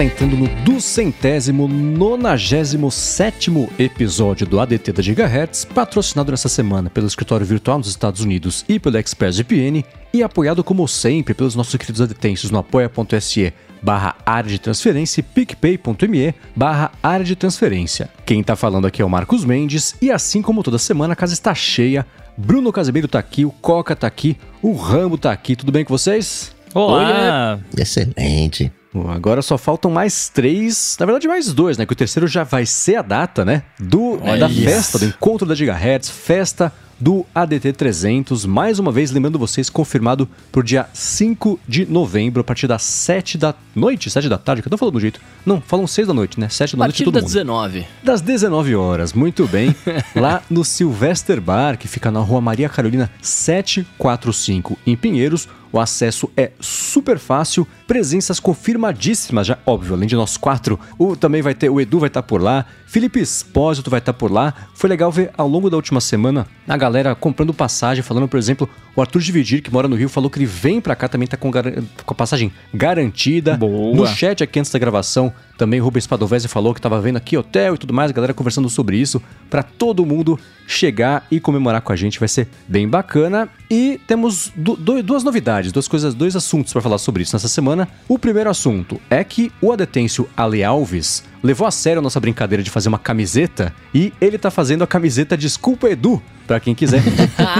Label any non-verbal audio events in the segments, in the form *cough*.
está entrando no duzentésimo, nonagésimo sétimo episódio do ADT da Gigahertz, patrocinado nessa semana pelo escritório virtual nos Estados Unidos e pelo ExpressVPN e apoiado como sempre pelos nossos queridos adetêncios no apoia.se barra área de transferência e picpay.me barra área de transferência. Quem tá falando aqui é o Marcos Mendes e assim como toda semana a casa está cheia, Bruno Casemiro tá aqui, o Coca tá aqui, o Rambo tá aqui, tudo bem com vocês? Olá! Excelente. Agora só faltam mais três, na verdade mais dois, né? Que o terceiro já vai ser a data, né? Do, da isso. festa, do encontro da Gigahertz, festa do ADT 300. Mais uma vez, lembrando vocês, confirmado pro dia 5 de novembro, a partir das 7 da noite, 7 da tarde, que eu tô falando do jeito. Não, falam 6 da noite, né? 7 da noite partir todo das mundo. 19. Das 19 horas, muito bem. *laughs* lá no Sylvester Bar, que fica na rua Maria Carolina 745, em Pinheiros. O acesso é super fácil, presenças confirmadíssimas, já óbvio, além de nós quatro. O, também vai ter, o Edu vai estar por lá, Felipe Espósito vai estar por lá. Foi legal ver ao longo da última semana a galera comprando passagem, falando, por exemplo, o Arthur Dividir, que mora no Rio, falou que ele vem pra cá também tá com, gar- com a passagem garantida. Boa. No chat aqui antes da gravação, também o Rubens Padovese falou que tava vendo aqui hotel e tudo mais, a galera conversando sobre isso, pra todo mundo chegar e comemorar com a gente, vai ser bem bacana. E temos du- du- duas novidades, duas coisas, dois assuntos pra falar sobre isso nessa semana. O primeiro assunto é que o adetêncio Ale Alves levou a sério a nossa brincadeira de fazer uma camiseta e ele tá fazendo a camiseta Desculpa Edu, pra quem quiser.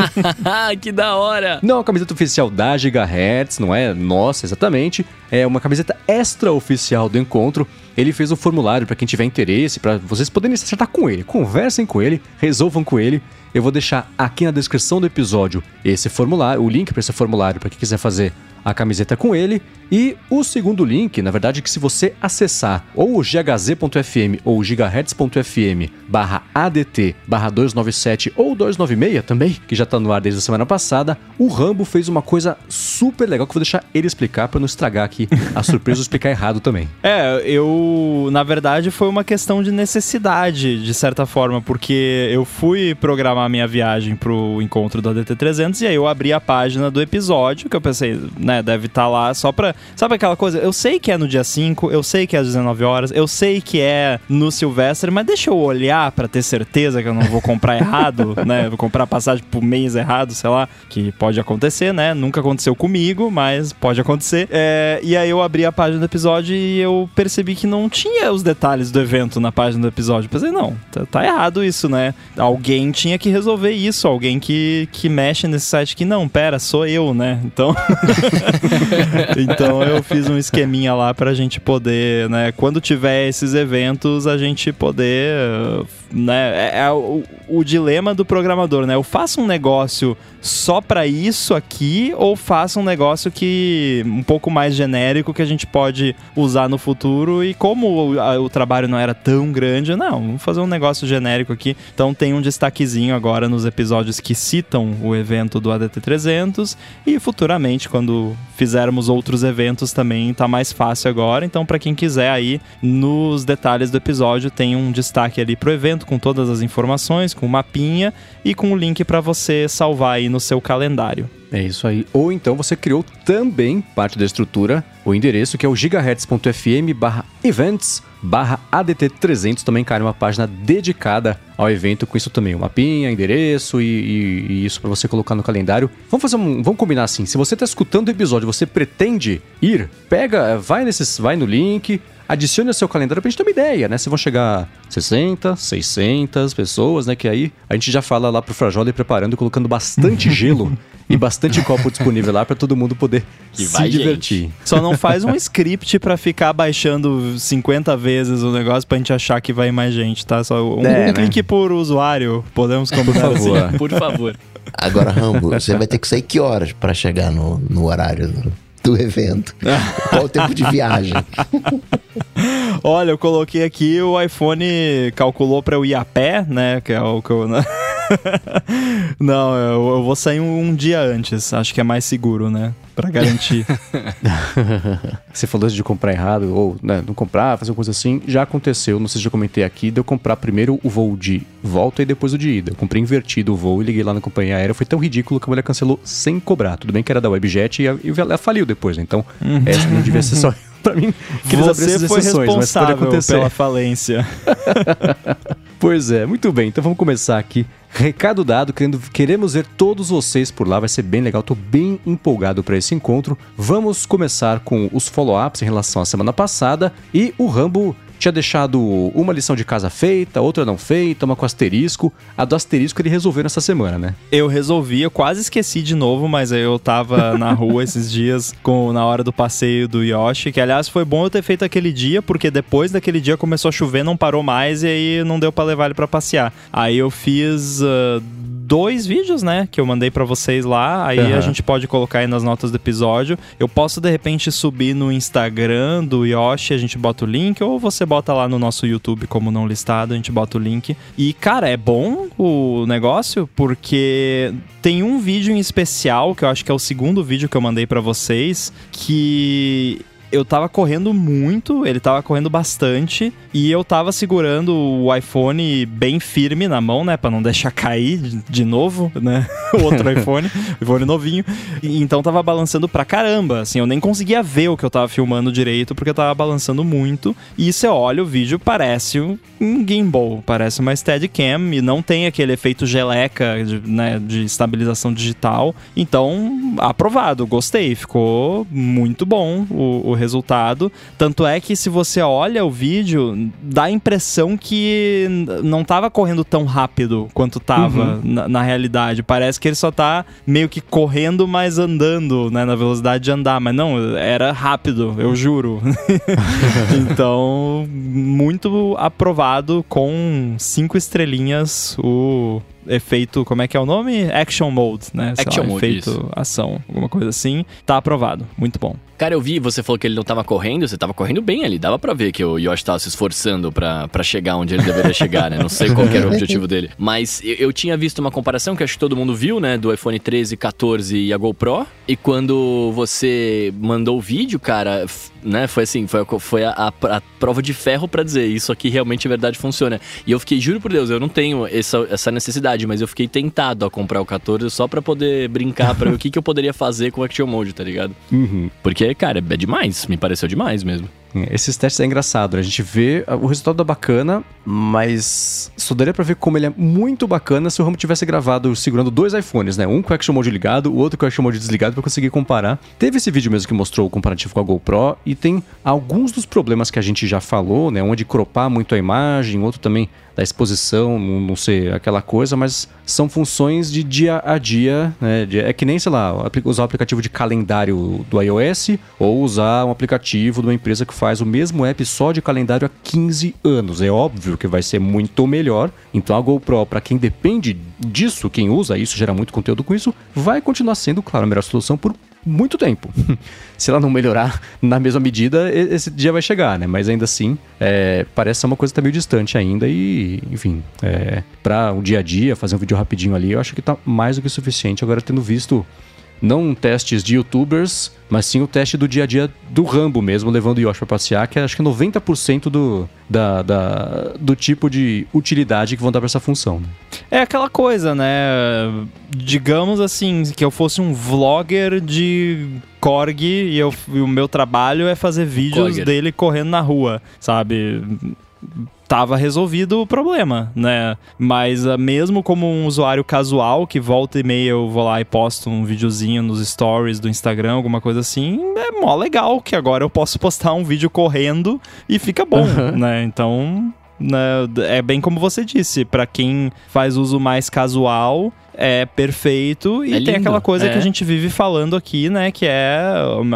*laughs* que da hora! Não é uma camiseta oficial da Gigahertz, não é nossa exatamente. É uma camiseta extra oficial do encontro. Ele fez um formulário para quem tiver interesse, para vocês poderem se acertar com ele. Conversem com ele, resolvam com ele. Eu vou deixar aqui na descrição do episódio esse formulário, o link para esse formulário para quem quiser fazer a camiseta com ele. E o segundo link, na verdade, que se você acessar ou o ghz.fm ou gigahertz.fm barra ADT barra 297 ou 296 também, que já tá no ar desde a semana passada, o Rambo fez uma coisa super legal que eu vou deixar ele explicar para não estragar aqui a surpresa ou explicar errado também. *laughs* É, eu. Na verdade, foi uma questão de necessidade, de certa forma, porque eu fui programar minha viagem pro encontro do ADT300 e aí eu abri a página do episódio, que eu pensei, né, deve estar lá só pra. Sabe aquela coisa? Eu sei que é no dia 5, eu sei que é às 19 horas, eu sei que é no Silvestre, mas deixa eu olhar pra ter certeza que eu não vou comprar *laughs* errado, né? Vou comprar passagem pro mês errado, sei lá, que pode acontecer, né? Nunca aconteceu comigo, mas pode acontecer. É, e aí eu abri a página do episódio e eu percebi que não tinha os detalhes do evento na página do episódio. Eu pensei, não, tá, tá errado isso, né? Alguém tinha que resolver isso, alguém que, que mexe nesse site que não, pera, sou eu, né? Então. *laughs* *laughs* então eu fiz um esqueminha lá pra gente poder, né? Quando tiver esses eventos, a gente poder, né? É, é o, o dilema do programador, né? Eu faço um negócio só pra isso aqui ou faço um negócio que um pouco mais genérico que a gente pode usar no futuro e como o, a- o trabalho não era tão grande, não, vamos fazer um negócio genérico aqui. Então tem um destaquezinho agora nos episódios que citam o evento do ADT 300 e futuramente quando fizermos outros eventos também tá mais fácil agora. Então para quem quiser aí nos detalhes do episódio tem um destaque ali pro evento com todas as informações, com o mapinha e com o link para você salvar aí no seu calendário. É isso aí. Ou então você criou também parte da estrutura, o endereço que é o gigahertz.fm barra events barra ADT300 também cai uma página dedicada ao evento com isso também, o mapinha, endereço e, e- e isso para você colocar no calendário. Vamos fazer um, vamos combinar assim, se você tá escutando o episódio, você pretende ir, pega, vai nesses, vai no link, adicione ao seu calendário pra gente ter uma ideia, né? Se vão chegar 60, 600 pessoas, né? Que aí a gente já fala lá pro Frajola ir preparando e colocando bastante *laughs* gelo e bastante copo disponível lá pra todo mundo poder Que se vai, divertir. Só não faz um *laughs* script pra ficar baixando 50 vezes o negócio pra gente achar que vai mais gente, tá? Só um, É, um né? clique por usuário, podemos combinar Por assim. favor. Por favor. Agora, Rambo, você vai ter que sair que horas pra chegar no, no horário do, do evento? *laughs* Qual o tempo de viagem? *laughs* Olha, eu coloquei aqui, o iPhone calculou pra eu ir a pé, né? Que é o que eu. *laughs* Não, eu, eu vou sair um, um dia antes. Acho que é mais seguro, né? Pra garantir. *laughs* Você falou isso de comprar errado, ou né, não comprar, fazer uma coisa assim. Já aconteceu, não sei se já comentei aqui, de eu comprar primeiro o voo de volta e depois o de ida. Eu comprei invertido o voo e liguei lá na companhia aérea. Foi tão ridículo que a mulher cancelou sem cobrar. Tudo bem que era da Webjet e, e ela faliu depois, né? Então, essa não devia ser só. *laughs* *laughs* pra mim que eles Você foi responsável pela falência. *laughs* Pois é, muito bem. Então vamos começar aqui. Recado dado, querendo, queremos ver todos vocês por lá, vai ser bem legal. Tô bem empolgado para esse encontro. Vamos começar com os follow-ups em relação à semana passada e o Rambo tinha deixado uma lição de casa feita, outra não feita, uma com asterisco. A do asterisco ele resolveu nessa semana, né? Eu resolvi, eu quase esqueci de novo, mas eu tava *laughs* na rua esses dias com na hora do passeio do Yoshi, que aliás foi bom eu ter feito aquele dia, porque depois daquele dia começou a chover, não parou mais e aí não deu pra levar ele pra passear. Aí eu fiz ah, dois vídeos, né, que eu mandei pra vocês lá, aí Aham. a gente pode colocar aí nas notas do episódio. Eu posso de repente subir no Instagram do Yoshi, a gente bota o link, ou você bota lá no nosso YouTube como não listado, a gente bota o link. E cara, é bom o negócio porque tem um vídeo em especial, que eu acho que é o segundo vídeo que eu mandei pra vocês, que eu tava correndo muito, ele tava correndo bastante, e eu tava segurando o iPhone bem firme na mão, né, Pra não deixar cair de- novo, né, *laughs* o outro iPhone, *laughs* iPhone novinho, e então tava balançando pra caramba, assim, eu nem conseguia ver o que eu tava filmando direito, porque eu tava balançando muito, e você olha o vídeo, parece um um gimbal, parece uma Steadicam, e não tem aquele efeito geleca, de, né, de estabilização digital, então, aprovado, gostei, ficou muito bom o, o resultado. Tanto é que se você olha o vídeo, dá a impressão que não tava correndo tão rápido quanto tava na, na realidade. Parece que ele só tá meio que correndo, mas andando, né, na velocidade de andar. Mas não, era rápido, eu juro. *laughs* então, muito aprovado com cinco estrelinhas o efeito, como é que é o nome? Action Mode, né? Sei Action lá, Mode, efeito isso. ação, alguma coisa assim. Tá aprovado, muito bom. Cara, eu vi, você falou que ele não tava correndo, você tava correndo bem ali. Dava pra ver que o Yoshi tava se esforçando pra, pra chegar onde ele deveria chegar, né? Não sei qual que era o *laughs* objetivo dele. Mas eu, eu tinha visto uma comparação que acho que todo mundo viu, né? Do iPhone 13, 14 e a GoPro. E quando você mandou o vídeo, cara, né? Foi assim, foi, a, foi a, a- a prova de ferro pra dizer isso aqui realmente é verdade funciona. E eu fiquei, juro por Deus, eu não tenho essa, essa necessidade, mas eu fiquei tentado a comprar o 14 só pra poder brincar, pra ver o que, que eu poderia fazer com o Action Mode, tá ligado? Uhum. Porque, cara, é demais. Me pareceu demais mesmo. Esses testes é engraçado, né? A gente vê ah, o resultado é bacana, mas só daria pra ver como ele é muito bacana se o Ramo tivesse gravado segurando dois iPhones, né? Um com Action Mode ligado, o outro com Action Mode desligado pra conseguir comparar. Teve esse vídeo mesmo que mostrou o comparativo com a GoPro e tem alguns dos problemas que a gente já falou, né? Um é de cropar muito a imagem, outro também da exposição, não, não sei, aquela coisa, mas são funções de dia a dia, né? É que nem, sei lá, usar o aplicativo de calendário do iOS ou usar um aplicativo de uma empresa que faz o mesmo app só de calendário há 15 anos. É óbvio que vai ser muito melhor. Então a GoPro, para quem depende disso, quem usa isso, gera muito conteúdo com isso, vai continuar sendo, claro, a melhor solução por muito tempo. *laughs* Se ela não melhorar na mesma medida, esse dia vai chegar, né? Mas ainda assim, é, parece ser uma coisa que tá meio distante ainda e, enfim, é, para o dia a dia, fazer um vídeo rapidinho ali, eu acho que tá mais do que suficiente. Agora, tendo visto não testes de youtubers, mas sim o teste do dia a dia do Rambo mesmo, levando o Yoshi pra passear, que é, acho que 90% do, da, da- do tipo de utilidade que vão dar pra essa função. né? É aquela coisa, né? Digamos assim, que eu fosse um vlogger de Korg e, eu- e o meu trabalho é fazer vídeos Korger. dele correndo na rua, sabe? Tava resolvido o problema, né? Mas ah, mesmo como um usuário casual, que volta e meia eu vou lá e posto um videozinho nos stories do Instagram, alguma coisa assim, é mó legal que agora eu posso *laughs* postar um vídeo correndo e fica bom, né? Então, né, é bem como você disse, pra quem faz uso mais casual, é perfeito e É tem lindo, aquela coisa é. que a gente vive falando aqui, né, que é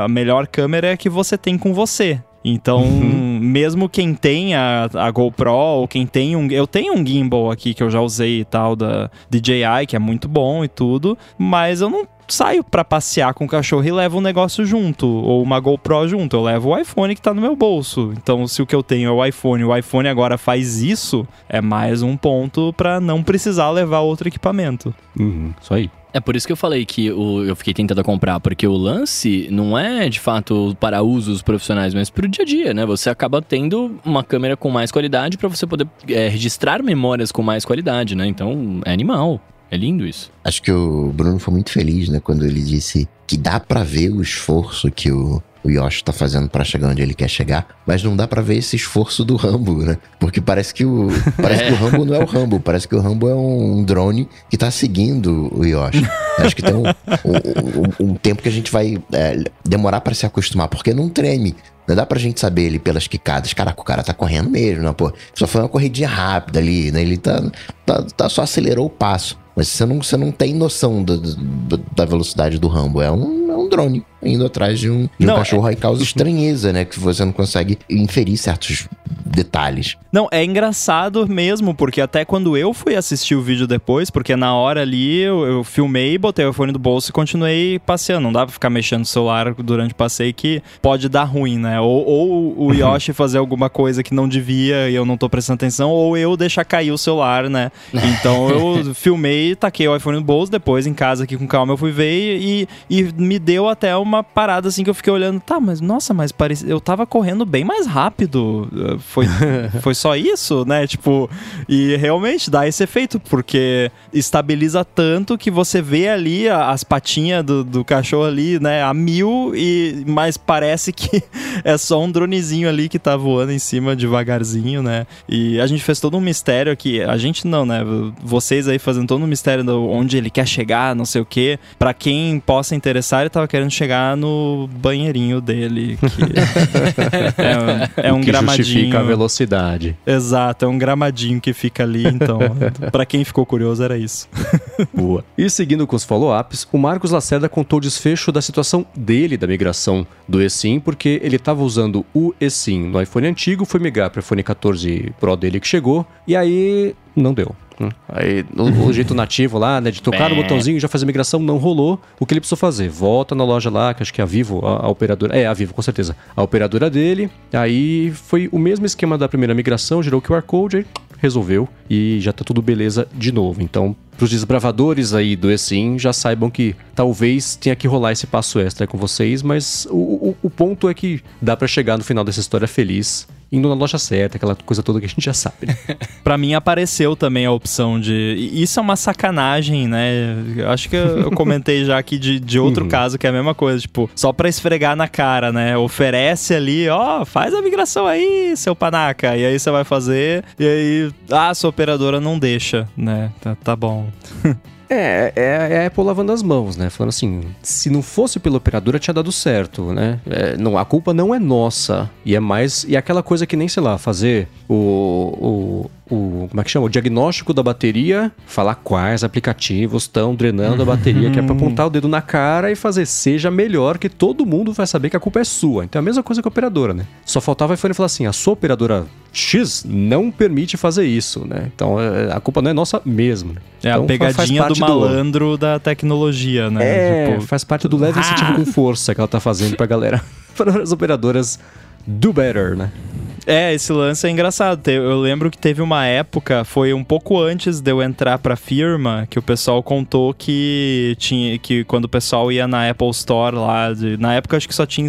a melhor câmera é que você tem com você. Então, Uhum. mesmo quem tem a, a GoPro ou quem tem um. Eu tenho um gimbal aqui que eu já usei e tal, da DJI, que é muito bom e tudo, mas eu não saio pra passear com o cachorro e levo um negócio junto, ou uma GoPro junto. Eu levo o iPhone que tá no meu bolso. Então, se o que eu tenho é o iPhone, o iPhone agora faz isso, é mais um ponto pra não precisar levar outro equipamento. Uhum, isso aí. É por isso que eu falei que o- eu fiquei tentado comprar, porque o lance não é de fato para usos profissionais, mas para o dia a dia, né? Você acaba tendo uma câmera com mais qualidade para você poder é, registrar memórias com mais qualidade, né? Então é animal. É lindo isso. Acho que o Bruno foi muito feliz, né, quando ele disse que dá pra ver o esforço que o o Yoshi tá fazendo para chegar onde ele quer chegar, mas não dá para ver esse esforço do Rambo, né? Porque parece que o parece é. que o *laughs* Rambo não é o Rambo, parece que o Rambo é um, um drone que tá seguindo o Yoshi. Acho que tem um, um, um, tempo que a gente vai é, demorar para se acostumar, porque não treme. Não dá pra gente saber ele pelas quicadas. Caraca, o cara tá correndo mesmo, né, pô? Só foi uma corridinha rápida ali, né? Ele tá, tá, tá só acelerou o passo. Mas você não, você não tem noção da, da velocidade do Rambo. É um, um drone indo atrás de um, de um não, cachorro. É... Aí causa estranheza, né? Que você não consegue inferir certos detalhes. Não, é engraçado mesmo, porque até quando eu fui assistir o vídeo depois, porque na hora ali eu, eu filmei, botei o fone do bolso e continuei passeando. Não dá pra ficar mexendo no celular durante o passeio que pode dar ruim, né? Ou, ou o *laughs* Yoshi fazer alguma coisa que não devia e eu não tô prestando atenção, ou eu deixar cair o celular, né? *laughs* Então eu filmei, taquei o iPhone no bolso, depois em casa aqui com calma eu fui ver e, e me deu até uma parada assim que eu fiquei olhando, tá, mas nossa, mas parece, eu tava correndo bem mais rápido. Foi, *laughs* foi só isso, né? Tipo, e realmente dá esse efeito, porque estabiliza tanto que você vê ali as patinhas do, do cachorro ali, né, a mil, e mas parece que *laughs* é só um dronezinho ali que tá voando em cima devagarzinho, né? E a gente fez todo um mistério aqui. A gente não, né? Vocês aí fazendo todo um mistério de onde ele quer chegar, não sei o quê. Pra quem possa interessar, ele tava querendo chegar no banheirinho dele. Que *laughs* é, é um que gramadinho. Justifica a velocidade. Exato, é um gramadinho que fica ali. Então, *laughs* para quem ficou curioso, era isso. *laughs* Boa. E seguindo com os follow-ups, o Marcos Lacerda contou o desfecho da situação dele da migração do eSIM, porque ele estava usando o eSIM no iPhone antigo, foi migrar para o iPhone 14 Pro dele que chegou, e aí não deu. Hum. Aí, o, o, jeito nativo lá, né, de tocar no botãozinho e já fazer a migração, não rolou. O que ele precisou fazer? Volta na loja lá, que acho que é a Vivo, a, a, operadora. É, a Vivo, com certeza. A operadora dele. Aí foi o mesmo esquema da primeira migração, gerou o QR Code, aí resolveu e já tá tudo beleza de novo. Então, para os desbravadores aí do eSIM, já saibam que talvez tenha que rolar esse passo extra com vocês, mas o, o, o ponto é que dá para chegar no final dessa história feliz indo na loja certa, aquela coisa toda que a gente já sabe. Né? *laughs* para mim apareceu também a opção de. Isso é uma sacanagem, né? Eu acho que eu comentei já aqui de, de outro uhum. caso que é a mesma coisa, tipo, só pra esfregar na cara, né? Oferece ali, ó, faz a migração aí, seu panaca. E aí você vai fazer, e aí, ah, sua operadora não deixa, né? Tá, tá bom. *laughs* É, é, é a Apple lavando as mãos, né? Falando assim, se não fosse pela operadora, tinha dado certo, né? É, não, a culpa não é nossa. E é mais. E aquela coisa que nem, sei lá, fazer o, o o como é que chama? O diagnóstico da bateria, falar quais aplicativos estão drenando a bateria, que é para apontar o dedo na cara e fazer seja melhor que todo mundo vai saber que a culpa é sua. Então é a mesma coisa que a operadora, né? Só faltava o iPhone falar assim: a sua operadora X não permite fazer isso, né? Então é, a culpa não é nossa mesmo. Né? É então, a pegadinha do malandro do... da tecnologia, né? É, tipo... faz parte do leve incentivo ah! *laughs* com força que ela tá fazendo pra galera, *laughs* para as operadoras do better, né? É, esse lance é engraçado. Eu lembro que teve uma época, foi um pouco antes de eu entrar pra firma, que o pessoal contou que tinha que quando o pessoal ia na Apple Store lá, de, na época acho que só tinha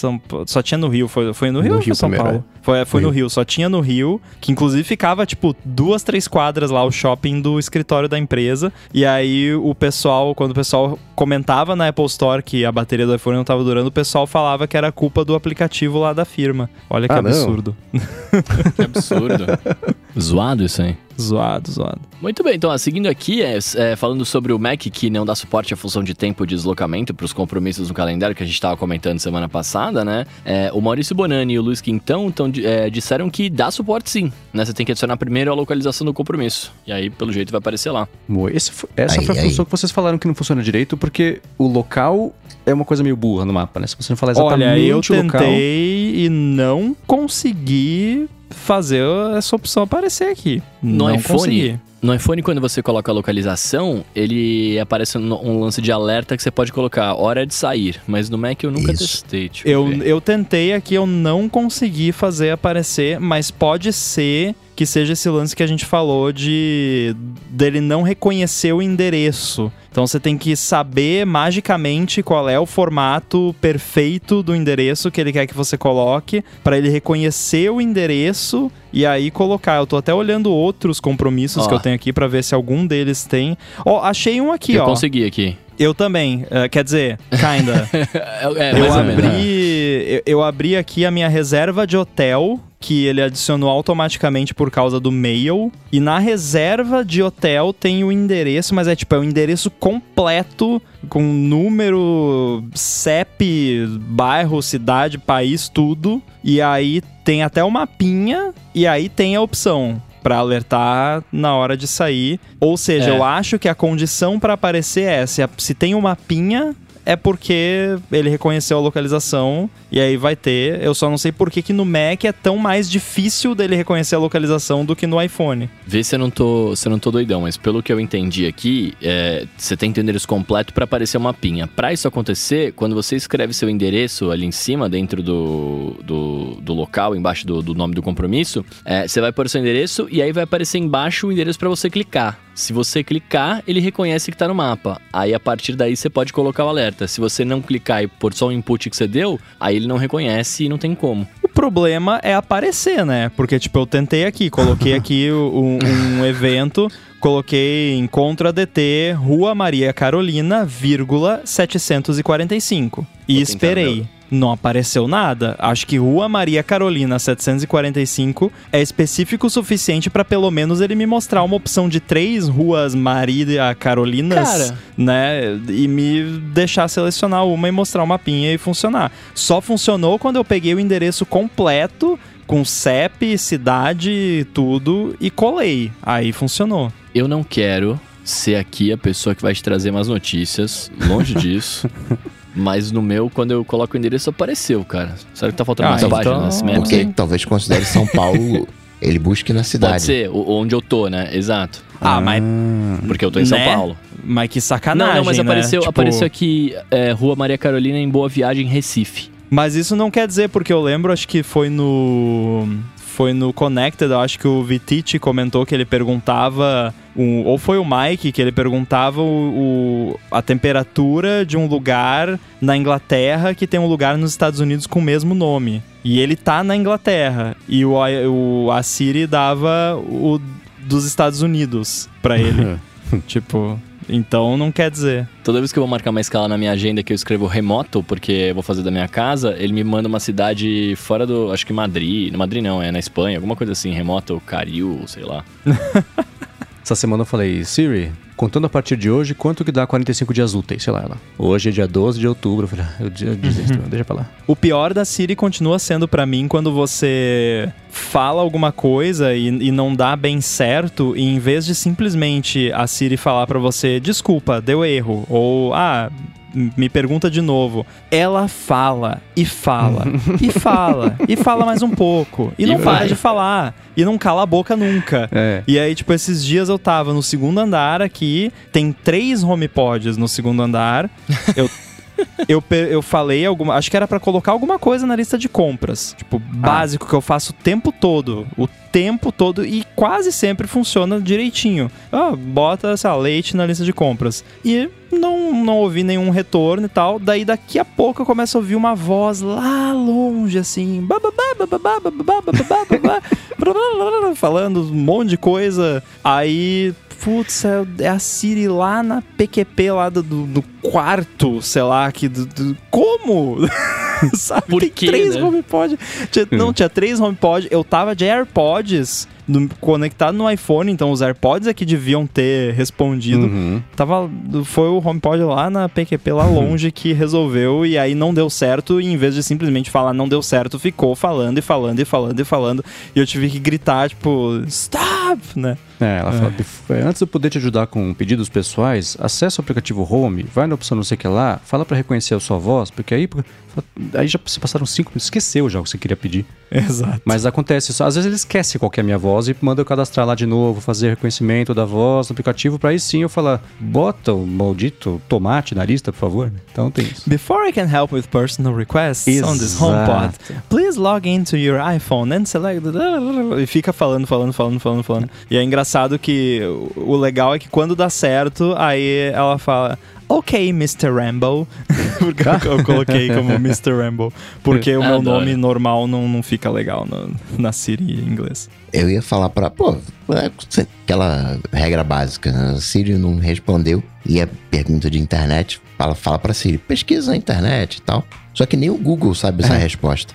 são, só tinha no Rio. Foi, foi no Rio no ou Rio São primeiro, Paulo? É. Foi, foi no Rio. só tinha no Rio, que inclusive ficava, tipo, duas, três quadras lá, o shopping do escritório da empresa. E aí o pessoal, quando o pessoal comentava na Apple Store que a bateria do iPhone não tava durando, o pessoal falava que era culpa do aplicativo lá da firma. Olha que ah, absurdo. Que absurdo. *laughs* Zoado isso aí. Zoado, zoado. Muito bem, então, seguindo aqui, é, é, falando sobre o Mac que não dá suporte à função de tempo de deslocamento para os compromissos no calendário que a gente estava comentando semana passada, né? É, o Maurício Bonani e o Luiz Quintão tão, é, disseram que dá suporte sim, né? Você tem que adicionar primeiro a localização do compromisso. E aí, pelo jeito, vai aparecer lá. Esse, essa aí, foi a aí. função que vocês falaram que não funciona direito, porque o local é uma coisa meio burra no mapa, né? Se você não falar exatamente Olha, eu tentei local... e não consegui fazer essa opção aparecer aqui. No não iPhone, consegui. No iPhone, quando você coloca a localização, ele aparece um lance de alerta que você pode colocar hora de sair. Mas no Mac eu nunca Isso. testei. Eu, eu tentei aqui, eu não consegui fazer aparecer, mas pode ser que seja esse lance que a gente falou de dele não reconhecer o endereço. Então você tem que saber magicamente qual é o formato perfeito do endereço que ele quer que você coloque para ele reconhecer o endereço e aí colocar. Eu tô até olhando outros compromissos que eu tenho aqui para ver se algum deles tem. Ó, oh, achei um aqui, eu ó. Eu consegui aqui. Eu também. Uh, quer dizer, kinda. *laughs* é, eu abri eu, eu abri aqui a minha reserva de hotel, que ele adicionou automaticamente por causa do mail. E na reserva de hotel tem o endereço, mas é tipo, é o endereço completo, com número, CEP, bairro, cidade, país, tudo. E aí tem até o mapinha, e aí tem a opção para alertar na hora de sair. Ou seja, É. eu acho que a condição para aparecer é se, a- se tem um mapinha é porque ele reconheceu a localização e aí vai ter. Eu só não sei por que, que no Mac é tão mais difícil dele reconhecer a localização do que no iPhone. Vê se eu não tô, se eu não tô doidão, mas pelo que eu entendi aqui, é, você tem que o endereço completo para aparecer o mapinha. Para isso acontecer, quando você escreve seu endereço ali em cima, dentro do, do, do local, embaixo do, do nome do compromisso, é, você vai pôr seu endereço e aí vai aparecer embaixo o endereço para você clicar. Se você clicar, ele reconhece que tá no mapa. Aí a partir daí você pode colocar o alerta. Se você não clicar e pôr só o input que você deu, aí ele não reconhece e não tem como. O problema é aparecer, né? Porque, tipo, eu tentei aqui, coloquei aqui *laughs* um, um evento, coloquei encontro ADT, Rua Maria Carolina, vírgula 745. E esperei. Não apareceu nada. Acho que Rua Maria Carolina 745 é específico o suficiente pra pelo menos ele me mostrar uma opção de três ruas Maria Carolinas, Cara. né? E me deixar selecionar uma e mostrar o mapinha e funcionar. Só funcionou quando eu peguei o endereço completo com CEP, cidade, tudo e colei. Aí funcionou. Eu não quero ser aqui a pessoa que vai te trazer mais notícias, longe disso. *laughs* Mas no meu, quando eu coloco o endereço, apareceu, cara. Será que tá faltando Ah, mais então- páginas Maps Porque aí? talvez considere São Paulo, *laughs* ele busque na cidade. Pode ser, o- onde eu tô, né? Exato. Ah, mas, Porque eu tô em São Né? Paulo. mas que sacanagem, não, não, mas né? apareceu, Tipo, apareceu aqui é, Rua Maria Carolina em Boa Viagem, Recife. Mas isso não quer dizer, porque eu lembro, acho que foi no. Foi no Connected, eu acho que o Vititi comentou que ele perguntava. o- ou foi o Mike que ele perguntava o, o- a temperatura de um lugar na Inglaterra que tem um lugar nos Estados Unidos com o mesmo nome. E ele tá na Inglaterra. E o, o, a Siri dava o dos Estados Unidos pra ele. *laughs* tipo, então não quer dizer. Toda vez que eu vou marcar uma escala na minha agenda que eu escrevo remoto, porque eu vou fazer da minha casa, ele me manda uma cidade fora do. Acho que Madrid. No Madrid não, é na Espanha, alguma coisa assim, remoto, Caril, sei lá. *laughs* Essa semana eu falei, Siri, contando a partir de hoje, quanto que dá 45 dias úteis? Sei lá, ela. Hoje é dia 12 de outubro. Eu falei, ah, eu, desisto, deixa pra lá. O pior da Siri continua sendo pra mim quando você fala alguma coisa e, e não dá bem certo, e em vez de simplesmente a Siri falar pra você, desculpa, deu erro, ou ah, me pergunta de novo, ela fala e fala e *laughs* fala e fala mais um pouco e, E não para de falar e não cala a boca nunca. É. E aí, tipo, esses dias eu tava no segundo andar aqui, tem três HomePods no segundo andar. Eu, eu, eu falei alguma. Acho que era pra colocar alguma coisa na lista de compras. Tipo, básico que eu faço o tempo todo. O tempo todo e quase sempre funciona direitinho. Ah, bota, sei lá, leite na lista de compras. E não, não ouvi nenhum retorno e tal. Daí daqui a pouco eu começo a ouvir uma voz lá longe, assim. falando um monte de coisa. Aí. Putz, é é a Siri lá na PQP lá do, do, do quarto, sei lá, que do, do- como? *laughs* Sabe? Por Tem quê, três né? HomePod. Tinha- Não, tinha três HomePod. Eu tava de AirPods no- conectado no iPhone, então os AirPods é que deviam ter respondido. Uhum. Tava, foi o HomePod lá na PQP lá longe que resolveu e aí não deu certo e em vez de simplesmente falar não deu certo, ficou falando e falando e falando e falando e eu tive que gritar tipo stop, né? É, ela fala, "Bef- é, antes de eu poder te ajudar com pedidos pessoais, acessa o aplicativo Home, vai na opção não sei o que lá, fala pra reconhecer a sua voz, porque aí, aí já se passaram cinco minutos, esqueceu já o que você queria pedir. Exato. Mas acontece isso, às vezes ele esquece qual que é a minha voz e manda eu cadastrar lá de novo, fazer reconhecimento da voz no aplicativo, pra aí sim eu falar, bota o maldito tomate na lista, por favor. Então tem isso. Before I can help with personal requests on this Exato. HomePod, please log into your iPhone and select e fica falando, falando, falando, falando, falando. E é engraçado que o legal é que quando dá certo, aí ela fala ok, Mr. Rambo. *laughs* porque eu, eu coloquei como Mr. Rambo. Porque o meu Adoro. nome normal não, não fica legal no- na Siri em inglês. Eu ia falar pra. Pô, é aquela regra básica. né? A Siri não respondeu. E é pergunta de internet. Fala, fala pra Siri, pesquisa na internet e tal. Só que nem o Google sabe essa resposta.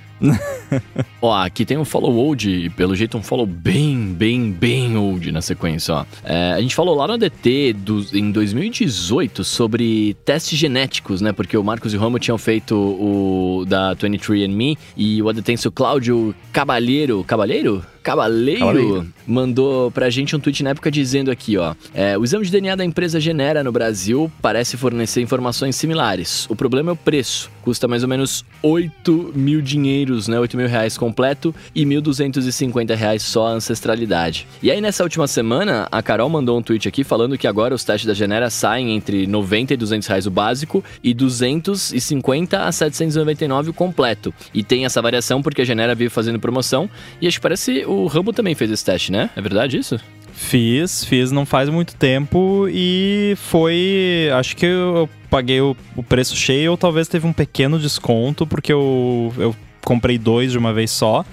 Ó, aqui tem um follow old, pelo jeito um follow bem, bem, bem old na sequência, ó. É, a gente falou lá no ADT do, em 2018 sobre testes genéticos, né? Porque o Marcos e o Ramo tinham feito o da 23andMe e o adetenso Cláudio Cabalheiro, Cabalheiro? Cabaleiro, Cabaleiro. mandou pra gente um tweet na época dizendo aqui, ó. é, o exame de DNA da empresa Genera no Brasil parece fornecer informações similares. O problema é o preço. Custa mais ou menos 8 mil dinheiros, né? 8 mil reais completo e 1.250 reais só a ancestralidade. E aí, nessa última semana, a Carol mandou um tweet aqui falando que agora os testes da Genera saem entre 90 e 200 reais o básico e 250 a 799 o completo. E tem essa variação porque a Genera veio fazendo promoção e acho que parece o Rambo também fez esse teste, né? É verdade isso? Fiz, fiz não faz muito tempo e foi. Acho que eu paguei o, o preço cheio ou talvez teve um pequeno desconto, porque eu, eu comprei dois de uma vez só.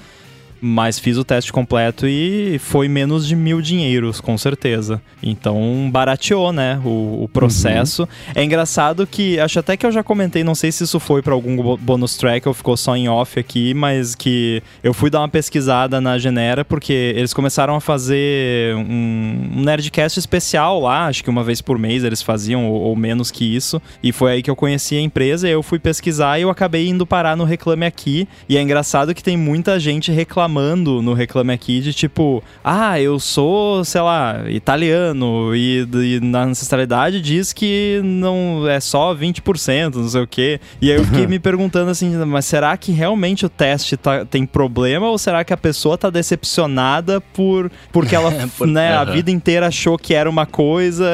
Mas fiz o teste completo e foi menos de mil dinheiros, com certeza. Então barateou, né? O, o processo. É engraçado que. Acho até que eu já comentei, não sei se isso foi pra algum bo- bonus track ou ficou só em off aqui, mas que eu fui dar uma pesquisada na Genera, porque eles começaram a fazer um, um Nerdcast especial lá, acho que uma vez por mês eles faziam, ou, ou menos que isso. E foi aí que eu conheci a empresa, e eu fui pesquisar e eu acabei indo parar no Reclame Aqui. E é engraçado que tem muita gente reclamando no Reclame Aqui de tipo, ah, eu sou, sei lá, italiano, e, e na ancestralidade diz que não é só 20%, não sei o quê. E aí eu fiquei *laughs* me perguntando assim, mas será que realmente o teste tá- tem problema ou será que a pessoa tá decepcionada por porque ela, *laughs* Por- né, a vida inteira achou que era uma coisa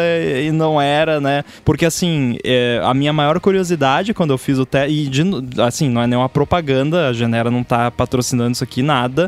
e não era, né? Porque assim, é, a minha maior curiosidade quando eu fiz o teste, e de assim, não é nenhuma propaganda, a Genera não tá patrocinando isso aqui, nada,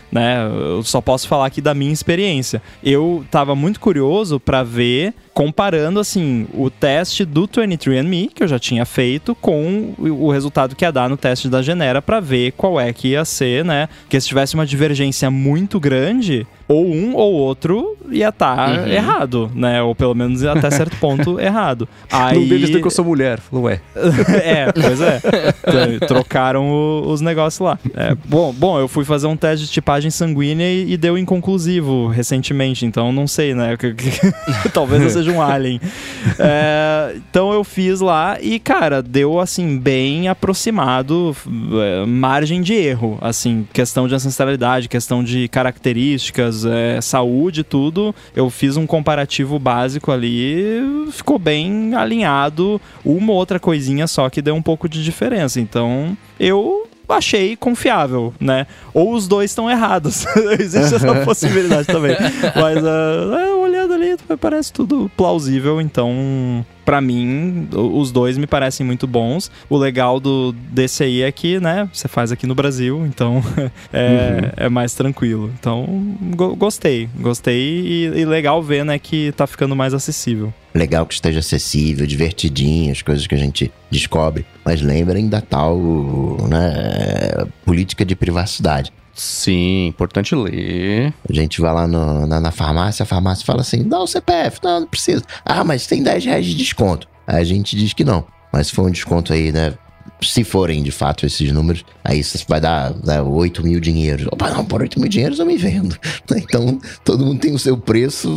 né? Eu só posso falar aqui da minha experiência. Eu tava muito curioso pra ver comparando assim o teste do 23andMe que eu já tinha feito com o resultado que ia dar no teste da Genera pra ver qual é que ia ser, né? Porque se tivesse uma divergência muito grande, ou um ou outro ia estar Uhum. errado, né? Ou pelo menos até certo ponto *laughs* errado. Aí... Um deles que eu sou mulher. Falou, ué. *laughs* é, pois é. *laughs* Trocaram o- os negócios lá. É, bom, bom, eu fui fazer um teste de tipagem sanguínea e, e deu inconclusivo recentemente, então não sei, né? *laughs* *laughs* Talvez eu seja um alien. *laughs* É, então eu fiz lá e, cara, deu assim, bem aproximado, é, margem de erro. Assim, questão de ancestralidade, questão de características, é, saúde, tudo. Eu fiz um comparativo básico ali, ficou bem alinhado. Uma ou outra coisinha só que deu um pouco de diferença. Então, eu achei confiável, né? Ou os dois estão errados. *laughs* Existe essa possibilidade também. Mas, ah, é, olhando ali, parece tudo plausível. Então, pra mim, os dois me parecem muito bons. O legal do, desse aí é que, né, você faz aqui no Brasil, então *laughs* é, é mais tranquilo. Então, go- gostei. Gostei e, e legal ver, né, que tá ficando mais acessível. Legal que esteja acessível, divertidinho, as coisas que a gente descobre. Mas lembrem da tal, né, política de privacidade. Sim, importante ler. A gente vai lá no- na, na farmácia, a farmácia fala assim: dá o CPF, não, não precisa. Ah, mas tem 10 reais de desconto. A gente diz que não. Mas for um desconto aí, né? Se forem de fato esses números, aí isso vai dar né, 8 mil dinheiros. Opa, não, por 8 mil dinheiros eu me vendo. *laughs* Então todo mundo tem o seu preço,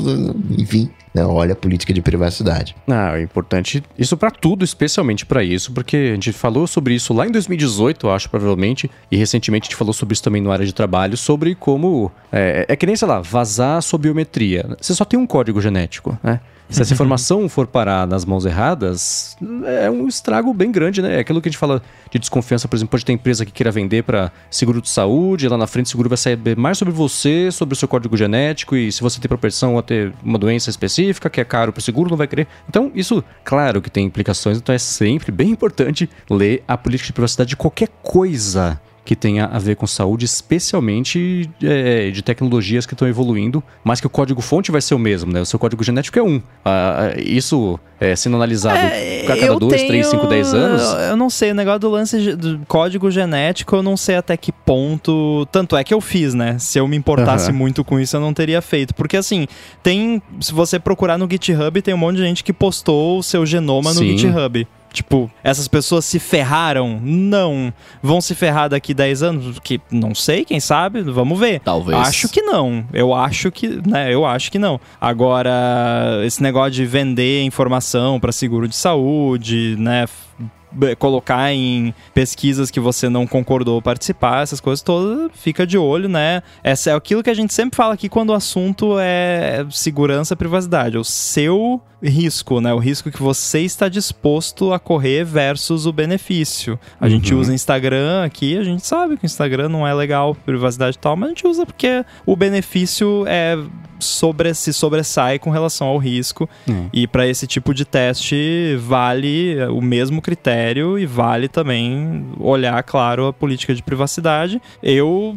enfim, né, olha a política de privacidade. Ah, é importante isso pra tudo, especialmente pra isso, porque a gente falou sobre isso lá em 2018, eu acho, provavelmente, e recentemente a gente falou sobre isso também no área de trabalho, sobre como. É, é que nem, sei lá, vazar sua biometria. Você só tem um código genético, né? Se essa *laughs* informação for parar nas mãos erradas, é um estrago bem grande, né? É aquilo que a gente fala de desconfiança, por exemplo, pode ter empresa que queira vender para seguro de saúde, lá na frente o seguro vai saber mais sobre você, sobre o seu código genético e se você tem propensão a ter uma doença específica que é caro para o seguro, não vai querer. Então, isso, claro que tem implicações, então é sempre bem importante ler a política de privacidade de qualquer coisa que tenha a ver com saúde, especialmente é, de tecnologias que estão evoluindo, mas que o código-fonte vai ser o mesmo, né? O seu código genético é um. Ah, isso é, sendo analisado É, a cada eu 2, 3, tenho- 5, 10 anos. Eu não sei, o negócio do lance do código genético, eu não sei até que ponto. Tanto é que eu fiz, né? Se eu me importasse Aham. muito com isso, eu não teria feito. Porque assim, tem. Se você procurar no GitHub, tem um monte de gente que postou o seu genoma no Sim. GitHub. Tipo, essas pessoas se ferraram? Não. Vão se ferrar daqui 10 anos? Que não sei, quem sabe? Vamos ver. Talvez. Acho que não. Eu acho que, né? Eu acho que não. Agora, esse negócio de vender informação para seguro de saúde, né? Colocar em pesquisas que você não concordou participar, essas coisas todas, fica de olho, né? Essa é aquilo que a gente sempre fala aqui quando o assunto é segurança e privacidade. O seu risco, né? O risco que você está disposto a correr versus o benefício. A gente Uhum. usa Instagram aqui, a gente sabe que o Instagram não é legal, privacidade e tal, mas a gente usa porque o benefício é sobre, se sobressai com relação ao risco. Hum. E para esse tipo de teste vale o mesmo critério e vale também olhar, claro, a política de privacidade. Eu,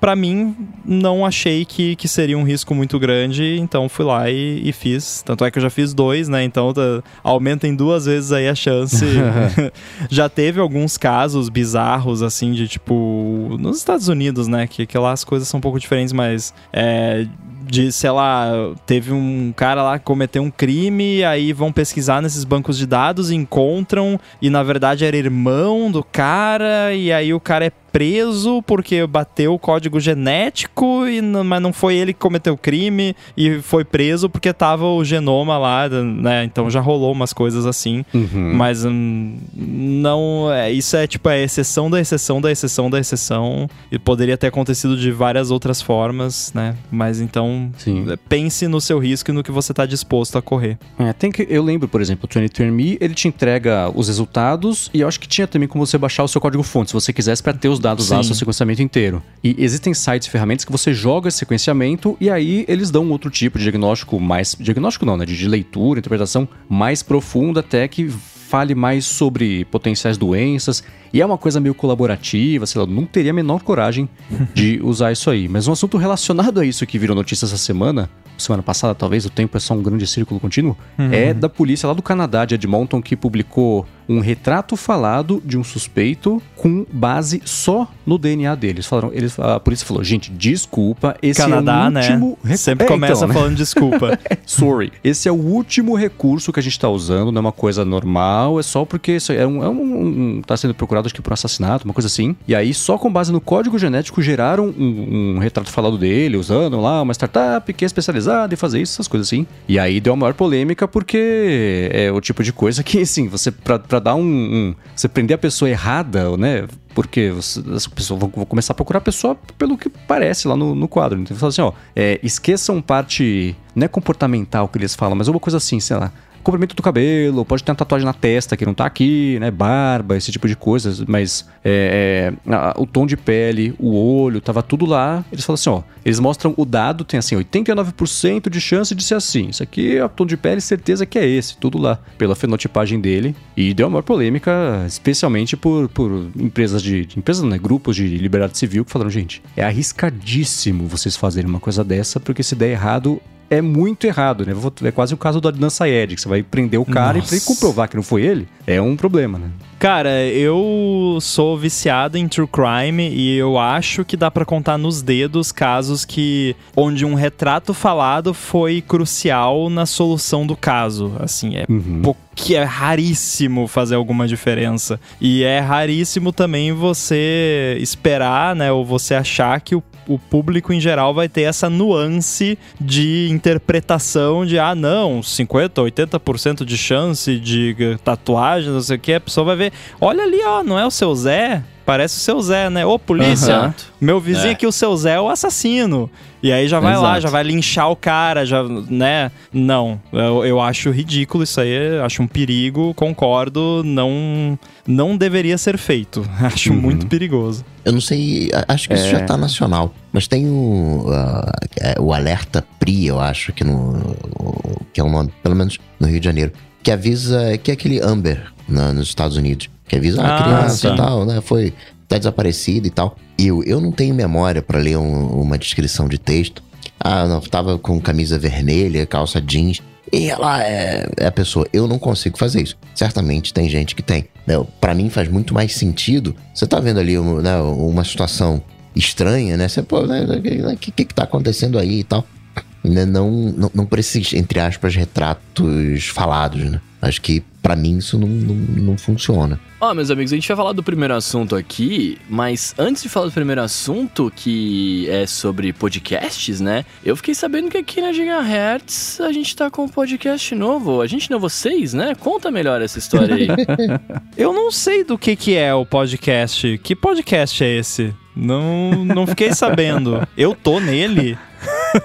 para mim, não achei que, que seria um risco muito grande, então fui lá e, e fiz. Tanto é que eu já fiz dois, né? Então tá, aumenta em duas vezes aí a chance. *laughs* *laughs* já teve alguns casos bizarros, assim, de tipo. Nos Estados Unidos, né? Que, que lá as coisas são um pouco diferentes, mas. É, de, sei lá, teve um cara lá que cometeu um crime, aí vão pesquisar nesses bancos de dados, encontram, e na verdade era irmão do cara, e aí o cara é preso porque bateu o código genético, e não- mas não foi ele que cometeu o crime, e foi preso porque tava o genoma lá, né? Então já rolou umas coisas assim. Uhum. Mas hum, não. É, isso é tipo a exceção da exceção da exceção da exceção. E poderia ter acontecido de várias outras formas, né? Mas então. Sim. Pense no seu risco e no que você está disposto a correr. É, tem que, eu lembro, por exemplo, o 23andMe, ele te entrega os resultados e eu acho que tinha também como você baixar o seu código-fonte, se você quisesse, para ter os dados lá, Sim. seu sequenciamento inteiro. E existem sites e ferramentas que você joga esse sequenciamento e aí eles dão um outro tipo de diagnóstico mais... Diagnóstico não, né? De, de leitura, interpretação mais profunda até que fale mais sobre potenciais doenças. E é uma coisa meio colaborativa, sei lá, não teria a menor coragem *laughs* de usar isso aí. Mas um assunto relacionado a isso que virou notícia essa semana, semana passada talvez, o tempo é só um grande círculo contínuo, é da polícia lá do Canadá, de Edmonton, que publicou um retrato falado de um suspeito com base só no DNA dele. Eles falaram, eles, a polícia falou, gente, desculpa, esse Canadá, é o né? último recurso. Sempre começa falando desculpa. *laughs* Sorry. Esse é o último recurso que a gente tá usando, não é uma coisa normal, é só porque isso é um, é um- um- tá sendo procurado acho que por assassinato, uma coisa assim. E aí, só com base no código genético, geraram um, um retrato falado dele, usando lá uma startup que é especializada em fazer isso, essas coisas assim. E aí deu a maior polêmica porque é o tipo de coisa que, assim, você, pra, pra dar um, um- Você prender a pessoa errada, né? Porque você- pessoas vão, vão começar a procurar a pessoa pelo que parece lá no, no quadro. Então, fala assim, ó, é, esqueçam parte. Não é comportamental que eles falam, mas uma coisa assim, sei lá. Comprimento do cabelo, pode ter uma tatuagem na testa que não tá aqui, né? Barba, esse tipo de coisas, mas é, é, o tom de pele, o olho, tava tudo lá. Eles falam assim, ó, eles mostram o dado, tem assim, 89% de chance de ser assim. Isso aqui é o tom de pele, certeza que é esse, tudo lá, pela fenotipagem dele. E deu uma polêmica, especialmente por, por empresas de, de empresas, né? Grupos de liberdade civil que falaram, gente, é arriscadíssimo vocês fazerem uma coisa dessa, porque se der errado, é muito errado, né? É quase o caso do Adnan Sayed, que você vai prender o cara e Nossa. comprovar que não foi ele, é um problema, né? Cara, eu sou viciado em true crime e eu acho que dá pra contar nos dedos casos que onde um retrato falado foi crucial na solução do caso. Assim, é Uhum. que é raríssimo fazer alguma diferença. E é raríssimo também você esperar, né, ou você achar que o, o público em geral vai ter essa nuance de interpretação de ah, não, 50, 80% de chance de eh, tatuagem, não sei o que, a pessoa vai ver, olha ali, ó, não é o seu Zé? Parece o seu Zé, né? Ô, polícia, Exato. meu vizinho É. aqui, o seu Zé é o assassino. E aí já vai lá, Exato. já vai linchar o cara, já, né? Não, eu, eu acho ridículo isso aí, acho um perigo, concordo, não não deveria ser feito. *laughs* Acho Uhum. muito perigoso. Eu não sei, acho que isso já tá nacional. Mas tem o, é, o alerta PRI, eu acho, que, no, que é o nome, pelo menos no Rio de Janeiro, que avisa, que é aquele Amber na- nos Estados Unidos, que avisa ah, a Ah, criança e tal, né? Foi, tá desaparecida e tal. E eu, eu não tenho memória para ler um- uma descrição de texto. Ah, não, tava com camisa vermelha, calça jeans. E ela é, é a pessoa. Eu não consigo fazer isso. Certamente tem gente que tem. Né? Para mim faz muito mais sentido. Você tá vendo ali um, né, uma situação estranha, né? Você, pô, né, o que, que que tá acontecendo aí e tal? Né, Não, não, não esses, entre aspas, retratos falados, né? Acho que pra mim isso não, não, não funciona. Ó, meus amigos, a gente vai falar do primeiro assunto aqui, mas antes de falar do primeiro assunto, que é sobre podcasts, né? Eu fiquei sabendo que aqui na Gigahertz a gente tá com um podcast novo. A gente não é vocês, né? Conta melhor essa história aí. *laughs* Eu não sei do que que é o podcast. Que podcast é esse? Não, não fiquei sabendo. Eu tô nele.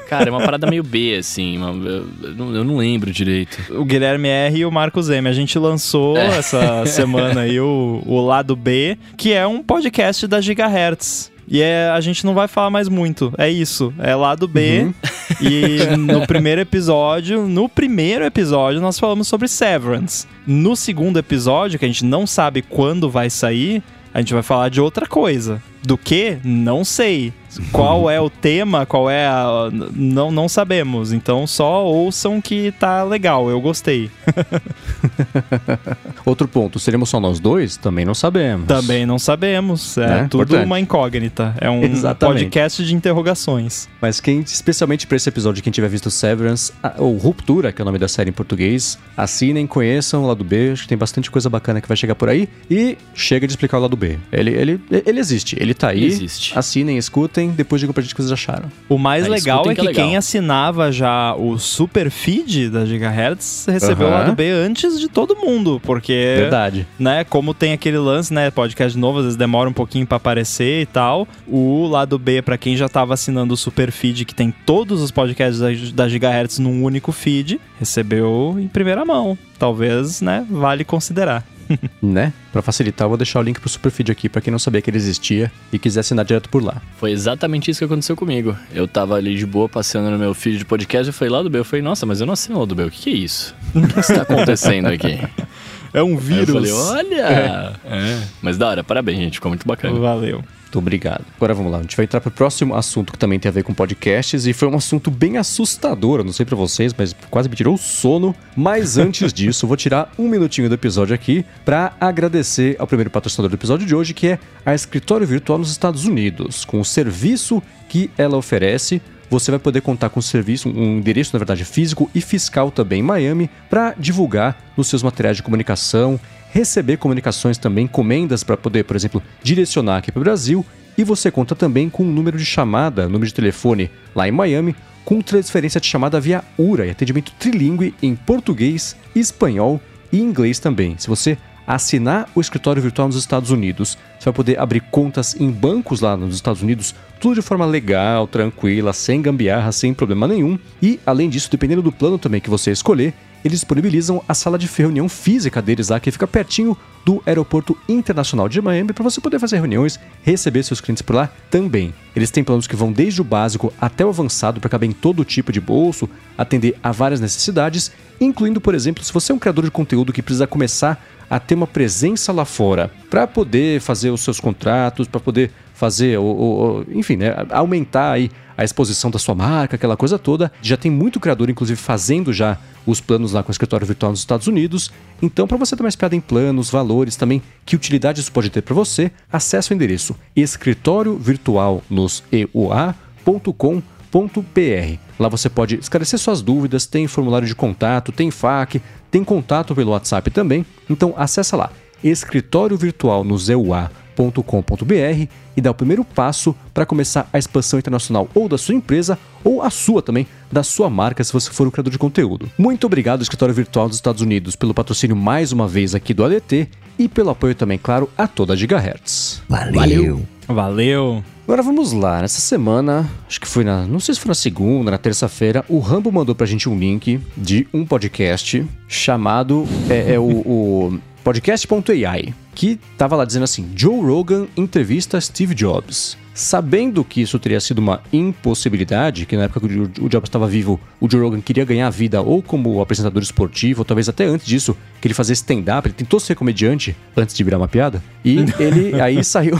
Cara, é uma parada meio B, assim. uma- eu, eu não, lembro direito. O Guilherme R e o Marcos M. A gente lançou É. essa *laughs* semana aí o, o Lado B, que é um podcast da Gigahertz. E é, a gente não vai falar mais muito. É isso. É lado B. E no primeiro episódio, no primeiro episódio, nós falamos sobre Severance. No segundo episódio, que a gente não sabe quando vai sair, a gente vai falar de outra coisa. Do que? Não sei. Qual é o tema, qual é a. Não, não sabemos. Então só ouçam que tá legal, eu gostei. *laughs* Outro ponto, seremos só nós dois? Também não sabemos. Também não sabemos. É Né? tudo uma incógnita. É um Exatamente. podcast de interrogações. Mas quem, especialmente pra esse episódio, quem tiver visto Severance, ou Ruptura, que é o nome da série em português, assinem, conheçam o lado B, acho que tem bastante coisa bacana que vai chegar por aí. E chega de explicar o lado B. Ele, ele, ele existe, ele tá aí. Ele existe. Assinem, escutem, depois digam pra gente o que vocês acharam. O mais É, legal é que que, é legal. quem assinava já o super feed da Gigahertz recebeu o Aham. lado B antes de todo mundo, porque Verdade. né, como tem aquele lance, né, podcast novo, às vezes demora um pouquinho pra aparecer e tal. O lado B, pra quem já tava assinando o super feed, que tem todos os podcasts da, da Gigahertz num único feed, recebeu em primeira mão. Talvez, né, vale considerar. *laughs* Né? Pra facilitar, eu vou deixar o link pro Superfeed aqui pra quem não sabia que ele existia e quiser assinar direto por lá. Foi exatamente isso que aconteceu comigo. Eu tava ali de boa, passeando no meu feed de podcast, eu falei lá do B. Eu falei, nossa, mas eu não assino lá do B. O que, que é isso? O que está acontecendo aqui? *laughs* É um Aí vírus. eu falei, olha! É. Mas da hora, parabéns, gente. Ficou muito bacana. Valeu. Muito obrigado. Agora vamos lá, a gente vai entrar pro próximo assunto que também tem a ver com podcasts e foi um assunto bem assustador, não sei pra vocês, mas quase me tirou o sono. Mas antes *laughs* disso, vou tirar um minutinho do episódio aqui pra agradecer ao primeiro patrocinador do episódio de hoje, que é a Escritório Virtual nos Estados Unidos, com o serviço que ela oferece. Você vai poder contar com um serviço, um endereço, na verdade, físico e fiscal também em Miami, para divulgar nos seus materiais de comunicação, receber comunicações também, encomendas para poder, por exemplo, direcionar aqui para o Brasil. E você conta também com um número de chamada, número de telefone lá em Miami, com transferência de chamada via URA e atendimento trilingue em português, espanhol e inglês também. Se você assinar o escritório virtual nos Estados Unidos, você vai poder abrir contas em bancos lá nos Estados Unidos, tudo de forma legal, tranquila, sem gambiarra, sem problema nenhum. E além disso, dependendo do plano também que você escolher, eles disponibilizam a sala de reunião física deles lá, que fica pertinho do Aeroporto Internacional de Miami, para você poder fazer reuniões, receber seus clientes por lá também. Eles têm planos que vão desde o básico até o avançado para caber em todo tipo de bolso, atender a várias necessidades, incluindo, por exemplo, se você é um criador de conteúdo que precisa começar a ter uma presença lá fora para poder fazer os seus contratos, para poder fazer, o, enfim, né, aumentar aí a exposição da sua marca, aquela coisa toda. Já tem muito criador, inclusive, fazendo já os planos lá com o escritório virtual nos Estados Unidos. Então, para você dar uma espiada em planos, valores também, que utilidade isso pode ter para você, acesse o endereço escritório Lá você pode esclarecer suas dúvidas, tem formulário de contato, tem FAQ, tem contato pelo WhatsApp também. Então acessa lá, escritório virtual no zeua.com.br e dá o primeiro passo para começar a expansão internacional ou da sua empresa ou a sua também, da sua marca, se você for um criador de conteúdo. Muito obrigado, Escritório Virtual dos Estados Unidos, pelo patrocínio mais uma vez aqui do ADT e pelo apoio também, claro, a toda a Gigahertz. Valeu. Valeu. Agora vamos lá, nessa semana, acho que foi na. Não sei se foi na segunda, na terça-feira, o Rambo mandou pra gente um link de um podcast chamado. É, é o, o podcast.ai. que tava lá dizendo assim: Joe Rogan entrevista Steve Jobs. Sabendo que isso teria sido uma impossibilidade, que na época que o Jobs estava vivo, o Joe Rogan queria ganhar vida ou como apresentador esportivo, ou talvez até antes disso, que ele fazia stand-up, ele tentou ser comediante antes de virar uma piada. E *laughs* ele aí saiu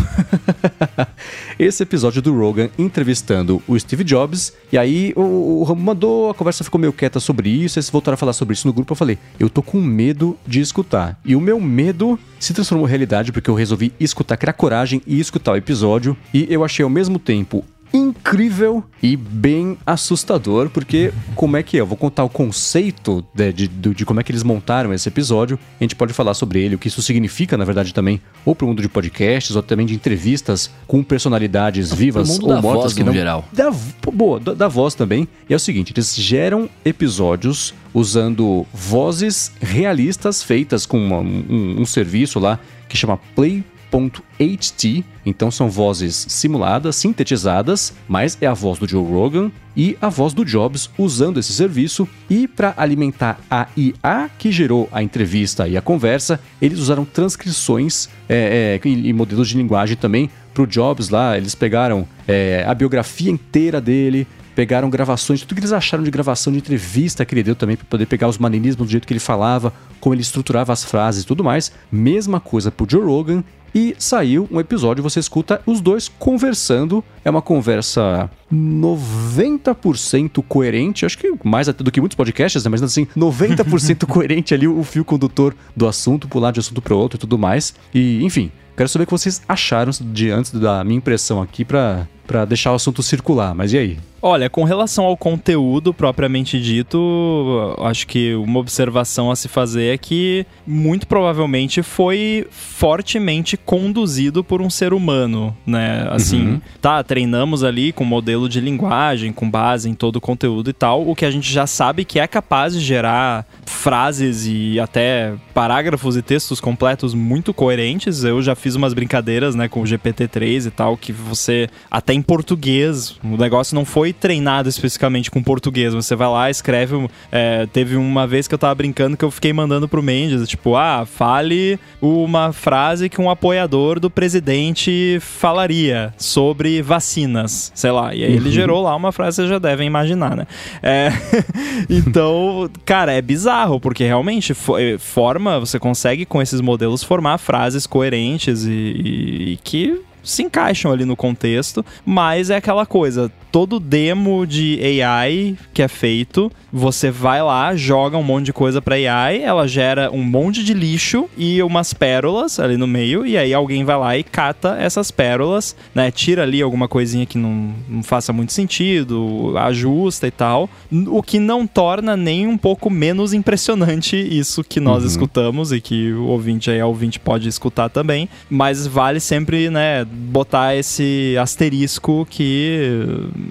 *laughs* esse episódio do Rogan entrevistando o Steve Jobs. E aí o, o Rambo mandou, a conversa ficou meio quieta sobre isso. Eles voltaram a falar sobre isso no grupo. Eu falei, eu tô com medo de escutar. E o meu medo se transformou realidade porque eu resolvi escutar, criar coragem e escutar o episódio. E eu achei ao mesmo tempo incrível e bem assustador, porque como é que é? Eu vou contar o conceito de, de, de, como é que eles montaram esse episódio. A gente pode falar sobre ele, o que isso significa, na verdade, também, ou pro mundo de podcasts, ou também de entrevistas com personalidades vivas ou da mortas voz, que no não. geral. Da, boa, da, da voz também. E é o seguinte: eles geram episódios usando vozes realistas feitas com uma- um, um serviço lá que chama Play .ht, então são vozes simuladas, sintetizadas, mas é a voz do Joe Rogan e a voz do Jobs usando esse serviço. E para alimentar a IA que gerou a entrevista e a conversa, eles usaram transcrições é, é, e, e modelos de linguagem também para o Jobs lá. Eles pegaram é, a biografia inteira dele, pegaram gravações, tudo que eles acharam de gravação de entrevista que ele deu também para poder pegar os maneirismos do jeito que ele falava, como ele estruturava as frases e tudo mais. Mesma coisa pro Joe Rogan. E saiu um episódio, você escuta os dois conversando. É uma conversa 90% coerente, acho que mais até do que muitos podcasts, né? mas assim, 90% *laughs* coerente ali o fio condutor do assunto, pular de assunto para outro e tudo mais. E, enfim, quero saber o que vocês acharam de antes da minha impressão aqui para para deixar o assunto circular. Mas e aí? Olha, com relação ao conteúdo propriamente dito, acho que uma observação a se fazer é que muito provavelmente foi fortemente conduzido por um ser humano, né? Assim, Uhum. tá, treinamos ali com modelo de linguagem, com base em todo o conteúdo e tal, o que a gente já sabe que é capaz de gerar frases e até parágrafos e textos completos muito coerentes. Eu já fiz umas brincadeiras, né, com o GPT-3 e tal, que você até português, o negócio não foi treinado especificamente com português. Você vai lá, escreve. é, teve uma vez que eu tava brincando que eu fiquei mandando pro Mendes, tipo, ah, fale uma frase que um apoiador do presidente falaria sobre vacinas, sei lá. E aí ele gerou lá uma frase, vocês já devem imaginar, né? É, *laughs* então, cara, é bizarro, porque realmente eh, forma, você consegue com esses modelos formar frases coerentes e- e- e que se encaixam ali no contexto, mas é aquela coisa, todo demo de AI que é feito, você vai lá, joga um monte de coisa pra AI, ela gera um monte de lixo e umas pérolas ali no meio, e aí alguém vai lá e cata essas pérolas, né, tira ali alguma coisinha que não, não faça muito sentido, ajusta e tal, o que não torna nem um pouco menos impressionante isso que nós Uhum. escutamos e que o ouvinte aí, ouvinte pode escutar também, mas vale sempre, né, botar esse asterisco que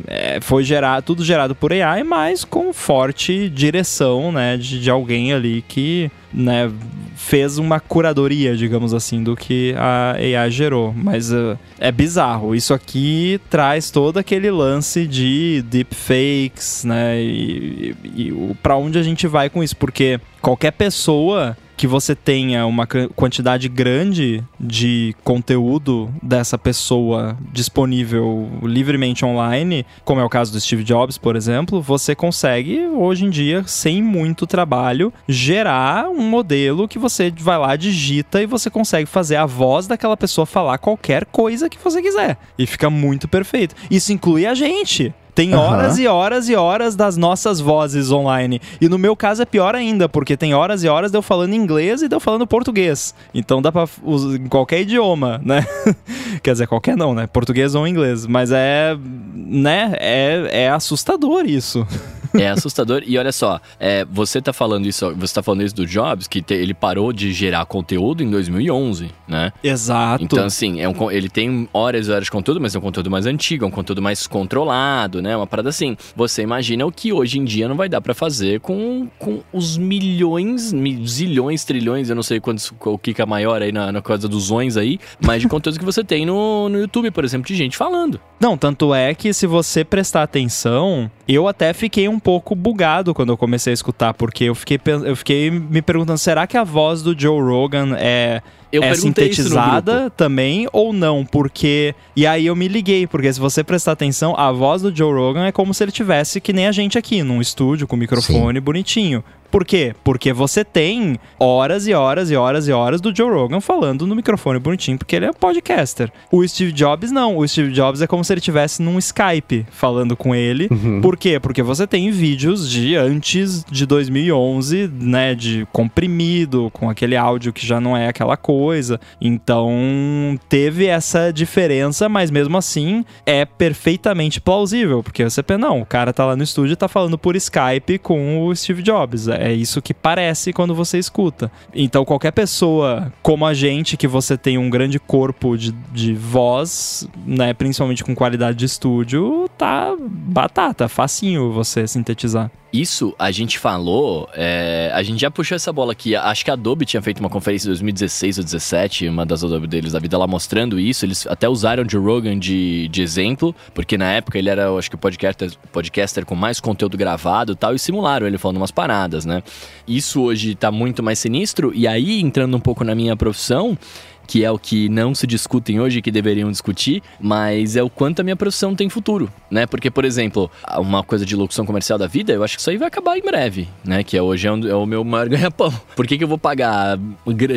é, foi gerado, tudo gerado por AI, mas com forte direção, né, de, de alguém ali que, né, fez uma curadoria, digamos assim, do que a AI gerou. Mas uh, é bizarro. Isso aqui traz todo aquele lance de deepfakes, né, e, e, e pra onde a gente vai com isso, porque qualquer pessoa que você tenha uma quantidade grande de conteúdo dessa pessoa disponível livremente online, como é o caso do Steve Jobs, por exemplo, você consegue hoje em dia, sem muito trabalho, gerar um modelo que você vai lá, digita e você consegue fazer a voz daquela pessoa falar qualquer coisa que você quiser. E fica muito perfeito. Isso inclui a gente. Tem horas e horas e horas das nossas vozes online. E no meu caso é pior ainda, porque tem horas e horas de eu falando inglês e de eu falando português. Então dá pra usar em qualquer idioma, *laughs* né? Quer dizer, qualquer não, né? Português ou inglês. Mas é. né? É, é assustador isso. É assustador. E olha só, é, você tá falando isso, você tá falando isso do Jobs, que te- ele parou de gerar conteúdo em 2011, né? Exato. Então, assim, é um ele tem horas e horas de conteúdo, mas é um conteúdo mais antigo, é um conteúdo mais controlado, né? Uma parada assim. Você imagina o que hoje em dia não vai dar pra fazer com, com os milhões, mi- zilhões, trilhões, eu não sei quantos, o que que é maior aí na, na coisa dos zões aí, mas de *laughs* conteúdos que você tem no, no YouTube, por exemplo, de gente falando. Não, tanto é que se você prestar atenção, eu até fiquei um pouco bugado quando eu comecei a escutar, porque eu fiquei, eu fiquei me perguntando, será que a voz do Joe Rogan é eu é sintetizada também ou não? Porque. E aí eu me liguei, porque se você prestar atenção, a voz do Joe Rogan é como se ele tivesse que nem a gente aqui, num estúdio com microfone Sim. bonitinho. Por quê? Porque você tem horas e horas e horas e horas do Joe Rogan falando no microfone bonitinho, porque ele é podcaster. O Steve Jobs não. O Steve Jobs é como se ele estivesse num Skype falando com ele. Uhum. Por quê? Porque você tem vídeos de antes de 2011, né, de comprimido, com aquele áudio que já não é aquela coisa. Então, teve essa diferença, mas mesmo assim é perfeitamente plausível, porque você pensa, não, o cara tá lá no estúdio e tá falando por Skype com o Steve Jobs. É é isso que parece quando você escuta. Então, qualquer pessoa como a gente, que você tem um grande corpo de, de voz, né, principalmente com qualidade de estúdio, tá batata, facinho você sintetizar. Isso a gente falou, é, a gente já puxou essa bola aqui. Acho que a Adobe tinha feito uma conferência em 2016 ou 2017, uma das Adobe deles da vida lá mostrando isso. Eles até usaram Joe Rogan de, de exemplo, porque na época ele era, acho que o podcaster, podcaster com mais conteúdo gravado e tal, e simularam ele falando umas paradas, né? Isso hoje tá muito mais sinistro, e aí entrando um pouco na minha profissão que é o que não se discutem hoje que deveriam discutir, mas é o quanto a minha profissão tem futuro, né? Porque, por exemplo, uma coisa de locução comercial da vida, eu acho que isso aí vai acabar em breve, né? Que é hoje é, é o meu maior *laughs* ganha-pão. Por que, que eu vou pagar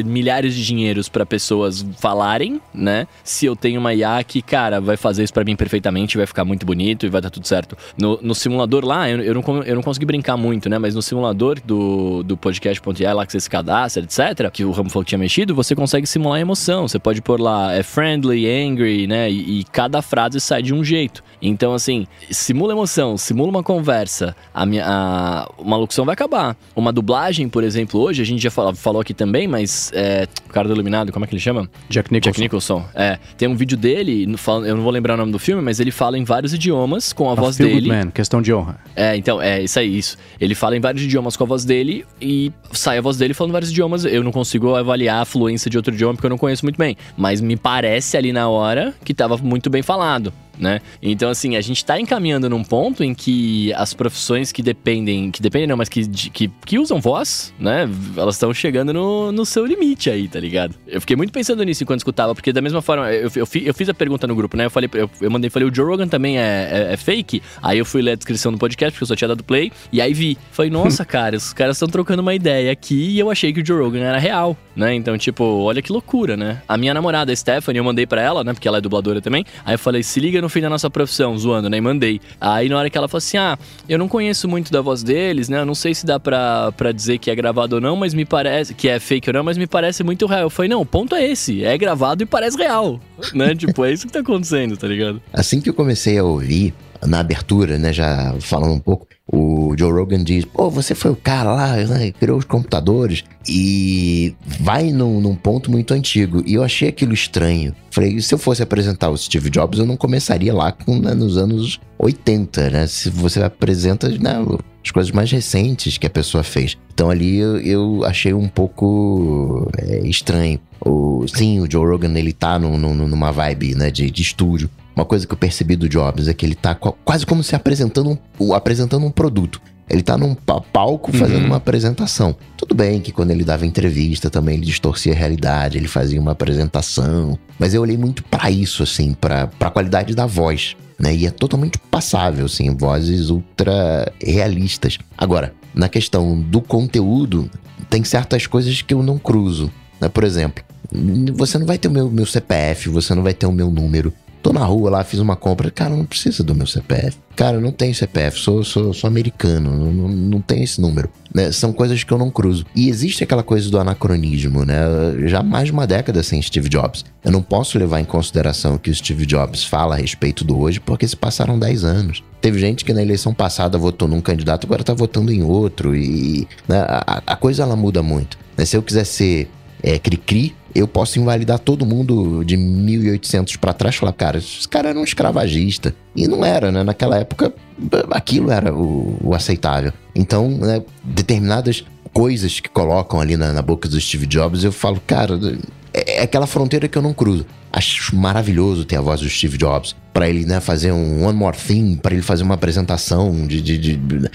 milhares de dinheiros para pessoas falarem, né? Se eu tenho uma IA que, cara, vai fazer isso para mim perfeitamente, vai ficar muito bonito e vai dar tudo certo. No, no simulador lá, eu, eu, não, eu não consegui brincar muito, né? Mas no simulador do, do podcast.ai lá que você se cadastra, etc., que o Ramo falou que tinha mexido, você consegue simular emoção Você pode pôr lá, é friendly, angry, né? E, e, cada frase sai de um jeito. Então, assim, simula emoção, simula uma conversa. A minha, a, uma locução vai acabar. Uma dublagem, por exemplo, hoje, a gente já falou, falou aqui também, mas é, o cara do Iluminado, como é que ele chama? Jack Nicholson. Jack Nicholson. É. Tem um vídeo dele, eu não vou lembrar o nome do filme, mas ele fala em vários idiomas com a, a voz dele. Man, questão de honra. É, então, é isso aí, isso. Ele fala em vários idiomas com a voz dele e sai a voz dele falando vários idiomas. Eu não consigo avaliar a fluência de outro idioma porque eu não conheço muito bem. Mas me parece ali na hora que estava muito bem falado né? Então, assim, a gente está encaminhando num ponto em que as profissões que dependem, que dependem não, mas que, que, que usam voz, né? Elas estão chegando no, no seu limite aí, tá ligado? Eu fiquei muito pensando nisso enquanto escutava, porque da mesma forma, eu, eu, eu fiz a pergunta no grupo, né? Eu falei, eu, eu mandei, falei, o Joe Rogan também é, é, é, fake? Aí eu fui ler a descrição do podcast, porque eu só tinha dado play, e aí vi. Falei, nossa, *laughs* cara, os caras estão trocando uma ideia aqui e eu achei que o Joe Rogan era real, né? Então, tipo, olha que loucura, né? A minha namorada, a Stephanie, eu mandei para ela, né? Porque ela é dubladora também. Aí eu falei, se liga no fim da nossa profissão, zoando, né? E mandei. Aí na hora que ela falou assim: ah, eu não conheço muito da voz deles, né? Eu não sei se dá pra, pra dizer que é gravado ou não, mas me parece. que é fake ou não, mas me parece muito real. Eu falei: não, o ponto é esse. É gravado e parece real. *laughs* né? Tipo, é isso que tá acontecendo, tá ligado? Assim que eu comecei a ouvir, na abertura, né, já falando um pouco, o Joe Rogan diz: pô, você foi o cara lá, né, criou os computadores e vai num, num, ponto muito antigo. E eu achei aquilo estranho. Falei: se eu fosse apresentar o Steve Jobs, eu não começaria lá com, né, nos anos 80, né? Se você apresenta né, as coisas mais recentes que a pessoa fez. Então ali eu, eu achei um pouco é, estranho. O, sim, o Joe Rogan ele tá numa vibe né, de, de estúdio. Uma coisa que eu percebi do Jobs é que ele tá quase como se apresentando um, apresentando um produto. Ele tá num palco fazendo uhum. uma apresentação. Tudo bem que quando ele dava entrevista também ele distorcia a realidade, ele fazia uma apresentação. Mas eu olhei muito para isso, assim, pra, pra qualidade da voz. Né? E é totalmente passável, assim, vozes ultra realistas. Agora, na questão do conteúdo, tem certas coisas que eu não cruzo. Né? Por exemplo, você não vai ter o meu, meu CPF, você não vai ter o meu número. Tô na rua lá, fiz uma compra. Cara, não precisa do meu CPF. Cara, não tenho CPF, sou, sou, sou americano, não, não, não tenho esse número. Né? São coisas que eu não cruzo. E existe aquela coisa do anacronismo, né? Já mais de uma década sem Steve Jobs. Eu não posso levar em consideração o que o Steve Jobs fala a respeito do hoje, porque se passaram 10 anos. Teve gente que na eleição passada votou num candidato, agora tá votando em outro. E né? a, a coisa ela muda muito. Né? Se eu quiser ser é, cri-cri, eu posso invalidar todo mundo de 1800 para trás e falar, cara, esse cara era um escravagista. E não era, né? Naquela época, aquilo era o, o aceitável. Então, né, determinadas coisas que colocam ali na, na boca do Steve Jobs, eu falo, cara, é, é aquela fronteira que eu não cruzo. Acho maravilhoso ter a voz do Steve Jobs. para ele né, fazer um One More Thing, para ele fazer uma apresentação de, de, de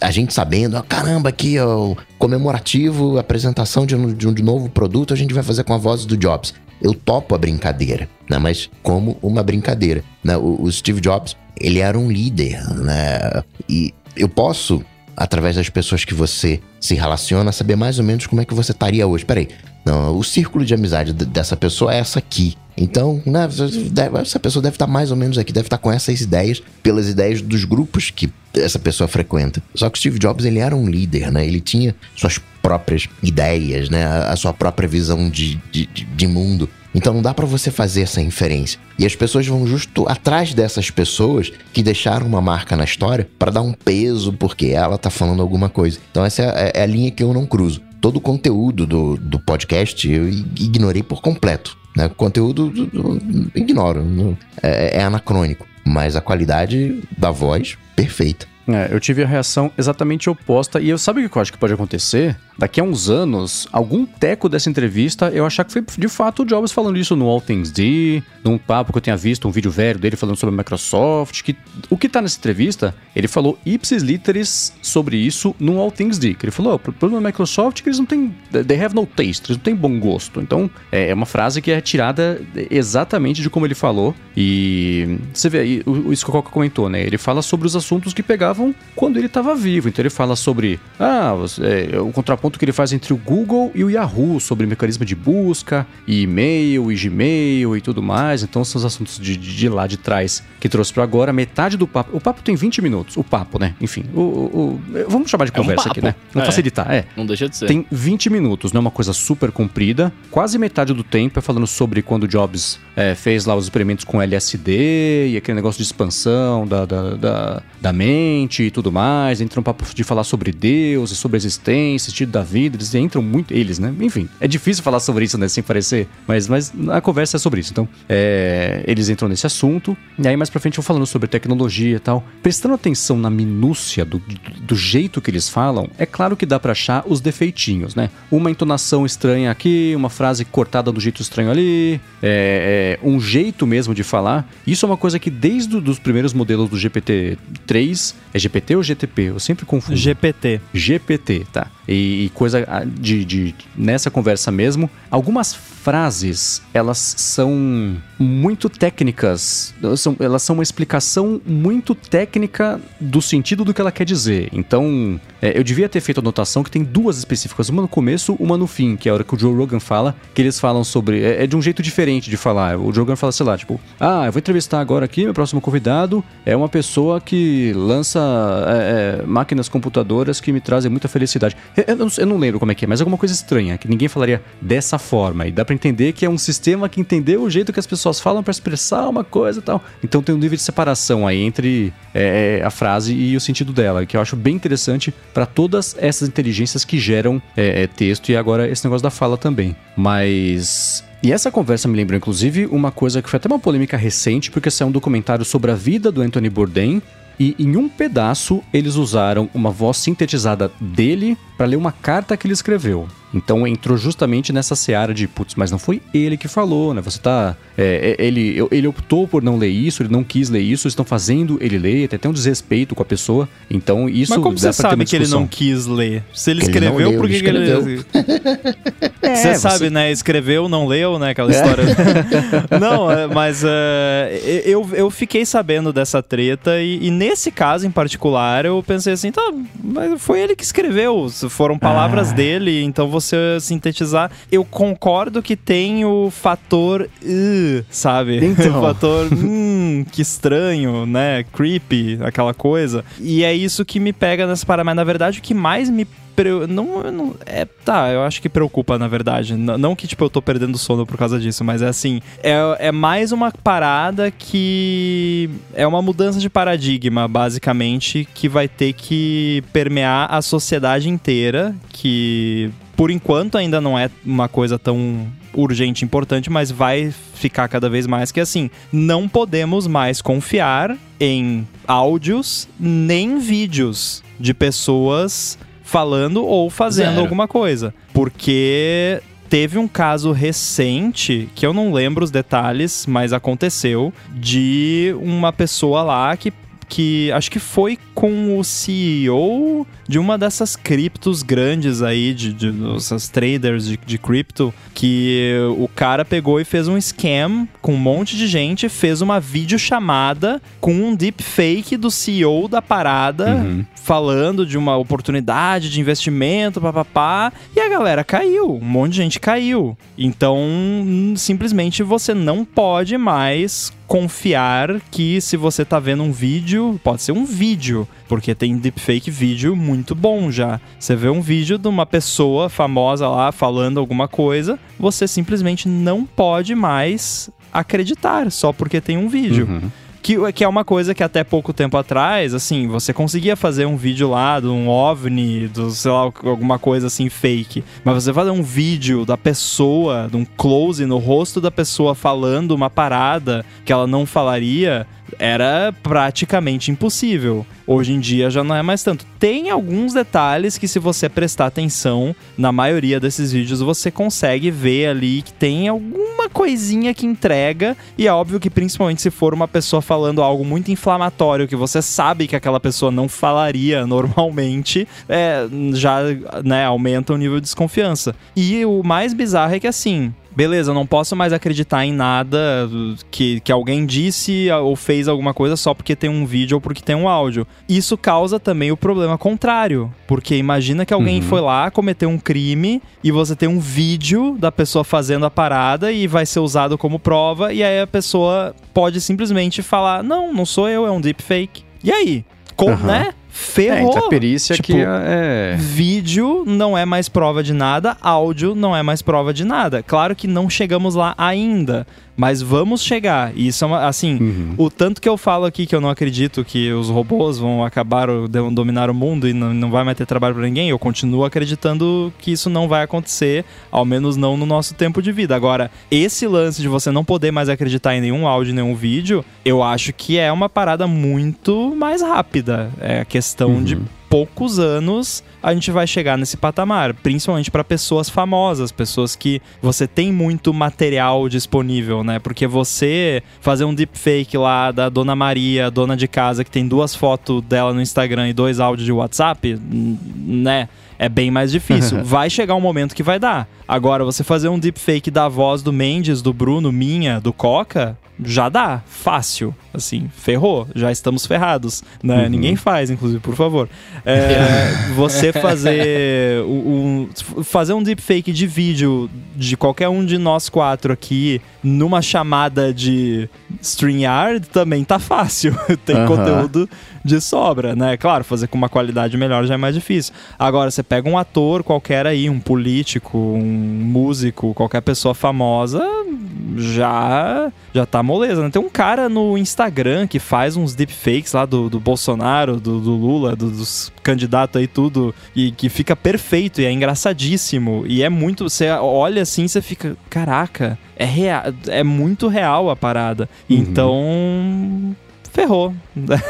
a gente sabendo, oh, caramba, aqui ó, comemorativo, apresentação de um, de um novo produto, a gente vai fazer com a voz do Jobs. Eu topo a brincadeira, né? Mas como uma brincadeira. Né? O, o Steve Jobs, ele era um líder, né? E eu posso através das pessoas que você se relaciona, saber mais ou menos como é que você estaria hoje. Peraí, não, o círculo de amizade dessa pessoa é essa aqui. Então, né, essa pessoa deve estar mais ou menos aqui, deve estar com essas ideias, pelas ideias dos grupos que essa pessoa frequenta. Só que o Steve Jobs, ele era um líder, né? Ele tinha suas próprias ideias, né? A sua própria visão de, de, de mundo. Então não dá para você fazer essa inferência. E as pessoas vão justo atrás dessas pessoas que deixaram uma marca na história para dar um peso porque ela tá falando alguma coisa. Então essa é, é a linha que eu não cruzo. Todo o conteúdo do, do podcast eu ignorei por completo. Né? O conteúdo do, do, ignoro, é, é anacrônico. Mas a qualidade da voz, perfeita. É, eu tive a reação exatamente oposta. E eu sabe o que eu acho que pode acontecer? daqui a uns anos, algum teco dessa entrevista, eu achar que foi de fato o Jobs falando isso no All Things D, num papo que eu tinha visto, um vídeo velho dele falando sobre a Microsoft, que o que tá nessa entrevista, ele falou ipsis literis sobre isso no All Things D, que ele falou, oh, o problema da Microsoft é que eles não têm, they have no taste, eles não têm bom gosto. Então, é, é uma frase que é tirada exatamente de como ele falou, e você vê aí, isso que o Coca comentou, né, ele fala sobre os assuntos que pegavam quando ele estava vivo, então ele fala sobre, ah, é, o contraponto ponto que ele faz entre o Google e o Yahoo sobre mecanismo de busca, e e-mail, e Gmail e tudo mais. Então são os assuntos de, de, de lá de trás que trouxe para agora. Metade do papo. O papo tem 20 minutos. O papo, né? Enfim, o, o, o vamos chamar de conversa é um aqui, né? Vamos é. facilitar. É. Não deixa de ser. Tem 20 minutos, não é uma coisa super comprida. Quase metade do tempo é falando sobre quando o Jobs é, fez lá os experimentos com LSD e aquele negócio de expansão da, da, da, da mente e tudo mais. Entra um papo de falar sobre Deus e sobre a existência, sentido da vida, eles entram muito, eles, né? Enfim, é difícil falar sobre isso, né, sem parecer, mas, mas a conversa é sobre isso. Então, é, eles entram nesse assunto, e aí mais pra frente vão falando sobre tecnologia e tal. Prestando atenção na minúcia do, do, do jeito que eles falam, é claro que dá para achar os defeitinhos, né? Uma entonação estranha aqui, uma frase cortada do jeito estranho ali, é, é, um jeito mesmo de falar. Isso é uma coisa que desde os primeiros modelos do GPT-3, é GPT ou GTP? Eu sempre confundo. GPT. GPT, tá. E, coisa ah, de, de, nessa conversa mesmo, algumas frases elas são muito técnicas, são, elas são uma explicação muito técnica do sentido do que ela quer dizer. Então, é, eu devia ter feito a anotação que tem duas específicas, uma no começo, uma no fim, que é a hora que o Joe Rogan fala, que eles falam sobre. É, é de um jeito diferente de falar. O Joe Rogan fala, sei lá, tipo, ah, eu vou entrevistar agora aqui, meu próximo convidado é uma pessoa que lança é, é máquinas computadoras que me trazem muita felicidade. Eu, eu, eu não lembro como é que é, mas alguma coisa estranha, que ninguém falaria dessa forma. E dá pra entender que é um sistema que entendeu o jeito que as pessoas falam para expressar uma coisa e tal. Então tem um nível de separação aí entre é, a frase e o sentido dela, que eu acho bem interessante para todas essas inteligências que geram é, é, texto e agora esse negócio da fala também. Mas e essa conversa me lembra, inclusive, uma coisa que foi até uma polêmica recente, porque saiu um documentário sobre a vida do Anthony Bourdain, e em um pedaço eles usaram uma voz sintetizada dele para ler uma carta que ele escreveu. Então entrou justamente nessa seara de, putz, mas não foi ele que falou, né? Você tá. É, é ele, ele optou por não ler isso, ele não quis ler isso, estão fazendo ele ler, tem até um desrespeito com a pessoa. Então isso. Mas como você sabe que ele não quis ler? Se ele, ele escreveu, por que ele. Escreveu. *laughs* é, você, sabe, né? Escreveu, não leu, né? Aquela história. É. *laughs* não, é, mas uh, eu, eu fiquei sabendo dessa treta e, e, nesse caso em particular eu pensei assim, tá, mas foi ele que escreveu, foram palavras ah. dele, então você você sintetizar. Eu concordo que tem o fator uh, sabe? *laughs* Então. o fator hum, que estranho, né? Creepy, aquela coisa. E é isso que me pega nessa parada. Mas na verdade o que mais me não, não, é, tá, eu acho que preocupa, na verdade. N não que, tipo, eu tô perdendo sono por causa disso, mas é assim, é, é mais uma parada que é uma mudança de paradigma, basicamente, que vai ter que permear a sociedade inteira, que por enquanto ainda não é uma coisa tão urgente importante, mas vai ficar cada vez mais que assim, não podemos mais confiar em áudios nem vídeos de pessoas falando ou fazendo Zero. alguma coisa, porque teve um caso recente, que eu não lembro os detalhes, mas aconteceu, de uma pessoa lá que que acho que foi com o CEO de uma dessas criptos grandes aí, de, de essas traders de, de cripto, que o cara pegou e fez um scam com um monte de gente, fez uma videochamada com um deepfake do CEO da parada, uhum. falando de uma oportunidade de investimento, papapá, e a galera caiu, um monte de gente caiu. Então, simplesmente você não pode mais confiar que se você tá vendo um vídeo, pode ser um vídeo, porque tem deepfake vídeo muito bom já. Você vê um vídeo de uma pessoa famosa lá falando alguma coisa, você simplesmente não pode mais acreditar só porque tem um vídeo. Uhum. Que, que é uma coisa que até pouco tempo atrás, assim, você conseguia fazer um vídeo lá de um OVNI, do, sei lá, alguma coisa assim fake. Mas você fazer um vídeo da pessoa, de um close no rosto da pessoa falando uma parada que ela não falaria, era praticamente impossível. Hoje em dia já não é mais tanto. Tem alguns detalhes que, se você prestar atenção, na maioria desses vídeos você consegue ver ali que tem alguma coisinha que entrega. E é óbvio que, principalmente se for uma pessoa falando algo muito inflamatório que você sabe que aquela pessoa não falaria *laughs* normalmente, é, já né, aumenta o nível de desconfiança. E o mais bizarro é que assim beleza, eu não posso mais acreditar em nada que, que alguém disse ou fez alguma coisa só porque tem um vídeo ou porque tem um áudio. Isso causa também o problema contrário, porque imagina que alguém uhum. foi lá, cometeu um crime e você tem um vídeo da pessoa fazendo a parada e vai ser usado como prova e aí a pessoa pode simplesmente falar: "Não, não sou eu, é um deepfake". E aí? Com, uhum. né? Ferrou. É, a perícia tipo, que é, é... Vídeo não é mais prova de nada, áudio não é mais prova de nada. Claro que não chegamos lá ainda, mas vamos chegar. E isso é uma, assim, uhum. o tanto que eu falo aqui que eu não acredito que os robôs vão acabar dominar o mundo e não, não vai mais ter trabalho para ninguém, eu continuo acreditando que isso não vai acontecer, ao menos não no nosso tempo de vida. Agora, esse lance de você não poder mais acreditar em nenhum áudio, nenhum vídeo, eu acho que é uma parada muito mais rápida. É a questão uhum. de poucos anos a gente vai chegar nesse patamar, principalmente para pessoas famosas, pessoas que você tem muito material disponível, né? Porque você fazer um deepfake lá da Dona Maria, dona de casa, que tem duas fotos dela no Instagram e dois áudios de WhatsApp, né? é bem mais difícil. *laughs* vai chegar um momento que vai dar. Agora, você fazer um deepfake da voz do Mendes, do Bruno, minha, do Coca, já dá, fácil. Assim, ferrou, já estamos ferrados. Né? Uhum. Ninguém faz, inclusive, por favor. É, *laughs* você fazer um, fazer um deepfake de vídeo de qualquer um de nós quatro aqui numa chamada de StreamYard também tá fácil. *laughs* Tem uhum. conteúdo de sobra, né? Claro, fazer com uma qualidade melhor já é mais difícil. Agora, você pega um ator qualquer aí, um político, um músico, qualquer pessoa famosa, já já tá moleza, né? Tem um cara no Instagram que faz uns deepfakes lá do, do Bolsonaro, do, do Lula, do, dos candidatos aí, tudo, e que fica perfeito e é engraçadíssimo. E é muito. Você olha assim, você fica. Caraca, é, real, é muito real a parada. Uhum. Então ferrou.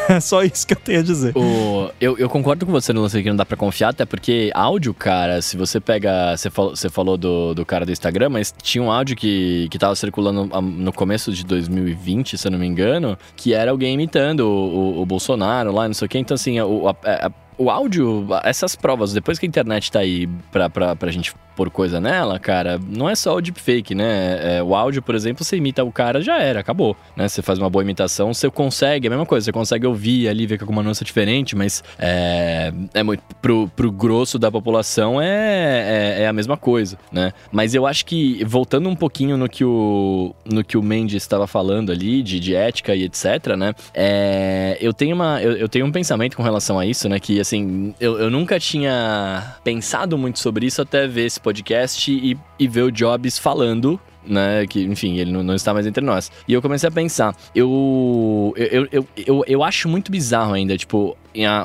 É *laughs* só isso que eu tenho a dizer. O, eu, eu concordo com você no lance que não dá pra confiar, até porque áudio, cara, se você pega. Você falou, você falou do, do cara do Instagram, mas tinha um áudio que, que tava circulando no começo de 2020, se eu não me engano, que era alguém imitando o, o, o Bolsonaro lá, não sei o quê. Então, assim, a, a, a o áudio, essas provas, depois que a internet tá aí pra, pra, pra gente pôr coisa nela, cara, não é só o deepfake, né? É, o áudio, por exemplo, você imita o cara, já era, acabou. Né? Você faz uma boa imitação, você consegue, é a mesma coisa, você consegue ouvir ali, ver com alguma nuance diferente, mas é, é muito. Pro, pro grosso da população é, é, é, a mesma coisa, né? Mas eu acho que, voltando um pouquinho no que o, no que o Mendes estava falando ali, de, de ética e etc., né? É, eu, tenho uma, eu, eu tenho um pensamento com relação a isso, né? Que assim, eu, eu nunca tinha pensado muito sobre isso até ver esse podcast e, e ver o Jobs falando né? Que, enfim, ele não, não, está mais entre nós. E eu comecei a pensar, eu eu, eu, eu, eu acho muito bizarro ainda, tipo,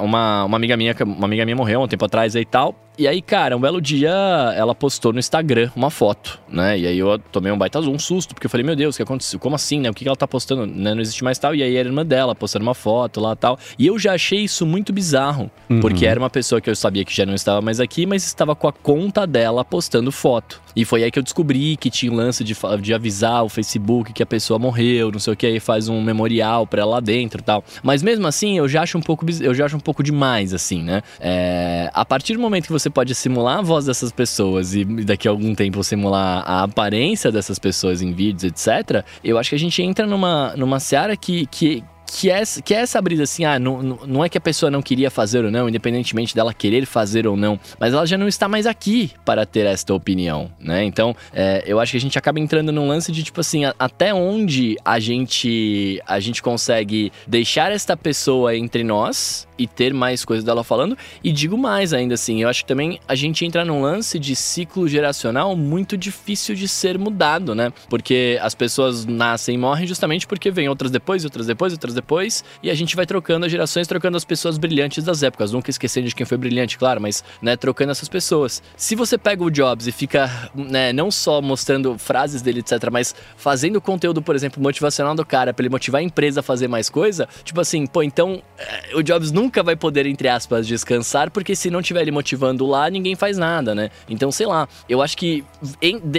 uma, uma amiga minha, uma amiga minha morreu um tempo atrás aí e tal. E aí, cara, um belo dia ela postou no Instagram uma foto, né? E aí eu tomei um baita um susto, porque eu falei, meu Deus, o que aconteceu? Como assim, né? O que ela tá postando? Né? Não existe mais tal. E aí era a irmã dela postando uma foto lá tal. E eu já achei isso muito bizarro, uhum. porque era uma pessoa que eu sabia que já não estava mais aqui, mas estava com a conta dela postando foto. E foi aí que eu descobri que tinha o lance de, de avisar o Facebook que a pessoa morreu, não sei o que, aí faz um memorial pra ela lá dentro e tal. Mas mesmo assim, eu já acho um pouco, eu já acho um pouco demais, assim, né? É, a partir do momento que você pode simular a voz dessas pessoas e daqui a algum tempo simular a aparência dessas pessoas em vídeos, etc., eu acho que a gente entra numa, numa seara que, que, que é, que é essa brisa assim, ah, não, não é que a pessoa não queria fazer ou não, independentemente dela querer fazer ou não, mas ela já não está mais aqui para ter esta opinião, né? Então, é, eu acho que a gente acaba entrando num lance de tipo assim, a, até onde a gente a gente consegue deixar esta pessoa entre nós e ter mais coisas dela falando. E digo mais ainda assim, eu acho que também a gente entra num lance de ciclo geracional muito difícil de ser mudado, né? Porque as pessoas nascem e morrem justamente porque vem outras depois, outras depois, outras depois, e a gente vai trocando as gerações, trocando as pessoas brilhantes das épocas. Nunca esquecendo de quem foi brilhante, claro, mas, né, trocando essas pessoas. Se você pega o Jobs e fica, né, não só mostrando frases dele, etc., mas fazendo conteúdo, por exemplo, motivacional do cara, pra ele motivar a empresa a fazer mais coisa, tipo assim, pô, então eh, o Jobs nunca vai poder, entre aspas, descansar, porque se não tiver ele motivando lá, ninguém faz nada, né? Então, sei lá, eu acho que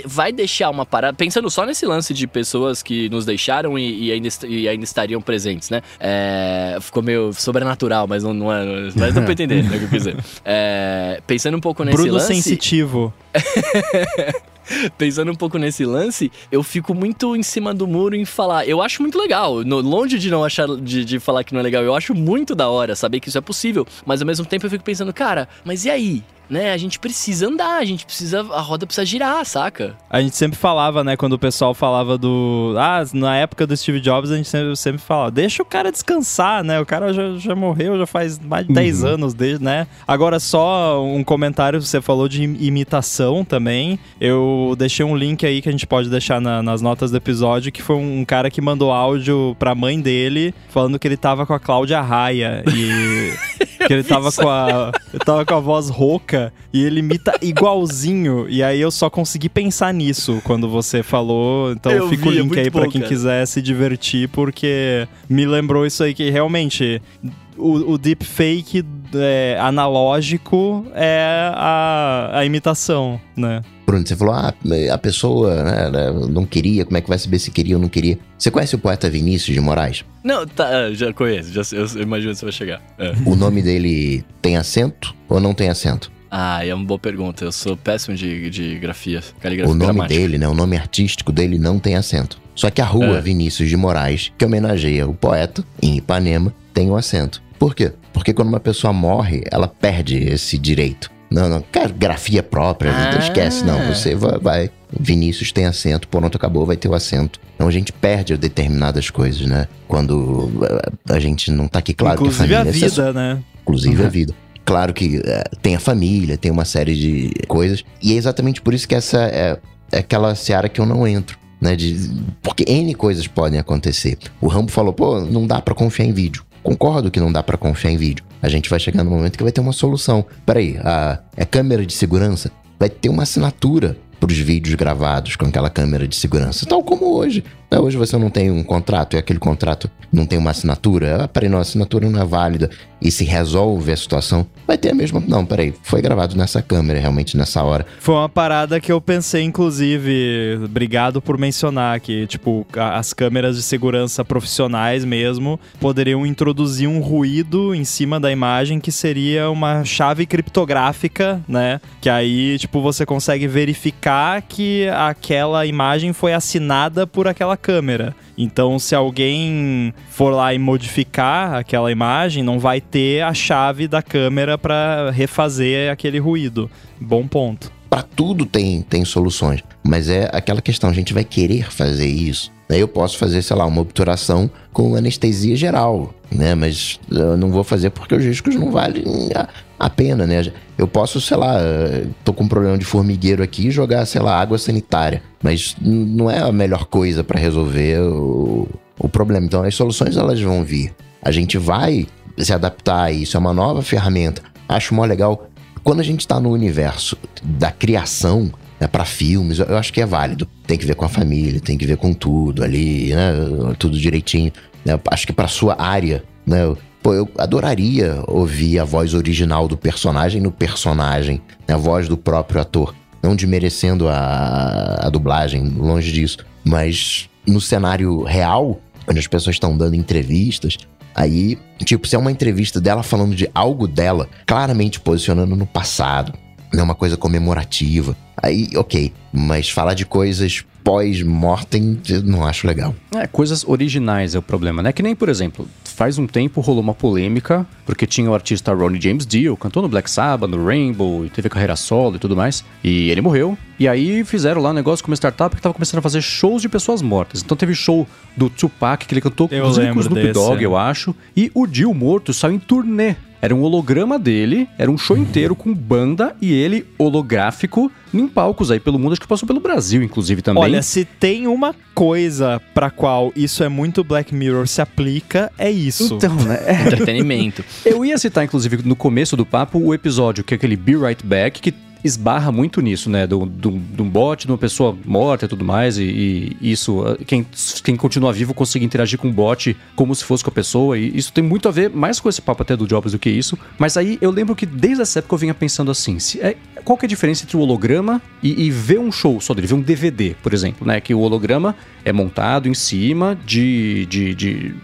vai deixar uma parada. Pensando só nesse lance de pessoas que nos deixaram e, e, ainda, e ainda, estariam presentes, né? É, ficou meio sobrenatural, mas não, não é. Mas dá pra entender né, o que eu quis dizer. É, pensando um pouco nesse Bruno lance. sensitivo. *laughs* *laughs* pensando um pouco nesse lance, eu fico muito em cima do muro em falar. Eu acho muito legal, no, longe de não achar de, de falar que não é legal, eu acho muito da hora saber que isso é possível. Mas ao mesmo tempo eu fico pensando, cara, mas e aí? né? A gente precisa andar, a gente precisa. A roda precisa girar, saca? A gente sempre falava, né? Quando o pessoal falava do. Ah, na época do Steve Jobs, a gente sempre, sempre falava, deixa o cara descansar, né? O cara já, já morreu, já faz mais de 10 uhum. anos desde, né? Agora, só um comentário, você falou de imitação também. Eu deixei um link aí que a gente pode deixar na, nas notas do episódio, que foi um cara que mandou áudio pra mãe dele, falando que ele tava com a Cláudia Raia. E. *laughs* que ele tava com a. Ele tava com a voz rouca e ele imita igualzinho. E aí eu só consegui pensar nisso quando você falou. Então eu fica vi, o é link é aí para quem quiser se divertir, porque me lembrou isso aí que realmente. O, o deepfake é, analógico é a, a imitação, né? Bruno, você falou, ah, a pessoa né, né, não queria, como é que vai saber se queria ou não queria? Você conhece o poeta Vinícius de Moraes? Não, tá, é, já conheço, já, eu, eu imagino que você vai chegar. É. O nome dele tem acento ou não tem acento? Ah, é uma boa pergunta. Eu sou péssimo de, de grafia, caligrafia O nome gramática. dele, né, o nome artístico dele não tem acento. Só que a rua é. Vinícius de Moraes, que homenageia o poeta, em Ipanema, tem um acento. Por quê? Porque quando uma pessoa morre, ela perde esse direito. Não, não, grafia própria, ah. esquece, não. Você vai, vai. Vinícius tem acento, pronto, acabou, vai ter o acento. Então a gente perde determinadas coisas, né? Quando a gente não tá aqui, claro Inclusive que a família... Inclusive a vida, né? Inclusive uhum. a vida. Claro que uh, tem a família, tem uma série de coisas. E é exatamente por isso que essa é, é aquela seara que eu não entro. Né, de, porque N coisas podem acontecer. O Rambo falou, pô, não dá para confiar em vídeo. Concordo que não dá para confiar em vídeo a gente vai chegar no momento que vai ter uma solução. Peraí, a, é câmera de segurança? Vai ter uma assinatura para os vídeos gravados com aquela câmera de segurança, tal como hoje. Hoje você não tem um contrato e aquele contrato não tem uma assinatura. Ah, peraí, não, a assinatura não é válida e se resolve a situação, vai ter a mesma. Não, peraí, foi gravado nessa câmera realmente nessa hora. Foi uma parada que eu pensei, inclusive, obrigado por mencionar que, tipo, as câmeras de segurança profissionais mesmo poderiam introduzir um ruído em cima da imagem que seria uma chave criptográfica, né? Que aí, tipo, você consegue verificar que aquela imagem foi assinada por aquela câmera. Então, se alguém for lá e modificar aquela imagem, não vai ter a chave da câmera para refazer aquele ruído. Bom ponto. Para tudo tem, tem soluções, mas é aquela questão, a gente vai querer fazer isso. Eu posso fazer, sei lá, uma obturação com anestesia geral, né? Mas eu não vou fazer porque os riscos não valem a, a pena, né? Eu posso, sei lá, tô com um problema de formigueiro aqui e jogar, sei lá, água sanitária. Mas não é a melhor coisa para resolver o, o problema. Então as soluções elas vão vir. A gente vai se adaptar a isso, é uma nova ferramenta. Acho mó legal. Quando a gente está no universo da criação, né, para filmes, eu acho que é válido. Tem que ver com a família, tem que ver com tudo ali, né, tudo direitinho. Né, acho que para sua área, né, pô, eu adoraria ouvir a voz original do personagem no personagem, né, a voz do próprio ator. não desmerecendo a, a dublagem, longe disso, mas no cenário real, onde as pessoas estão dando entrevistas, aí, tipo, se é uma entrevista dela falando de algo dela, claramente posicionando no passado, não é uma coisa comemorativa, aí, ok, mas falar de coisas pós-mortem, não acho legal. É, coisas originais é o problema, né? Que nem, por exemplo, faz um tempo rolou uma polêmica, porque tinha o artista Ronnie James Dio, cantou no Black Sabbath, no Rainbow, e teve carreira solo e tudo mais, e ele morreu. E aí fizeram lá um negócio com uma startup que tava começando a fazer shows de pessoas mortas. Então teve show do Tupac, que ele cantou Eu inclusive com o Snoop Dogg, eu acho, e o Dio morto saiu em turnê. Era um holograma dele, era um show inteiro com banda e ele holográfico em palcos aí pelo mundo, acho que passou pelo Brasil, inclusive, também. Olha, se tem uma coisa pra qual isso é muito Black Mirror se aplica, é isso. então, né? É. *laughs* Entretenimento. Eu ia citar, inclusive, no começo do papo, o episódio que é aquele Be Right Back, que esbarra muito nisso, né? De um bot, de uma pessoa morta e tudo mais, e, e isso, uh, quem, quem continua vivo consegue interagir com o bot como se fosse com a pessoa, e isso tem muito a ver mais com esse papo até do Jobs do que isso. Mas aí eu lembro que desde essa época eu vinha pensando assim: se é, qual que é a diferença entre o holograma e, e ver um show só dele, ver um DVD, por exemplo, né? Que o holograma é montado em cima de, de, de,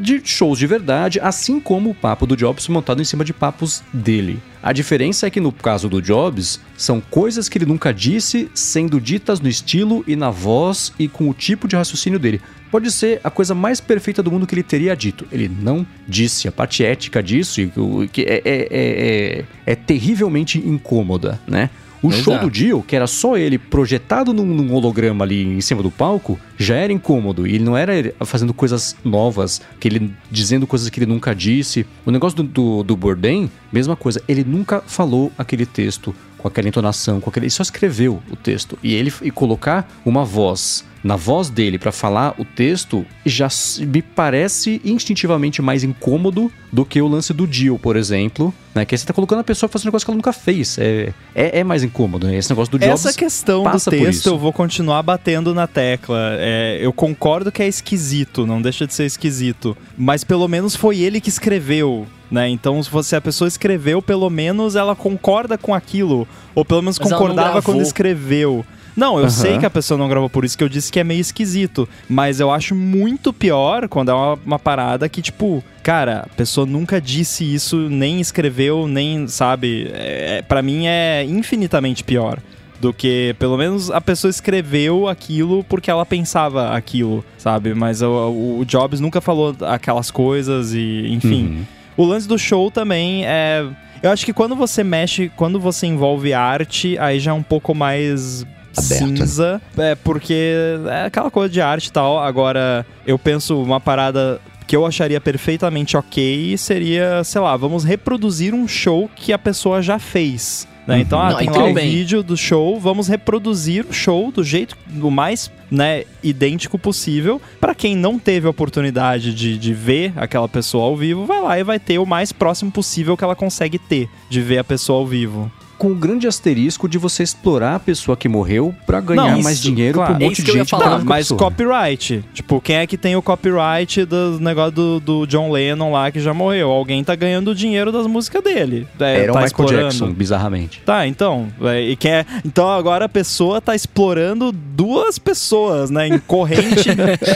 de shows de verdade, assim como o papo do Jobs montado em cima de papos dele. A diferença é que no caso do Jobs, são coisas que ele nunca disse sendo ditas no estilo e na voz e com o tipo de raciocínio dele. Pode ser a coisa mais perfeita do mundo que ele teria dito. Ele não disse. A parte ética disso e que é, é, é, é, é terrivelmente incômoda, né? O Exato. show do Dio, que era só ele projetado num, num holograma ali em cima do palco, já era incômodo. E ele não era fazendo coisas novas, que ele dizendo coisas que ele nunca disse. O negócio do, do, do Bourdain, mesma coisa. Ele nunca falou aquele texto com aquela entonação, com aquele. Ele só escreveu o texto. E ele e colocar uma voz na voz dele pra falar o texto já me parece instintivamente mais incômodo do que o lance do Dio, por exemplo. Né? Que aí você tá colocando a pessoa fazendo um negócio que ela nunca fez. É, é, é mais incômodo, né? Esse negócio do Jobs. Essa questão do texto eu vou continuar batendo na tecla. É, eu concordo que é esquisito, não deixa de ser esquisito. Mas pelo menos foi ele que escreveu. Né? Então, se você a pessoa escreveu, pelo menos ela concorda com aquilo. Ou pelo menos Mas concordava quando escreveu. Não, eu Aham. sei que a pessoa não gravou, por isso que eu disse que é meio esquisito. Mas eu acho muito pior quando é uma, uma parada que, tipo, cara, a pessoa nunca disse isso, nem escreveu, nem, sabe? É, para mim é infinitamente pior do que pelo menos a pessoa escreveu aquilo porque ela pensava aquilo, sabe? Mas o, o Jobs nunca falou aquelas coisas e, enfim. Uhum. O lance do show também é. Eu acho que quando você mexe, quando você envolve arte, aí já é um pouco mais Aberto, né? cinza. É, porque é aquela coisa de arte e tal. Agora, eu penso uma parada que eu acharia perfeitamente ok seria, sei lá, vamos reproduzir um show que a pessoa já fez. Né? Uhum. Então, ah, Não, tem lá o bem. vídeo do show, vamos reproduzir o show do jeito o mais né, idêntico possível. Pra quem não teve a oportunidade de, de ver aquela pessoa ao vivo, vai lá e vai ter o mais próximo possível que ela consegue ter de ver a pessoa ao vivo. Com o grande asterisco de você explorar a pessoa que morreu pra ganhar Não, mais isso, dinheiro claro. pra um É monte isso de gente. falar. Tá, mas copyright. Tipo, quem é que tem o copyright do negócio do, do John Lennon lá que já morreu? Alguém tá ganhando o dinheiro das músicas dele. É, Era o tá Michael explorando. Jackson, bizarramente. Tá, então. é, e quer, então agora a pessoa tá explorando duas pessoas, né? Em corrente,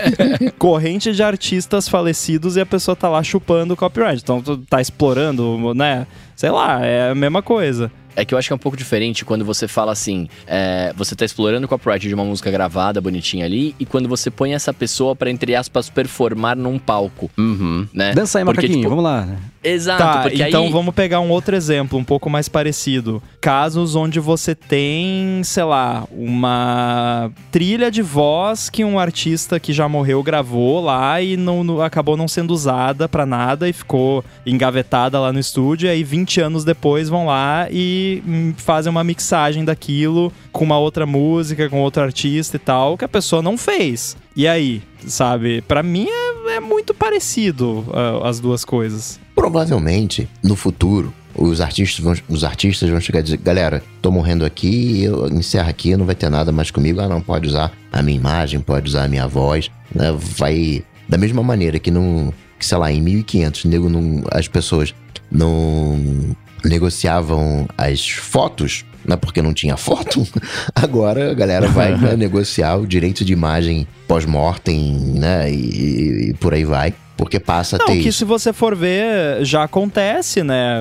*laughs* corrente de artistas falecidos e a pessoa tá lá chupando o copyright. Então tá explorando, né? Sei lá, é a mesma coisa. É que eu acho que é um pouco diferente quando você fala assim, é, você tá explorando o copyright de uma música gravada, bonitinha ali, e quando você põe essa pessoa pra, entre aspas, performar num palco, Uhum. né? Dança aí, Porque, macaquinho, tipo, vamos lá. Exato, Tá, porque então aí... vamos pegar um outro exemplo, um pouco mais parecido. Casos onde você tem, sei lá, uma trilha de voz que um artista que já morreu gravou lá e não, não- acabou não sendo usada pra nada e ficou engavetada lá no estúdio. E aí, 20 anos depois, vão lá e hum, fazem uma mixagem daquilo com uma outra música, com outro artista e tal, que a pessoa não fez. E aí, sabe? Pra mim é, é muito parecido ah, as duas coisas. Provavelmente, no futuro, os artistas vão, os artistas vão chegar e dizer, galera, tô morrendo aqui, eu encerro aqui, não vai ter nada mais comigo. Ah, não, pode usar a minha imagem, pode usar a minha voz. né? Vai. Da mesma maneira que não. Sei lá, em 1500, nego não, as pessoas não negociavam as fotos né, porque não tinha foto. *laughs* Agora a galera vai né, negociar o direito de imagem pós-mortem, né, e, e por aí vai. Porque passa a Não, ter que isso. se você for ver, já acontece, né?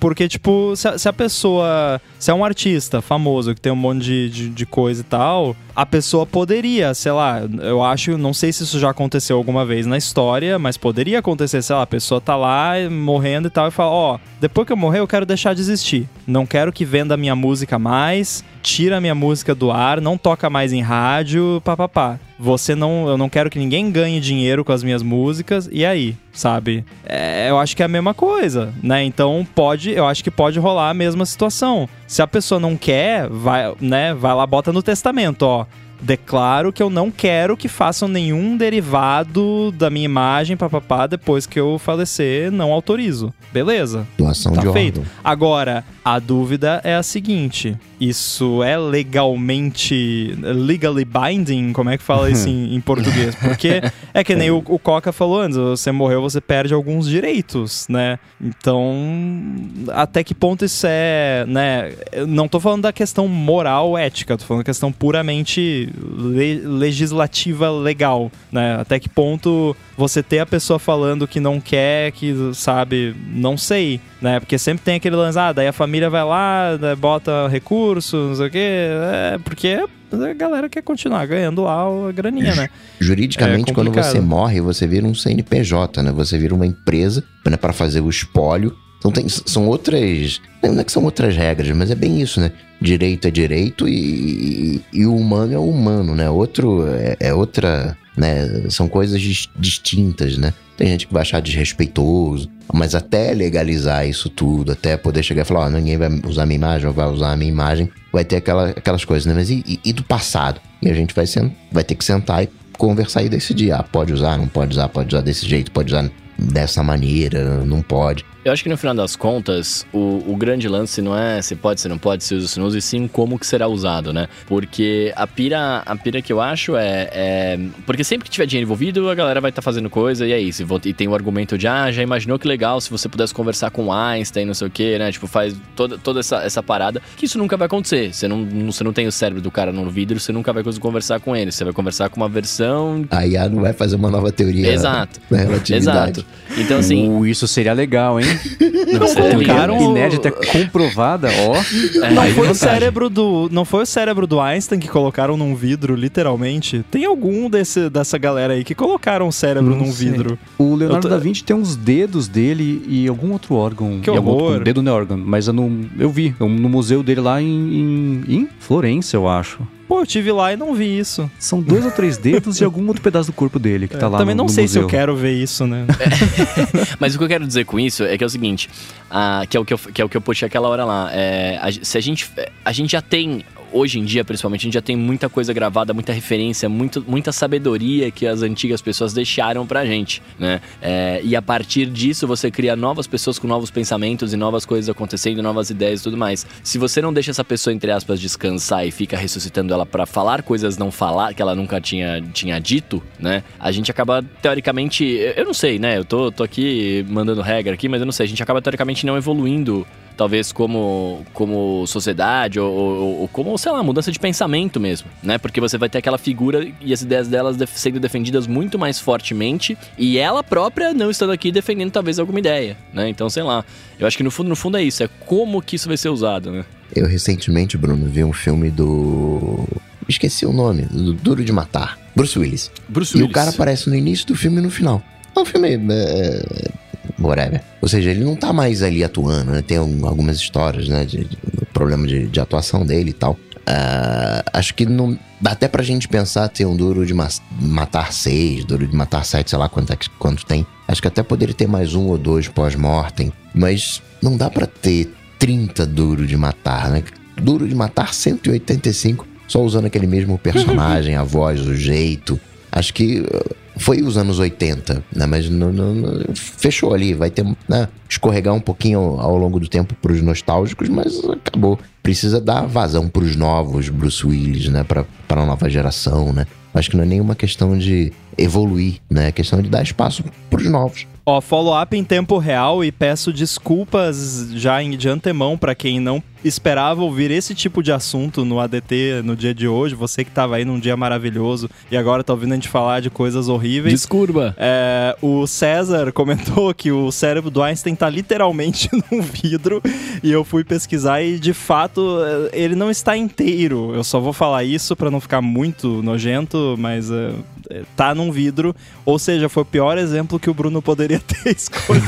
Porque, tipo, se a, se a pessoa. Se é um artista famoso que tem um monte de, de, de coisa e tal, a pessoa poderia, sei lá, eu acho, não sei se isso já aconteceu alguma vez na história, mas poderia acontecer, sei lá, a pessoa tá lá morrendo e tal e fala: Ó, depois que eu morrer, eu quero deixar de existir. Não quero que venda minha música mais, tira a minha música do ar, não toca mais em rádio, papapá. Você não. Eu não quero que ninguém ganhe dinheiro com as minhas músicas. E aí, sabe? É, eu acho que é a mesma coisa, né? Então pode, eu acho que pode rolar a mesma situação. Se a pessoa não quer, vai, né? Vai lá, bota no testamento, ó. Declaro que eu não quero que façam nenhum derivado da minha imagem, papapá, depois que eu falecer, não autorizo. Beleza? Doação Tá de feito. órgão. Agora, a dúvida é a seguinte: isso é legalmente. legally binding? Como é que fala isso em, em português? *laughs* Porque é que nem o, o Coca falou antes: você morreu, você perde alguns direitos, né? Então, até que ponto isso é. né? Eu não tô falando da questão moral, ética, tô falando da questão puramente le- legislativa, legal, né? Até que ponto você ter a pessoa falando que não quer, que sabe, não sei, né? Porque sempre tem aquele lance, ah, daí a família vai lá, né, bota recurso, não sei o quê, é, porque a galera quer continuar ganhando lá a graninha, né? Juridicamente, É quando você morre, você vira um CNPJ, né? Você vira uma empresa né, para fazer o espólio. Então tem, são outras. Não é que são outras regras, mas é bem isso, né? Direito é direito e, e- e o humano é o humano, né? Outro é, é outra. Né? São coisas dis- distintas, né? Tem gente que vai achar desrespeitoso, mas até legalizar isso tudo, até poder chegar e falar, ó, ninguém vai usar minha imagem, ou vai usar a minha imagem, vai ter aquela, aquelas coisas, né? Mas e, e- e do passado? E a gente vai, vai ter que sentar e conversar e decidir, ah, pode usar, não pode usar, pode usar desse jeito, pode usar dessa maneira, não pode. Eu acho que no final das contas, o, o grande lance não é se pode, se não pode, se usa, se não usa, e sim como que será usado, né? Porque a pira, a pira que eu acho é, é- Porque sempre que tiver dinheiro envolvido, a galera vai estar fazendo coisa, e é isso. E vou- E tem o argumento de, ah, já imaginou que legal se você pudesse conversar com Einstein, não sei o quê, né? Tipo, faz toda, toda essa, essa parada, que isso nunca vai acontecer. Você não, não- você não tem o cérebro do cara no vidro, você nunca vai conseguir conversar com ele. Você vai conversar com uma versão. A IA não vai fazer uma nova teoria Exato. *laughs* da relatividade. Exato. Então, assim. Uh, isso seria legal, hein? Não, Teoria colocaram inédita comprovada, ó. Não Aí foi o cérebro do. Não foi o cérebro do Einstein que colocaram num vidro, literalmente. Tem algum desse, dessa galera aí que colocaram o cérebro Não num sei. vidro. O Leonardo tô- da Vinci tem uns dedos dele e algum outro órgão. Que e algum horror. outro- dedo não é órgão, mas eu, não, eu vi no museu dele lá em, em, em Florença, eu acho. Pô, eu tive lá e não vi isso. São dois ou três dedos e algum outro pedaço do corpo dele que tá lá Também no, não no sei se eu museu. quero ver isso, né? *laughs* Mas o que eu quero dizer com isso é que é o seguinte, ah, que, é o que, eu, que é o que eu puxei aquela hora lá. É, a, se a gente. A gente já tem. Hoje em dia, principalmente, a gente já tem muita coisa gravada, muita referência, muito, muita sabedoria que as antigas pessoas deixaram pra gente, né? É, e a partir disso, você cria novas pessoas com novos pensamentos e novas coisas acontecendo, novas ideias e tudo mais. Se você não deixa essa pessoa, entre aspas, descansar e fica ressuscitando ela pra falar coisas não falar, que ela nunca tinha, tinha dito, né? A gente acaba, teoricamente, eu eu não sei, né? Eu tô, tô aqui mandando regra aqui, mas eu não sei. A gente acaba, teoricamente, não evoluindo talvez como, como sociedade ou, ou- ou como, sei lá, mudança de pensamento mesmo, né? Porque você vai ter aquela figura e as ideias delas def- sendo defendidas muito mais fortemente e ela própria não estando aqui defendendo talvez alguma ideia, né? Então, sei lá. Eu acho que no fundo, no fundo é isso, é como que isso vai ser usado, né? Eu recentemente, Bruno, vi um filme do. Esqueci o nome, do Duro de Matar. Bruce Willis. Bruce E o cara aparece no início do filme e no final. É um filme. É, whatever. Ou seja, ele não tá mais ali atuando, né? Tem um- algumas histórias, né? De, de- problema de, de atuação dele e tal. Ah, acho que não. Dá até pra gente pensar ter um duro de ma- matar seis, duro de matar sete, sei lá quanto, é quanto tem. Acho que até poderia ter mais um ou dois pós-mortem. Mas não dá pra ter 30 duro de matar, né? Duro de matar 185, só usando aquele mesmo personagem, a voz, o jeito. Acho que uh, foi os anos 80, né? Mas fechou ali. Vai ter, né? Escorregar um pouquinho ao, ao longo do tempo pros nostálgicos, mas acabou. Precisa dar vazão pros novos Bruce Willis, né? Pra, pra nova geração, né? Acho que não é nenhuma questão de evoluir, né? É questão de dar espaço pros novos. Ó, follow-up em tempo real e peço desculpas já de antemão pra quem não esperava ouvir esse tipo de assunto no ADT no dia de hoje, você que tava aí num dia maravilhoso e agora tá ouvindo a gente falar de coisas horríveis. Descurva. É, o César comentou que o cérebro do Einstein tá literalmente *laughs* num vidro e eu fui pesquisar e de fato é, ele não está inteiro. Eu só vou falar isso para não ficar muito nojento, mas é, tá num vidro. Ou seja, foi o pior exemplo que o Bruno poderia *laughs* ter escolhido.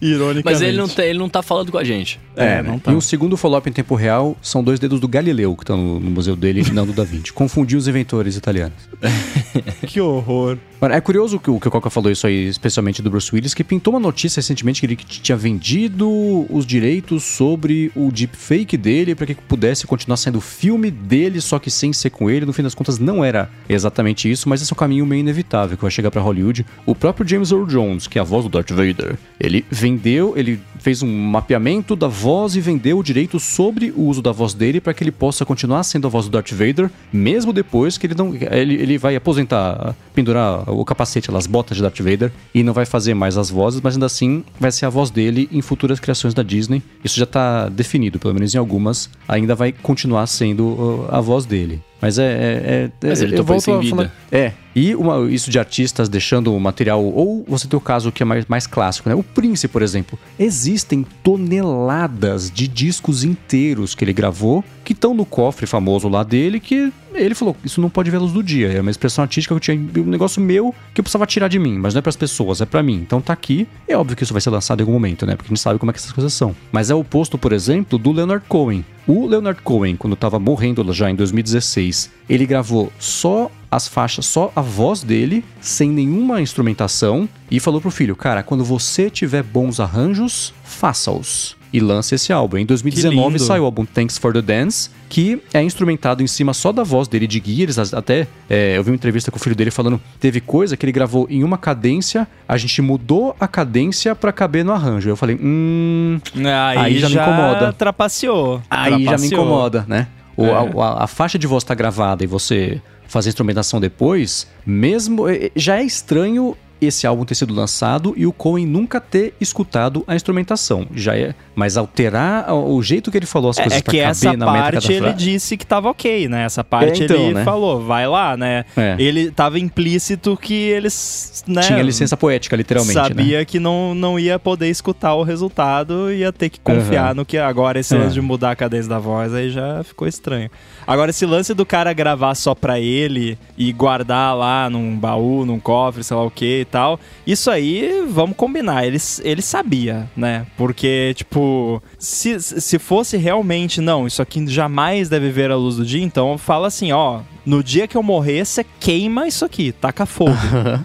Ironicamente. Mas ele não, tá, ele não tá falando com a gente. É, não tá. E o segundo follow-up em tempo real são dois dedos do Galileu que estão no, no museu dele e não do Da Vinci. Confundiu os inventores italianos. *laughs* Que horror. Mano, é curioso que o que o Coca falou isso aí, especialmente do Bruce Willis, que pintou uma notícia recentemente que ele tinha vendido os direitos sobre o deepfake dele para que pudesse continuar sendo filme dele, só que sem ser com ele. No fim das contas, não era exatamente isso, mas esse é um caminho meio inevitável que vai chegar para Hollywood. O próprio James Earl Jones, que é a voz do Darth Vader, ele vendeu, ele fez um mapeamento da voz e vendeu o direito sobre o uso da voz dele para que ele possa continuar sendo a voz do Darth Vader, mesmo depois que ele não ele, ele vai aposentar, pendurar o capacete, as botas de Darth Vader e não vai fazer mais as vozes, mas ainda assim vai ser a voz dele em futuras criações da Disney. Isso já tá definido, pelo menos em algumas, ainda vai continuar sendo uh, a voz dele. Mas é. é, é Mas ele eu volto isso em a vida. É. E uma- isso de artistas deixando o material. Ou você tem o caso que é mais, mais clássico, né? O Prince, por exemplo. Existem toneladas de discos inteiros que ele gravou que estão no cofre famoso lá dele que ele falou: Isso não pode ver a luz do dia. É uma expressão artística que eu tinha. Um negócio meu que eu precisava tirar de mim. Mas não é pras pessoas, é pra mim. Então tá aqui. É óbvio que isso vai ser lançado em algum momento, né? Porque a gente sabe como é que essas coisas são. Mas é o oposto, por exemplo, do Leonard Cohen. O Leonard Cohen, quando tava morrendo já em 2016, ele gravou só as faixas, só a voz dele, sem nenhuma instrumentação, e falou pro filho: Cara, quando você tiver bons arranjos, faça-os. E lance esse álbum. Em 2019 lindo. saiu o álbum Thanks for the Dance, que é instrumentado em cima só da voz dele de guia. Eles até. é, eu vi uma entrevista com o filho dele falando: teve coisa que ele gravou em uma cadência, a gente mudou a cadência pra caber no arranjo. Eu falei: Hum. Aí, Aí já me incomoda. Trapaceou. Aí já me Trapaceou. incomoda, né? O- É. a, a- a faixa de voz tá gravada e você fazer instrumentação depois, mesmo. eh, Já é estranho esse álbum ter sido lançado e o Cohen nunca ter escutado a instrumentação. Já é. Mas alterar o jeito que ele falou as É, coisas é pra que essa parte ele disse que tava ok, né? Essa parte É, então, ele né? falou, vai lá, né? É. Ele tava implícito que eles, né? Tinha licença poética, literalmente. né? Sabia que não, não ia poder escutar o resultado, ia ter que confiar Aham. no que. Agora, esse É. lance de mudar a cadência da voz aí já ficou estranho. Agora, esse lance do cara gravar só pra ele e guardar lá num baú, num cofre, sei lá o que tal, isso aí, vamos combinar, ele, ele sabia, né? Porque, tipo, se, se fosse realmente, não, isso aqui jamais deve ver a luz do dia, então fala assim, ó. No dia que eu morrer, você queima isso aqui, taca fogo,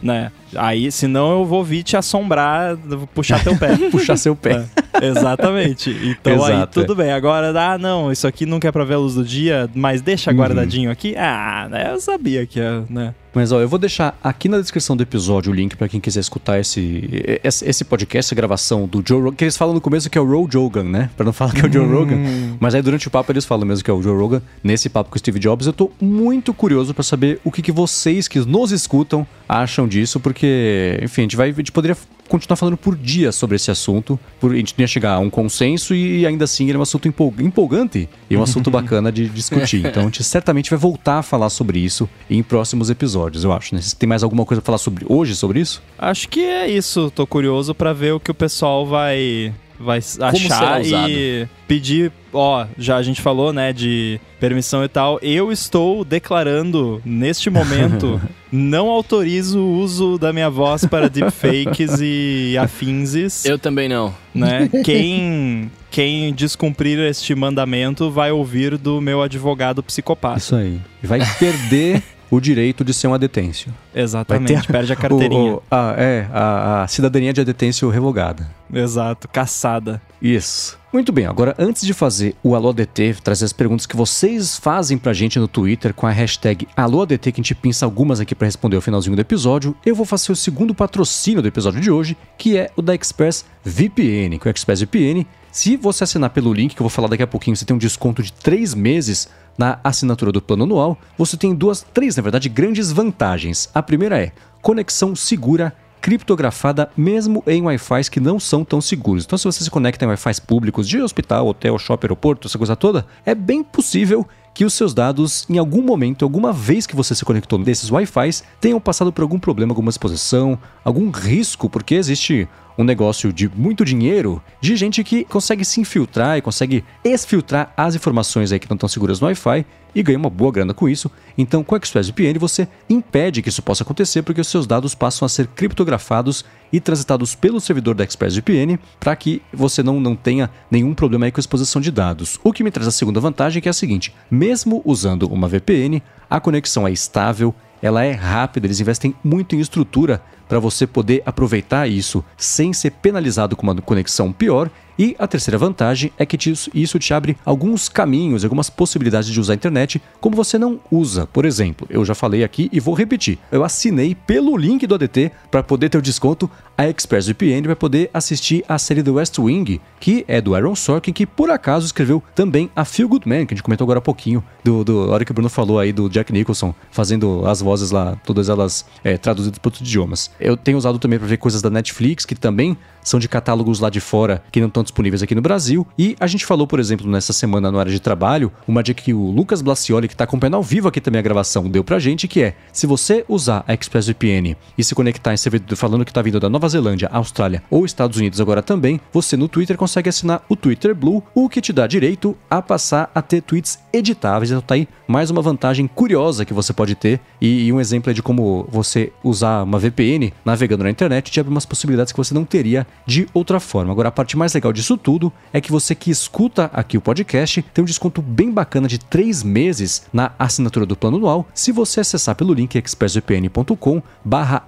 né? Aí, senão eu vou vir te assombrar, puxar teu pé. *laughs* Puxar seu pé. É, exatamente. Então aí Exato, tudo bem. Agora, ah, não, isso aqui não quer pra ver a luz do dia, mas deixa Uhum. guardadinho aqui. Ah, né, eu sabia que ia, né? Mas ó, eu vou deixar aqui na descrição do episódio o link pra quem quiser escutar esse, esse, podcast, essa gravação do Joe Rogan, que eles falam no começo que é o Joe Rogan, né? Pra não falar que é o Joe Rogan. Mas aí durante o papo eles falam mesmo que é o Joe Rogan. Nesse papo com o Steve Jobs, eu tô muito curioso pra saber o que, que vocês que nos escutam acham disso, porque, enfim, a gente vai, a gente poderia continuar falando por dias sobre esse assunto, por, a gente ia chegar a um consenso e ainda assim ele é um assunto empol- empolgante e um assunto *laughs* bacana de discutir. Então a gente certamente vai voltar a falar sobre isso em próximos episódios, eu acho. Né? Você tem mais alguma coisa pra falar sobre hoje sobre isso? Acho que é isso. Tô curioso pra ver o que o pessoal vai vai achar e pedir, ó, já a gente falou, né, de permissão e tal. Eu estou declarando neste momento *laughs* não autorizo o uso da minha voz para deepfakes e afinses. Eu também não. né? *laughs* Quem, quem descumprir este mandamento vai ouvir do meu advogado psicopata. Isso aí. Vai perder o direito de ser um adetêncio. Exatamente, ter perde a carteirinha. O- o- a- é, a, a cidadania de adetêncio revogada. Exato, caçada. Isso. Muito bem, agora antes de fazer o Alô ADT, trazer as perguntas que vocês fazem pra gente no Twitter com a hashtag AlôADT, que a gente pinça algumas aqui pra responder ao finalzinho do episódio, eu vou fazer o segundo patrocínio do episódio de hoje, que é o da Express VPN. Com o Express VPN, se você assinar pelo link, que eu vou falar daqui a pouquinho, você tem um desconto de 3 meses na assinatura do plano anual, você tem duas, três, na verdade, grandes vantagens. A primeira é conexão segura criptografada mesmo em Wi-Fi que não são tão seguros. Então, se você se conecta em Wi-Fi públicos de hospital, hotel, shopping, aeroporto, essa coisa toda, é bem possível que os seus dados, em algum momento, alguma vez que você se conectou desses Wi-Fi, tenham passado por algum problema, alguma exposição, algum risco, porque existe um negócio de muito dinheiro de gente que consegue se infiltrar e consegue exfiltrar as informações aí que não estão seguras no Wi-Fi e ganha uma boa grana com isso. Então, com o ExpressVPN você impede que isso possa acontecer porque os seus dados passam a ser criptografados e transitados pelo servidor da ExpressVPN para que você não, não tenha nenhum problema aí com a exposição de dados. O que me traz a segunda vantagem que é a seguinte: mesmo usando uma VPN, a conexão é estável, ela é rápida, eles investem muito em estrutura para você poder aproveitar isso sem ser penalizado com uma conexão pior e a terceira vantagem é que isso te abre alguns caminhos, algumas possibilidades de usar a internet, como você não usa. Por exemplo, eu já falei aqui e vou repetir. Eu assinei pelo link do ADT para poder ter o desconto a ExpressVPN vai poder assistir a série do West Wing, que é do Aaron Sorkin, que por acaso escreveu também a Feel Good Man, que a gente comentou agora há pouquinho, do, do hora que o Bruno falou aí do Jack Nicholson, fazendo as vozes lá, todas elas é, traduzidas para outros idiomas. Eu tenho usado também para ver coisas da Netflix, que também são de catálogos lá de fora que não estão disponíveis aqui no Brasil. E a gente falou, por exemplo, nessa semana no área de trabalho, uma dica que o Lucas Blacioli, que está acompanhando ao vivo aqui também a gravação, deu pra gente, que é: se você usar a ExpressVPN e se conectar em servidor falando que está vindo da Nova Zelândia, Austrália ou Estados Unidos agora também, você no Twitter consegue assinar o Twitter Blue, o que te dá direito a passar a ter tweets editáveis. Então tá aí mais uma vantagem curiosa que você pode ter e, e um exemplo é de como você usar uma VPN navegando na internet te abre umas possibilidades que você não teria de outra forma. Agora, a parte mais legal disso tudo é que você que escuta aqui o podcast tem um desconto bem bacana de 3 meses na assinatura do plano anual se você acessar pelo link expressvpn.com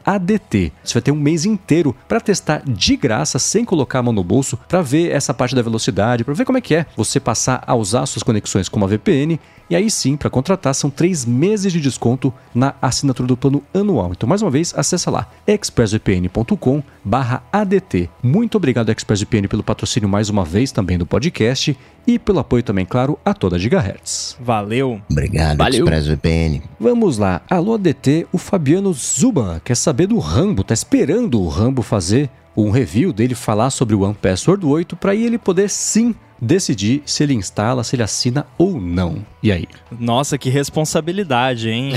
ADT. Você vai ter um mês inteiro para testar de graça, sem colocar a mão no bolso, para ver essa parte da velocidade, para ver como é que é você passar a usar suas conexões com uma VPN e aí sim, para contratar, são três meses de desconto na assinatura do plano anual. Então, mais uma vez, acessa lá expressvpn.com ADT. Muito obrigado, ExpressVPN, pelo patrocínio mais uma vez também do podcast e pelo apoio também, claro, a toda Gigahertz. Valeu. Obrigado, Valeu. ExpressVPN. Vamos lá. Alô, ADT, o Fabiano Zuba quer saber do Rambo, tá esperando o Rambo fazer um review dele falar sobre o One Password 8 para ele poder sim decidir se ele instala, se ele assina ou não. E aí? Nossa, que responsabilidade, hein?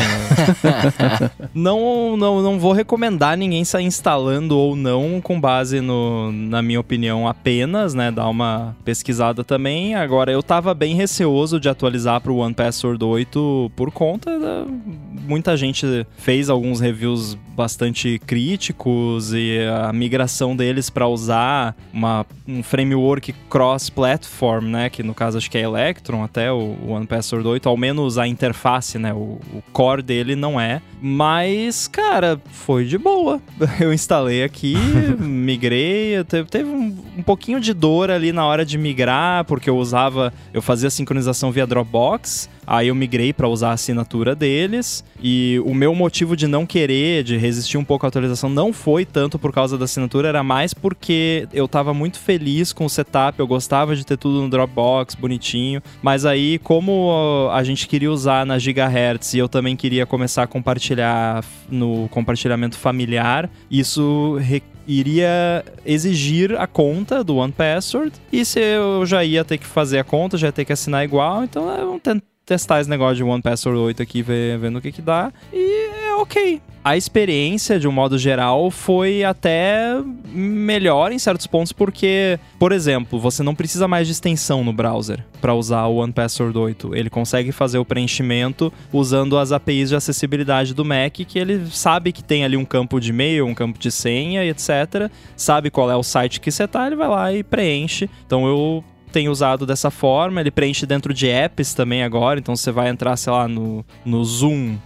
*laughs* não, não, não vou recomendar ninguém sair instalando ou não com base no, na minha opinião apenas, né? Dar uma pesquisada também. Agora, eu tava bem receoso de atualizar para o One Password 8 por conta da... Muita gente fez alguns reviews bastante críticos e a migração deles para usar uma, um framework cross-platform, né? Que no caso acho que é Electron até, o, o One Password 8, ao menos a interface, né? O, o core dele não é. Mas, cara, foi de boa. *laughs* Eu instalei aqui, *laughs* migrei, teve, um, um pouquinho de dor ali na hora de migrar, porque eu usava, eu fazia sincronização via Dropbox. Aí eu migrei para usar a assinatura deles. E o meu motivo de não querer, de resistir um pouco à atualização, não foi tanto por causa da assinatura, era mais porque eu tava muito feliz com o setup, eu gostava de ter tudo no Dropbox, bonitinho. Mas aí, como a gente queria usar na Gigahertz e eu também queria começar a compartilhar no compartilhamento familiar, isso iria exigir a conta do OnePassword. E se eu já ia ter que fazer a conta, já ia ter que assinar igual, então é, vamos tentar testar esse negócio de One Password 8 aqui, vendo o que que dá. E ok. A experiência, de um modo geral, foi até melhor em certos pontos, porque, por exemplo, você não precisa mais de extensão no browser para usar o One Password 8. Ele consegue fazer o preenchimento usando as APIs de acessibilidade do Mac, que ele sabe que tem ali um campo de e-mail, um campo de senha etc. Sabe qual é o site que você tá, ele vai lá e preenche. Então eu tem usado dessa forma. Ele preenche dentro de apps também agora. Então você vai entrar, sei lá, no, no Zoom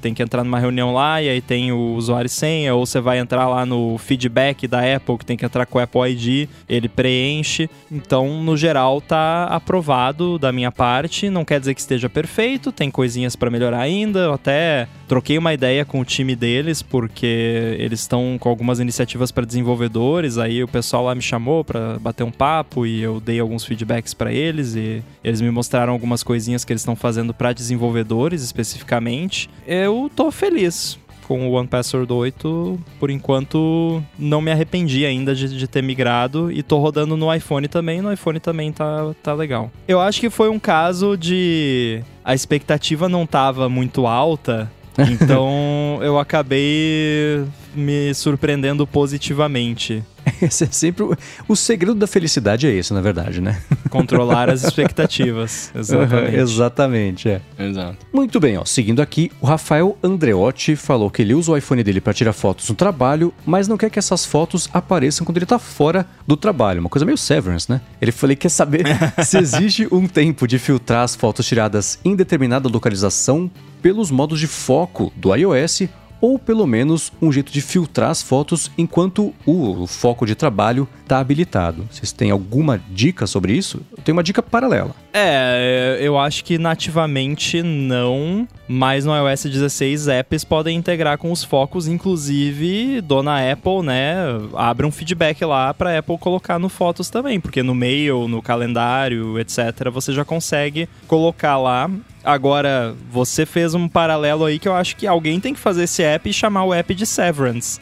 tem que entrar numa reunião lá e aí tem o usuário e senha, ou você vai entrar lá no feedback da Apple, que tem que entrar com o Apple ID, ele preenche. Então, no geral, tá aprovado da minha parte. Não quer dizer que esteja perfeito, tem coisinhas para melhorar ainda. Eu até troquei uma ideia com o time deles, porque eles estão com algumas iniciativas para desenvolvedores. Aí o pessoal lá me chamou para bater um papo e eu dei alguns feedbacks para eles e eles me mostraram algumas coisinhas que eles estão fazendo para desenvolvedores especificamente eu tô feliz. com o One Password 8, por enquanto não me arrependi ainda de, de, ter migrado e tô rodando no iPhone também, no iPhone também tá, tá legal. Eu acho que foi um caso de a expectativa não tava muito alta, *laughs* então eu acabei me surpreendendo positivamente. *laughs* Esse é sempre o, o segredo da felicidade é esse, na verdade, né? Controlar as *laughs* expectativas. Exatamente. exatamente, é. Exato. Muito bem, ó. Seguindo aqui, o Rafael Andreotti falou que ele usa o iPhone dele para tirar fotos no trabalho, mas não quer que essas fotos apareçam quando ele tá fora do trabalho. Uma coisa meio Severance, né? Ele falou que quer saber *laughs* se existe um tempo de filtrar as fotos tiradas em determinada localização pelos modos de foco do iOS ou pelo menos um jeito de filtrar as fotos enquanto o foco de trabalho está habilitado. Vocês têm alguma dica sobre isso? Eu tenho uma dica paralela. É, eu acho que nativamente não, mas no iOS 16 apps podem integrar com os focos, inclusive dona Apple, né, abre um feedback lá para Apple colocar no Fotos também, porque no Mail, no calendário, etc, você já consegue colocar lá Agora, você fez um paralelo aí que eu acho que alguém tem que fazer esse app e chamar o app de Severance.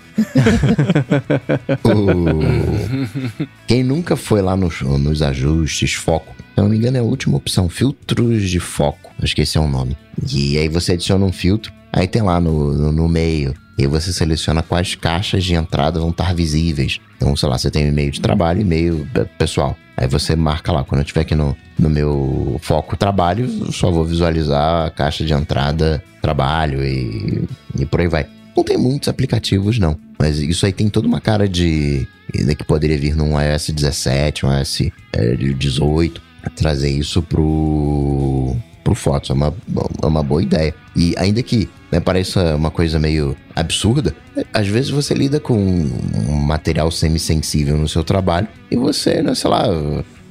Quem nunca foi lá nos, ajustes, foco, se eu não me engano é a última opção, filtros de foco, acho que esse é o nome. E aí você adiciona um filtro, aí tem lá no, no, no meio, e aí você seleciona quais caixas de entrada vão estar visíveis. Então, sei lá, você tem e-mail de trabalho e e-mail pessoal. Aí você marca lá, quando eu estiver aqui no, no meu foco trabalho, eu só vou visualizar a caixa de entrada trabalho e, e por aí vai. Não tem muitos aplicativos, não. Mas isso aí tem toda uma cara de. que poderia vir num iOS 17, um iOS 18, trazer isso pro, pro Fotos. É uma, é uma boa ideia. E ainda que né, pareça uma coisa meio absurda, às vezes você lida com um material semi-sensível no seu trabalho e você, né, sei lá,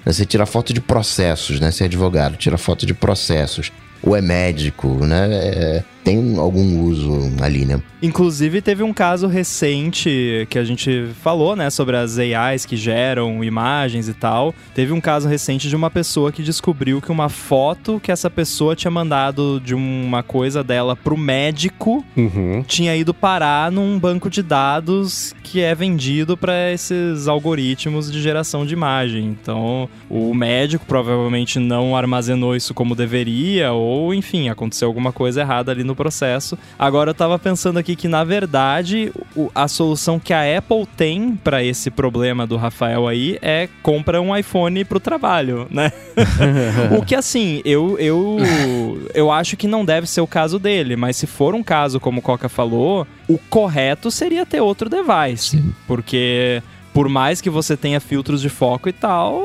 você tira foto de processos, né? Você é advogado, tira foto de processos. Ou é médico, né? É, tem algum uso ali, né? Inclusive, teve um caso recente que a gente falou, né, sobre as AIs que geram imagens e tal. Teve um caso recente de uma pessoa que descobriu que uma foto que essa pessoa tinha mandado de uma coisa dela pro médico uhum. tinha ido parar num banco de dados que é vendido para esses algoritmos de geração de imagem. Então, o médico provavelmente não armazenou isso como deveria, ou enfim, aconteceu alguma coisa errada ali no processo. Agora eu tava pensando aqui que, na verdade, a solução que a Apple tem para esse problema do Rafael aí é compra um iPhone pro trabalho, né? *laughs* o que assim, eu, eu, eu acho que não deve ser o caso dele, mas se for um caso como o Coca falou, o correto seria ter outro device. Sim. Porque por mais que você tenha filtros de foco e tal,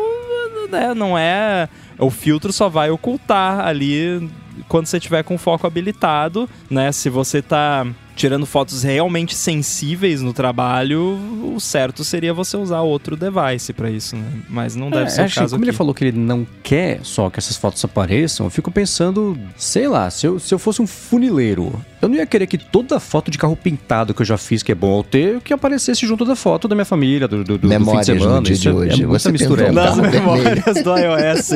né, não é. O filtro só vai ocultar ali quando você tiver com foco habilitado, né? Se você tá tirando fotos realmente sensíveis no trabalho, o certo seria você usar outro device para isso, né? Mas não deve é, ser o caso Como aqui. ele falou que ele não quer só que essas fotos apareçam, eu fico pensando, sei lá, se eu, se eu fosse um funileiro, eu não ia querer que toda foto de carro pintado que eu já fiz, que é bom eu ter, que aparecesse junto da foto da minha família, do, do, do memórias fim de semana. No dia de é hoje. É muita mistura. Nas memórias do iOS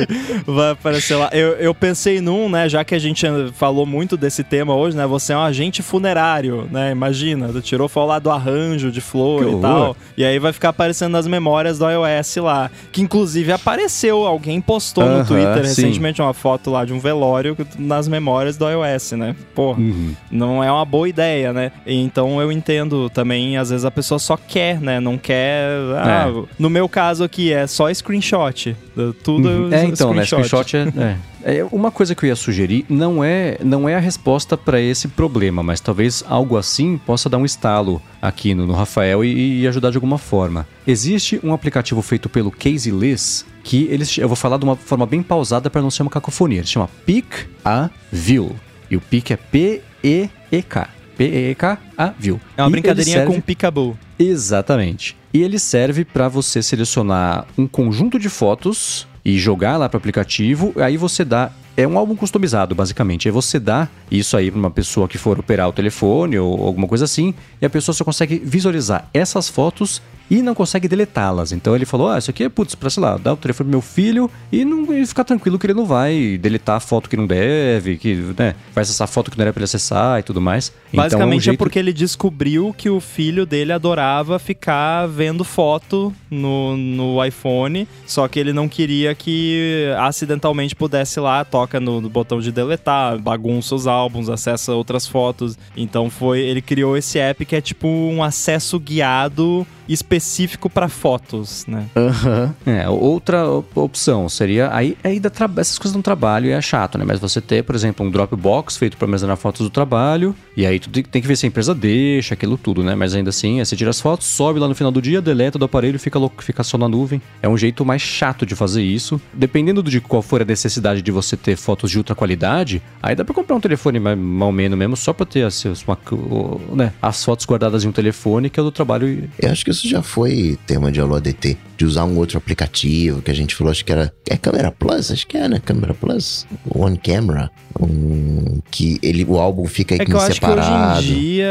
vai aparecer lá. Eu, eu pensei num, né, já que a gente falou muito desse tema hoje, né, você é um agente funerário né? Imagina, tu tirou foto lá do arranjo de flor que e tal. E aí vai ficar aparecendo nas memórias do iOS lá. Que inclusive apareceu, alguém postou uh -huh, no Twitter sim. recentemente uma foto lá de um velório nas memórias do iOS, né? Pô, uhum. Não é uma boa ideia, né? Então eu entendo também, às vezes a pessoa só quer, né? Não quer. Ah, é. No meu caso aqui é só screenshot. Tudo uhum. É, então, screenshot. né? Screenshot é, é. É, uma coisa que eu ia sugerir não é, não é a resposta para esse problema, mas talvez algo assim possa dar um estalo aqui no, no Rafael e, e, ajudar de alguma forma. Existe um aplicativo feito pelo Casey Liss que eles, eu vou falar de uma forma bem pausada para não ser uma cacofonia. Ele chama Pick a View. E o Pick é P-E-E-K. P-E-E-K-A View. É uma e brincadeirinha serve... com Picaboo. Exatamente. E ele serve para você selecionar um conjunto de fotos e jogar lá para o aplicativo, aí você dá é um álbum customizado, basicamente. Aí você dá isso aí para uma pessoa que for operar o telefone ou alguma coisa assim, e a pessoa só consegue visualizar essas fotos e não consegue deletá-las. Então ele falou: Ah, isso aqui é, putz, pra sei lá, dar o telefone pro meu filho e não e ficar tranquilo que ele não vai deletar a foto que não deve, que, né, vai acessar a foto que não era pra ele acessar e tudo mais. Então, Basicamente um jeito... é porque ele descobriu que o filho dele adorava ficar vendo foto no, no iPhone, só que ele não queria que acidentalmente pudesse lá, toca no, no botão de deletar, bagunça os álbuns, acessa outras fotos. Então foi, ele criou esse app que é tipo um acesso guiado específico para fotos, né? Aham. É, outra op- opção seria aí aí dá tra- essas coisas no trabalho é chato, né? Mas você ter, por exemplo, um Dropbox feito para armazenar fotos do trabalho, e aí tu tem, que ver se a empresa deixa aquilo tudo, né? Mas ainda assim, aí você tira as fotos, sobe lá no final do dia, deleta do aparelho, e fica louco, fica só na nuvem. É um jeito mais chato de fazer isso. Dependendo de qual for a necessidade de você ter fotos de ultra qualidade, aí dá para comprar um telefone mais mal menos mesmo só para ter as, uma, o- né, as fotos guardadas em um telefone que é do trabalho e Eu acho que isso já foi tema de Alô ADT, de usar um outro aplicativo que a gente falou, acho que era. É Câmera Plus? Acho que é, né? Câmera Plus? One Camera. Um, que ele, o álbum fica É que eu acho que hoje separado. em dia.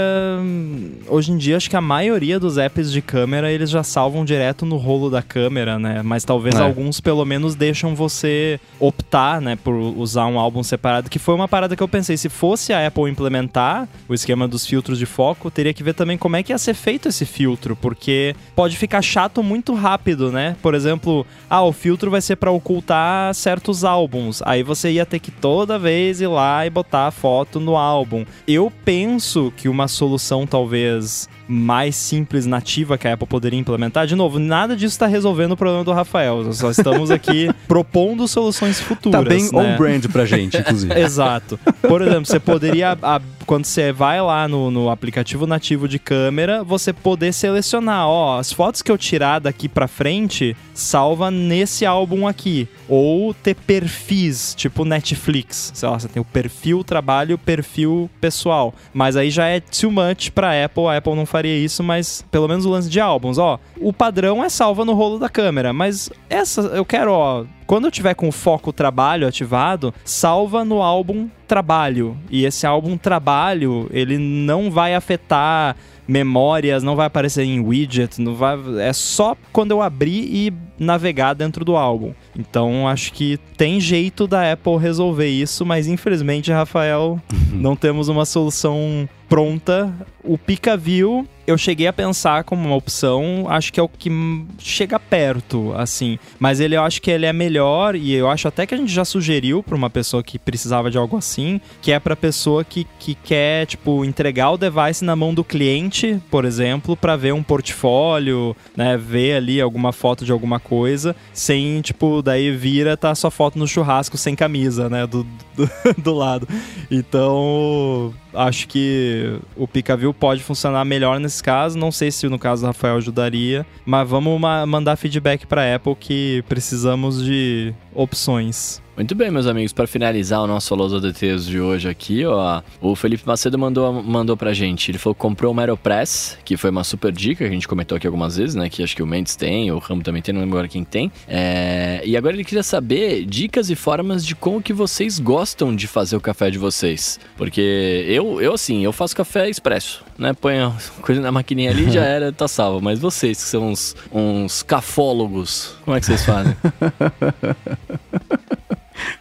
Hoje em dia, acho que a maioria dos apps de câmera eles já salvam direto no rolo da câmera, né? Mas talvez É. alguns pelo menos deixam você optar, né, por usar um álbum separado. Que foi uma parada que eu pensei, se fosse a Apple implementar o esquema dos filtros de foco, teria que ver também como é que ia ser feito esse filtro, porque pode ficar chato muito rápido, né? Por exemplo, ah, o filtro vai ser para ocultar certos álbuns. Aí você ia ter que toda vez ir lá e botar a foto no álbum. Eu penso que uma solução talvez mais simples, nativa que a Apple poderia implementar. De novo, nada disso está resolvendo o problema do Rafael. Nós Só estamos aqui *laughs* propondo soluções futuras. tá bem né? on-brand pra gente, inclusive. *laughs* Exato. Por exemplo, você poderia, a- quando você vai lá no, no aplicativo nativo de câmera, você poder selecionar, ó, as fotos que eu tirar daqui pra frente, salva nesse álbum aqui. Ou ter perfis, tipo Netflix. Sei lá, você tem o perfil trabalho perfil pessoal. Mas aí já é too much pra Apple, a Apple não faria isso, mas pelo menos o lance de álbuns, ó. O padrão é salva no rolo da câmera, mas essa eu quero, ó, quando eu tiver com o foco trabalho ativado, salva no álbum trabalho. E esse álbum trabalho, ele não vai afetar memórias, não vai aparecer em widget, não vai, é só quando eu abrir e navegar dentro do álbum. Então acho que tem jeito da Apple resolver isso, mas infelizmente, Rafael, *laughs* não temos uma solução pronta. O Picaview eu cheguei a pensar como uma opção, acho que é o que chega perto, assim. Mas ele eu acho que ele é melhor e eu acho até que a gente já sugeriu para uma pessoa que precisava de algo assim, que é para pessoa que, que quer, tipo, entregar o device na mão do cliente, por exemplo, para ver um portfólio, né, ver ali alguma foto de alguma coisa, sem, tipo, daí vira tá sua foto no churrasco sem camisa, né, do, do, *laughs* do lado. Então, acho que o Picaview pode funcionar melhor nesse caso. Não sei se no caso do Rafael ajudaria, mas vamos ma- mandar feedback para Apple que precisamos de opções. Muito bem, meus amigos, para finalizar o nosso Alô DTs de hoje aqui, ó, o Felipe Macedo mandou, mandou pra gente. Ele falou que comprou uma Aeropress, que foi uma super dica, que a gente comentou aqui algumas vezes, né? Que acho que o Mendes tem, o Ramo também tem, não lembro agora quem tem. É, e agora ele queria saber dicas e formas de como que vocês gostam de fazer o café de vocês. Porque eu, eu assim, eu faço café expresso, né? Põe a *laughs* coisa na maquininha ali já era, tá salvo. Mas vocês que são uns, uns cafólogos, como é que vocês fazem? *laughs*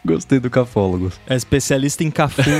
Gostei do cafólogo. É especialista em cafu. *laughs*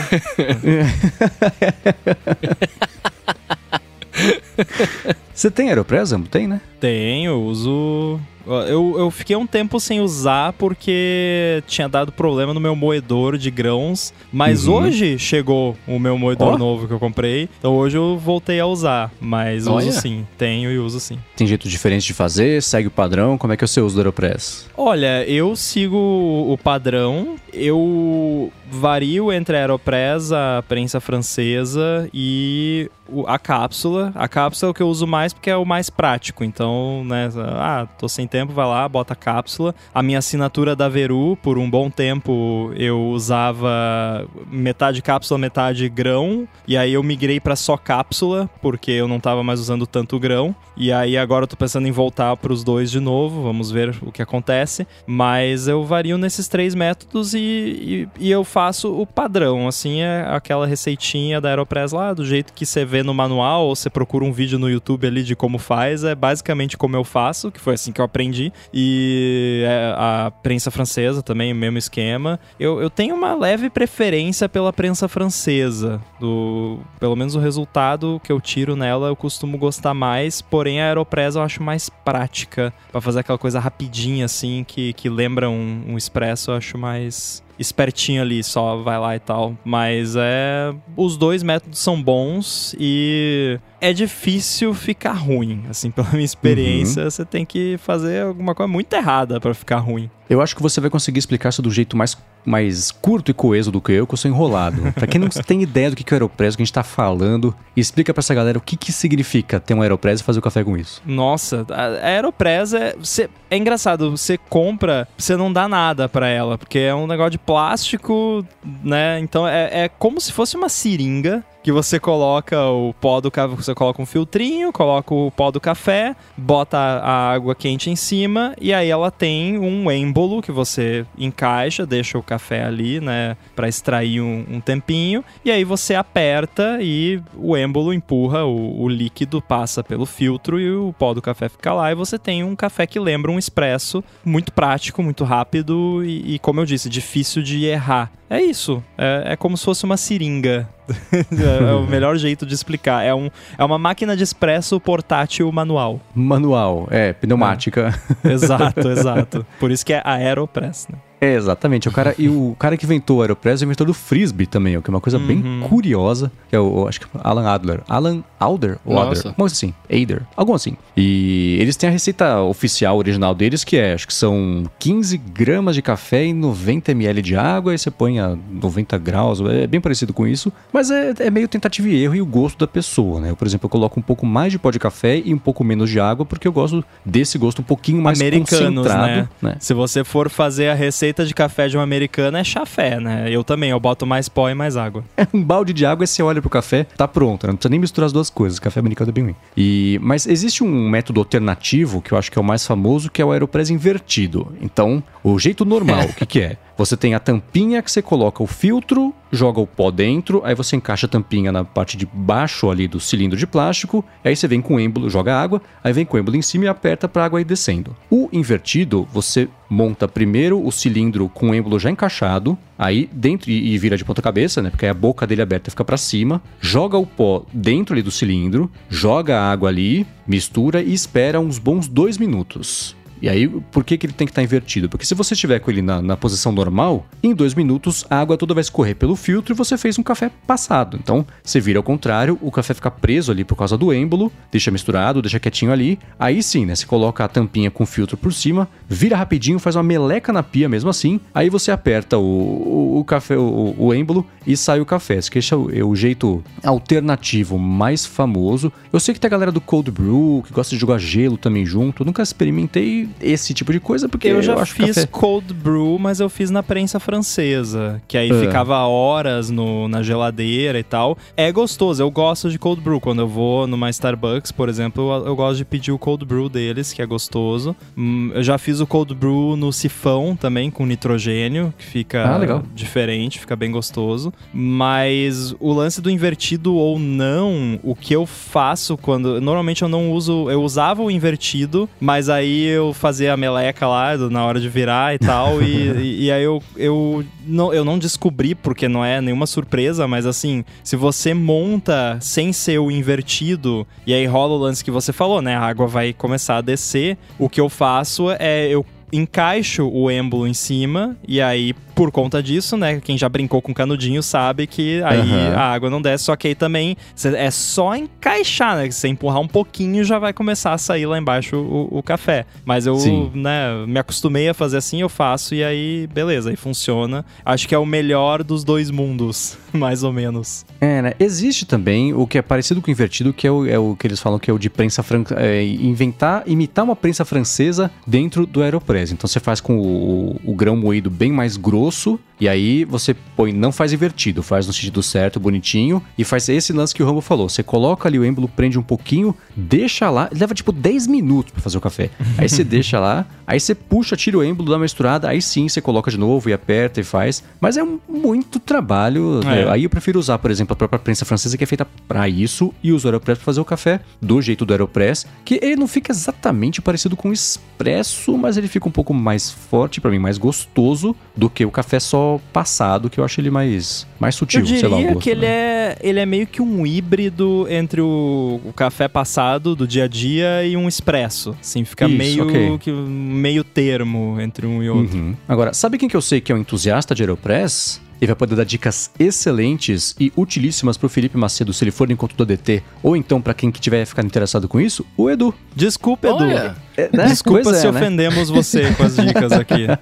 Você tem Aeropress? Tem, né? Tenho, uso. Eu, eu fiquei um tempo sem usar porque tinha dado problema no meu moedor de grãos. Mas Uhum. hoje chegou o meu moedor Ó. novo que eu comprei. Então hoje eu voltei a usar. Mas Olha. uso sim. Tenho e uso sim. Tem jeito diferente de fazer, segue o padrão. Como é que é o seu uso do Aeropress? Olha, eu sigo o padrão. Eu vario entre a Aeropress, a prensa francesa e a cápsula. A cápsula é o que eu uso mais porque é o mais prático. Então, né, ah, tô sem tempo, vai lá, bota a cápsula. A minha assinatura da Veru, por um bom tempo, eu usava metade cápsula, metade grão. E aí eu migrei pra só cápsula, porque eu não tava mais usando tanto grão. E aí agora eu tô pensando em voltar pros dois de novo, vamos ver o que acontece. Mas eu vario nesses três métodos e, e, e eu faço o padrão, assim, é aquela receitinha da Aeropress lá, do jeito que você vê no manual, ou você procura um vídeo no YouTube ali de como faz, é basicamente como eu faço, que foi assim que eu aprendi. E é, a prensa francesa também, o mesmo esquema. Eu, eu tenho uma leve preferência pela prensa francesa, do pelo menos o resultado que eu tiro nela eu costumo gostar mais, porém a Aeropress eu acho mais prática, para fazer aquela coisa rapidinha assim, que, que lembra um, um expresso, eu acho mais espertinho ali, só vai lá e tal. Mas é. Os dois métodos são bons e é difícil ficar ruim. Assim, *laughs* pela minha experiência, uhum. você tem que fazer alguma coisa muito errada para ficar ruim. Eu acho que você vai conseguir explicar isso do jeito mais, mais curto e coeso do que eu, que eu sou enrolado. *laughs* pra quem não tem ideia do que é o Aeropress, o que a gente tá falando, explica pra essa galera o que que significa ter um Aeropress e fazer o café com isso. Nossa, a Aeropress é... Cê, é engraçado, você compra, você não dá nada para ela, porque é um negócio de plástico, né? Então é, é como se fosse uma seringa que você coloca o pó do café, você coloca um filtrinho, coloca o pó do café, bota a água quente em cima e aí ela tem um êmbolo que você encaixa, deixa o café ali, né, para extrair um, um, tempinho e aí você aperta e o êmbolo empurra o, o líquido passa pelo filtro e o pó do café fica lá e você tem um café que lembra um expresso, muito prático, muito rápido e, e como eu disse, difícil de errar. É isso. É, é como se fosse uma seringa. *laughs* é o melhor jeito de explicar. É, um, é uma máquina de expresso portátil manual. Manual, é, pneumática. É. Exato, *laughs* exato. Por isso que é Aeropress, né? É, exatamente. O cara, e o cara que inventou o Aeropress é o inventor do Frisbee também, o que é uma coisa uhum. bem curiosa. Que é o, acho que Alan Adler. Alan Alder? Ou Nossa. Adler? Como assim? Ader. Algo assim. E eles têm a receita oficial, original deles, que é, acho que são 15 gramas de café e 90 ml de água, e você põe a 90 graus, é bem parecido com isso. Mas é, é meio tentativa e erro e o gosto da pessoa, né? Eu, por exemplo, eu coloco um pouco mais de pó de café e um pouco menos de água, porque eu gosto desse gosto um pouquinho mais Americanos, concentrado. Né? né? Se você for fazer a receita receita de café de um americano é chafé, né? Eu também, eu boto mais pó e mais água. É *laughs* um balde de água e você olha pro café, tá pronto. Né? Não precisa nem misturar as duas coisas. Café americano é bem ruim. E, mas existe um método alternativo que eu acho que é o mais famoso, que é o aeropress invertido. Então, o jeito normal, o que, que é? Você tem a tampinha que você coloca o filtro, joga o pó dentro, aí você encaixa a tampinha na parte de baixo ali do cilindro de plástico, aí você vem com o êmbolo, joga água, aí vem com o êmbolo em cima e aperta para a água ir descendo. O invertido, você monta primeiro o cilindro com o êmbolo já encaixado, aí dentro e vira de ponta cabeça, né? Porque aí a boca dele aberta fica para cima, joga o pó dentro ali do cilindro, joga a água ali, mistura e espera uns bons dois minutos. E aí, por que, que ele tem que estar tá invertido? Porque se você estiver com ele na, na, posição normal, em dois minutos a água toda vai escorrer pelo filtro e você fez um café passado. Então, você vira ao contrário, o café fica preso ali por causa do êmbolo, deixa misturado, deixa quietinho ali. Aí sim, né? Você coloca a tampinha com filtro por cima, vira rapidinho, faz uma meleca na pia mesmo assim. Aí você aperta o, o, o café, o, o êmbolo e sai o café. Esse é o, é o jeito alternativo mais famoso. Eu sei que tem a galera do cold brew que gosta de jogar gelo também junto. Nunca experimentei esse tipo de coisa, porque eu já eu fiz café... cold brew, mas eu fiz na prensa francesa, que aí é. ficava horas no, na geladeira e tal. É gostoso, eu gosto de cold brew. Quando eu vou numa Starbucks, por exemplo, eu, eu gosto de pedir o cold brew deles, que é gostoso. Hum, eu já fiz o cold brew no sifão também, com nitrogênio, que fica ah, diferente, fica bem gostoso. Mas o lance do invertido ou não, o que eu faço quando. Normalmente eu não uso. Eu usava o invertido, mas aí eu fazer a meleca lá na hora de virar e tal. e, *laughs* e, e, aí eu, eu, não, eu não descobri, porque não é nenhuma surpresa, mas assim, se você monta sem ser o invertido, e aí rola o lance que você falou, né? A água vai começar a descer. O que eu faço é eu encaixo o êmbolo em cima e aí por conta disso, né, quem já brincou com canudinho sabe que aí uhum. a água não desce, só que aí também é só encaixar, né, você empurrar um pouquinho já vai começar a sair lá embaixo o, o café. Mas eu, Sim. né, me acostumei a fazer assim, eu faço e aí beleza, aí funciona. Acho que é o melhor dos dois mundos, *laughs* mais ou menos. É, né? Existe também o que é parecido com o invertido, que é o, é o que eles falam que é o de prensa francesa, é, inventar, imitar uma prensa francesa dentro do Aeropress. Então você faz com o, o, o grão moído bem mais grosso grosso, e aí você põe, não faz invertido, faz no sentido certo, bonitinho, e faz esse lance que o Rambo falou. Você coloca ali o êmbolo, prende um pouquinho, deixa lá, leva tipo 10 minutos para fazer o café. Aí você *laughs* deixa lá, aí você puxa, tira o êmbolo, dá uma misturada, aí sim você coloca de novo e aperta e faz. Mas é muito trabalho. É. né? Aí eu prefiro usar, por exemplo, a própria prensa francesa que é feita para isso e uso o Aeropress para fazer o café do jeito do Aeropress, que ele não fica exatamente parecido com o expresso, mas ele fica um pouco mais forte para mim, mais gostoso do que o café só passado, que eu acho ele mais mais sutil, Eu sei lá, o diria gosto, que ele né? é, ele é meio que um híbrido entre o, o café passado do dia a dia e um expresso. Assim, fica Isso, meio ok. que meio termo entre um e outro. Uhum. Agora, sabe quem que eu sei que é um entusiasta de Aeropress? E vai poder dar dicas excelentes e utilíssimas pro Felipe Macedo se ele for no encontro do ADT, ou então pra quem que tiver ficando interessado com isso, o Edu. Desculpa, Edu. Olha, É, né? Desculpa Pois se é, né? ofendemos você com as dicas aqui. *laughs*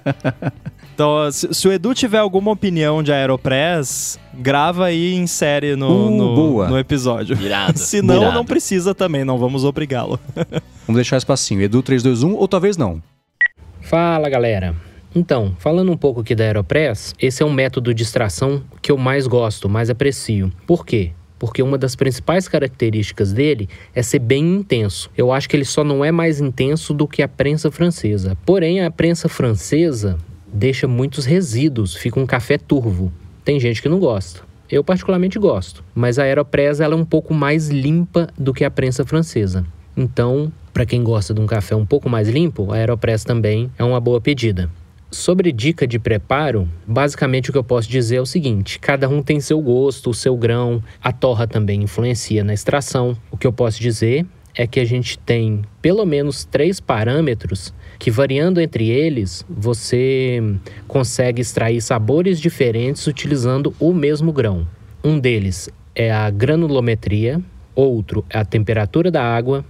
Então, se, se o Edu tiver alguma opinião de Aeropress, grava aí em série no, Uh, no, boa. no episódio. Irado. *laughs* Se não, irado. não precisa também, não vamos obrigá-lo. Vamos deixar espacinho. Edu 321 ou talvez não. Fala galera! Então, falando um pouco aqui da Aeropress, esse é um método de extração que eu mais gosto, mais aprecio. Por quê? Porque uma das principais características dele é ser bem intenso. Eu acho que ele só não é mais intenso do que a prensa francesa. Porém, a prensa francesa deixa muitos resíduos, fica um café turvo. Tem gente que não gosta. Eu particularmente gosto, mas a Aeropress ela é um pouco mais limpa do que a prensa francesa. Então, para quem gosta de um café um pouco mais limpo, a Aeropress também é uma boa pedida. Sobre dica de preparo, basicamente o que eu posso dizer é o seguinte: cada um tem seu gosto, o seu grão, a torra também influencia na extração. O que eu posso dizer é que a gente tem pelo menos três parâmetros que, variando entre eles, você consegue extrair sabores diferentes utilizando o mesmo grão. Um deles é a granulometria, outro é a temperatura da água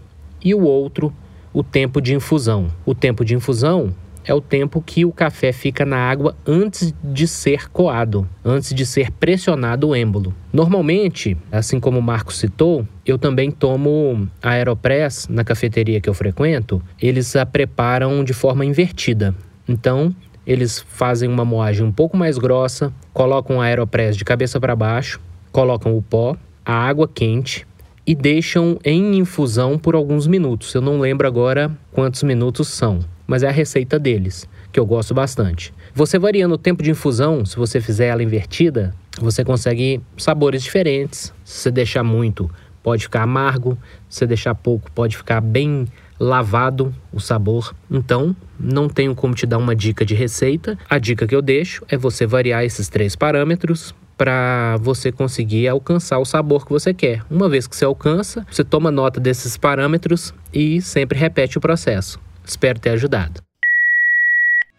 e o outro o tempo de infusão. O tempo de infusão é o tempo que o café fica na água antes de ser coado, antes de ser pressionado o êmbolo. Normalmente, assim como o Marco citou, eu também tomo a Aeropress na cafeteria que eu frequento, eles a preparam de forma invertida. Então, eles fazem uma moagem um pouco mais grossa, colocam a Aeropress de cabeça para baixo, colocam o pó, a água quente e deixam em infusão por alguns minutos. Eu não lembro agora quantos minutos são, mas é a receita deles, que eu gosto bastante. Você variando o tempo de infusão, se você fizer ela invertida, você consegue sabores diferentes. Se você deixar muito, pode ficar amargo. Se você deixar pouco, pode ficar bem lavado o sabor. Então, não tenho como te dar uma dica de receita. A dica que eu deixo é você variar esses três parâmetros para você conseguir alcançar o sabor que você quer. Uma vez que você alcança, você toma nota desses parâmetros e sempre repete o processo. Espero ter ajudado.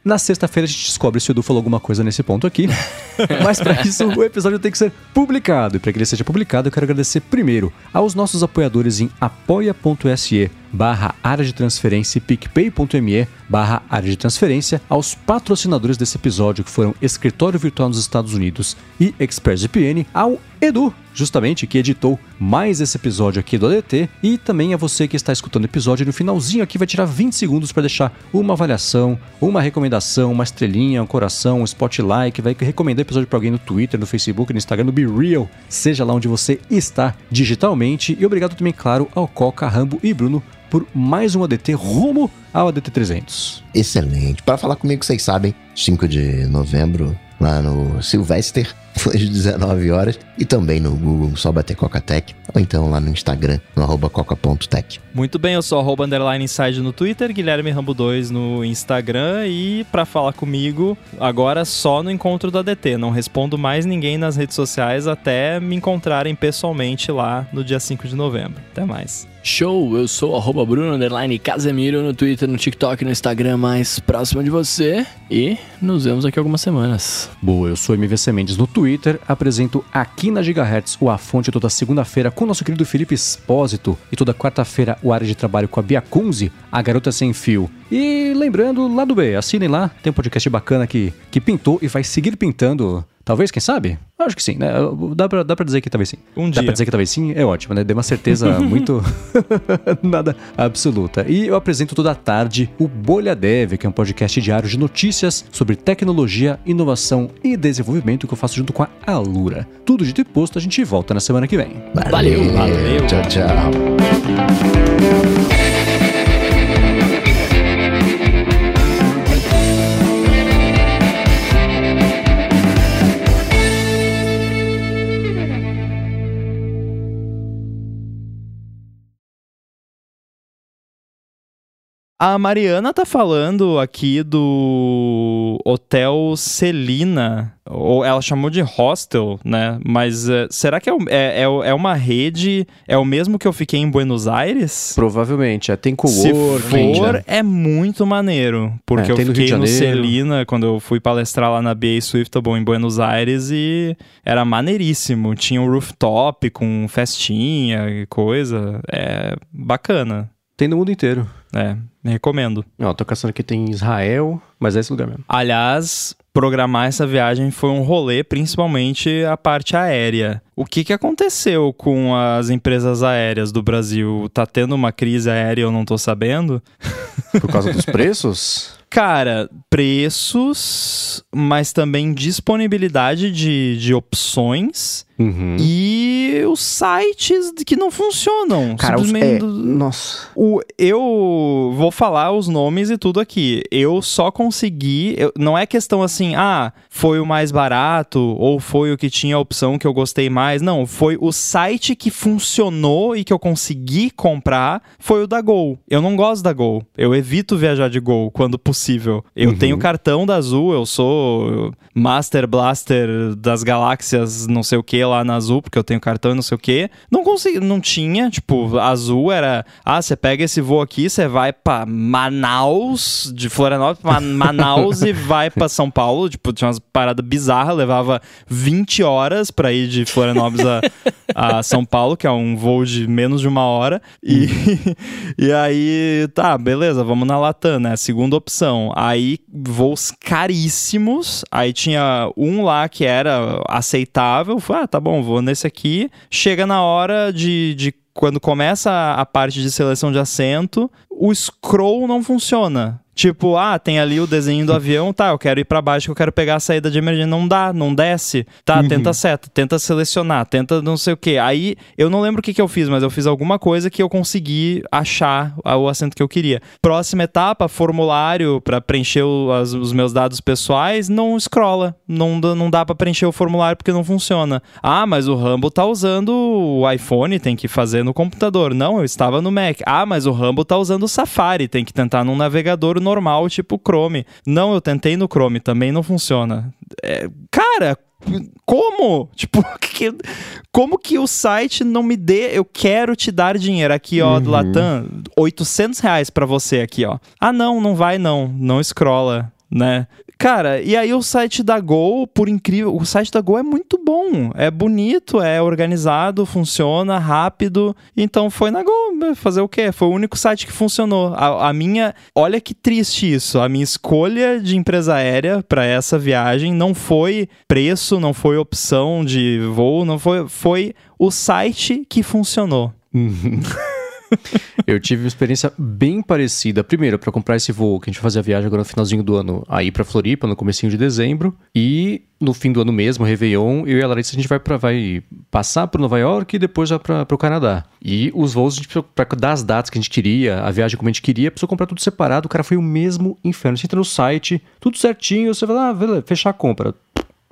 Na sexta-feira a gente descobre se o Edu falou alguma coisa nesse ponto aqui. *laughs* Mas para isso o episódio tem que ser publicado. E para que ele seja publicado, eu quero agradecer primeiro aos nossos apoiadores em apoia.se barra área de transferência e picpay.me barra área de transferência, aos patrocinadores desse episódio que foram Escritório Virtual nos Estados Unidos e ExpressVPN, ao Edu, justamente, que editou mais esse episódio aqui do ADT, e também a você que está escutando o episódio no finalzinho aqui vai tirar 20 segundos para deixar uma avaliação, uma recomendação, uma estrelinha, um coração, um spotlight, vai recomendar o episódio para alguém no Twitter, no Facebook, no Instagram, no Be Real, seja lá onde você está digitalmente. E obrigado também, claro, ao Coca, Rambo e Bruno por mais um ADT rumo ao ADT 300. Excelente. Para falar comigo, vocês sabem, 5 de novembro, lá no Sylvester, às 19 horas, e também no Google, só bater Coca-Tech, ou então lá no Instagram, no arroba coca.tech. Muito bem, eu sou arroba underline inside no Twitter, Guilherme Rambo 2 no Instagram e para falar comigo, agora só no encontro do ADT. Não respondo mais ninguém nas redes sociais até me encontrarem pessoalmente lá no dia 5 de novembro. Até mais. Show, eu sou arroba Bruno underline Casemiro no Twitter, no TikTok, no Instagram mais próximo de você. E nos vemos daqui a algumas semanas. Boa, eu sou MVC Mendes no Twitter, apresento aqui na Gigahertz o A Fonte toda segunda-feira com o nosso querido Felipe Espósito. E toda quarta-feira o área de trabalho com a Bia Kunze, a garota sem fio. E lembrando, lá do B, assinem lá, tem um podcast bacana que, que pintou e vai seguir pintando Talvez, quem sabe? Acho que sim, né? Dá pra, dá pra dizer que talvez sim. Um dá dia. pra dizer que talvez sim, é ótimo, né? Deu uma certeza *laughs* muito. *laughs* nada absoluta. E eu apresento toda a tarde o Bolha Dev, que é um podcast diário de notícias sobre tecnologia, inovação e desenvolvimento que eu faço junto com a Alura. Tudo dito e posto, a gente volta na semana que vem. Valeu. Valeu. Tchau, tchau. A Mariana tá falando aqui do Hotel Celina, ou ela chamou de hostel, né? Mas eh, será que é, é, é é uma rede, é o mesmo que eu fiquei em Buenos Aires? Provavelmente, é, tem Se coworking. for, né? é muito maneiro. Porque É, eu no fiquei no Janeiro. Celina quando eu fui palestrar lá na BA Swiftable em Buenos Aires e era maneiríssimo. Tinha um rooftop com festinha e coisa. É bacana. Tem no mundo inteiro. É, recomendo. Ó, tô caçando aqui, tem Israel, mas é esse lugar mesmo. Aliás, programar essa viagem foi um rolê, principalmente a parte aérea. O que, que aconteceu com as empresas aéreas do Brasil? Tá tendo uma crise aérea eu não tô sabendo? *laughs* Por causa dos preços? Cara, preços, mas também disponibilidade de, de opções Uhum. e os sites que não funcionam. Cara, os- Simplesmente é, do- nossa. O, eu vou falar os nomes e tudo aqui. Eu só consegui. eu- não é questão assim, ah, foi o mais barato ou foi o que tinha a opção que eu gostei mais. Não, foi o site que funcionou e que eu consegui comprar foi o da Gol. Eu não gosto da Gol. Eu evito viajar de Gol quando possível. Eu Uhum. tenho cartão da Azul, eu sou Master Blaster das galáxias, não sei o que lá na Azul, porque eu tenho cartão e não sei o que. Não consegui, não tinha, tipo, Azul era, ah, você pega esse voo aqui, você vai pra Manaus, de Florianópolis pra *laughs* Manaus e vai pra São Paulo, tipo, tinha umas paradas bizarras, levava 20 horas pra ir de Florianópolis a, a São Paulo, que é um voo de menos de uma hora. E, *laughs* e aí, tá, beleza, vamos na Latam, né? Segunda opção. Aí, voos caríssimos. Aí tinha um lá que era aceitável. Falei, ah, tá bom, vou nesse aqui. Chega na hora de, de quando começa a, a parte de seleção de assento, o scroll não funciona. Tipo, ah, tem ali o desenho do avião, tá, eu quero ir pra baixo, eu quero pegar a saída de emergência. Não dá, não desce. Tá, tenta seta, tenta selecionar, tenta não sei o que. Aí, eu não lembro o que, que eu fiz, mas eu fiz alguma coisa que eu consegui achar o assento que eu queria. Próxima etapa, formulário pra preencher o- as- os meus dados pessoais, não scrolla. Não, dá- não dá pra preencher o formulário porque não funciona. Ah, mas o Rambo tá usando o iPhone, tem que fazer no computador. Não, eu estava no Mac. Ah, mas o Rambo tá usando o Safari, tem que tentar num navegador normal, tipo Chrome. Não, eu tentei no Chrome, também não funciona. É, cara, como? *laughs* Tipo, que- como que o site não me dê? Eu quero te dar dinheiro aqui, ó, do Latam, 800 reais pra você aqui, ó. Ah, não, não vai não, não scrolla, né? Cara, e aí o site da Gol, por incrível, o site da Gol é muito bom, é bonito, é organizado, funciona rápido. Então foi na Gol, né? fazer o quê? Foi o único site que funcionou. A, a minha, olha que triste isso. A minha escolha de empresa aérea para essa viagem não foi preço, não foi opção de voo, não foi, foi o site que funcionou. *laughs* *laughs* Eu tive uma experiência bem parecida. Primeiro, para comprar esse voo, que a gente vai fazer a viagem agora no finalzinho do ano, aí pra Floripa, no comecinho de dezembro. E no fim do ano mesmo, Réveillon, eu e a Larissa, a gente vai, pra, vai passar por Nova York e depois já para o Canadá. E os voos, a gente precisou, pra dar as datas que a gente queria, a viagem como a gente queria, precisou comprar tudo separado. O cara foi o mesmo inferno. Você entra no site, tudo certinho, você vai lá, beleza, fechar a compra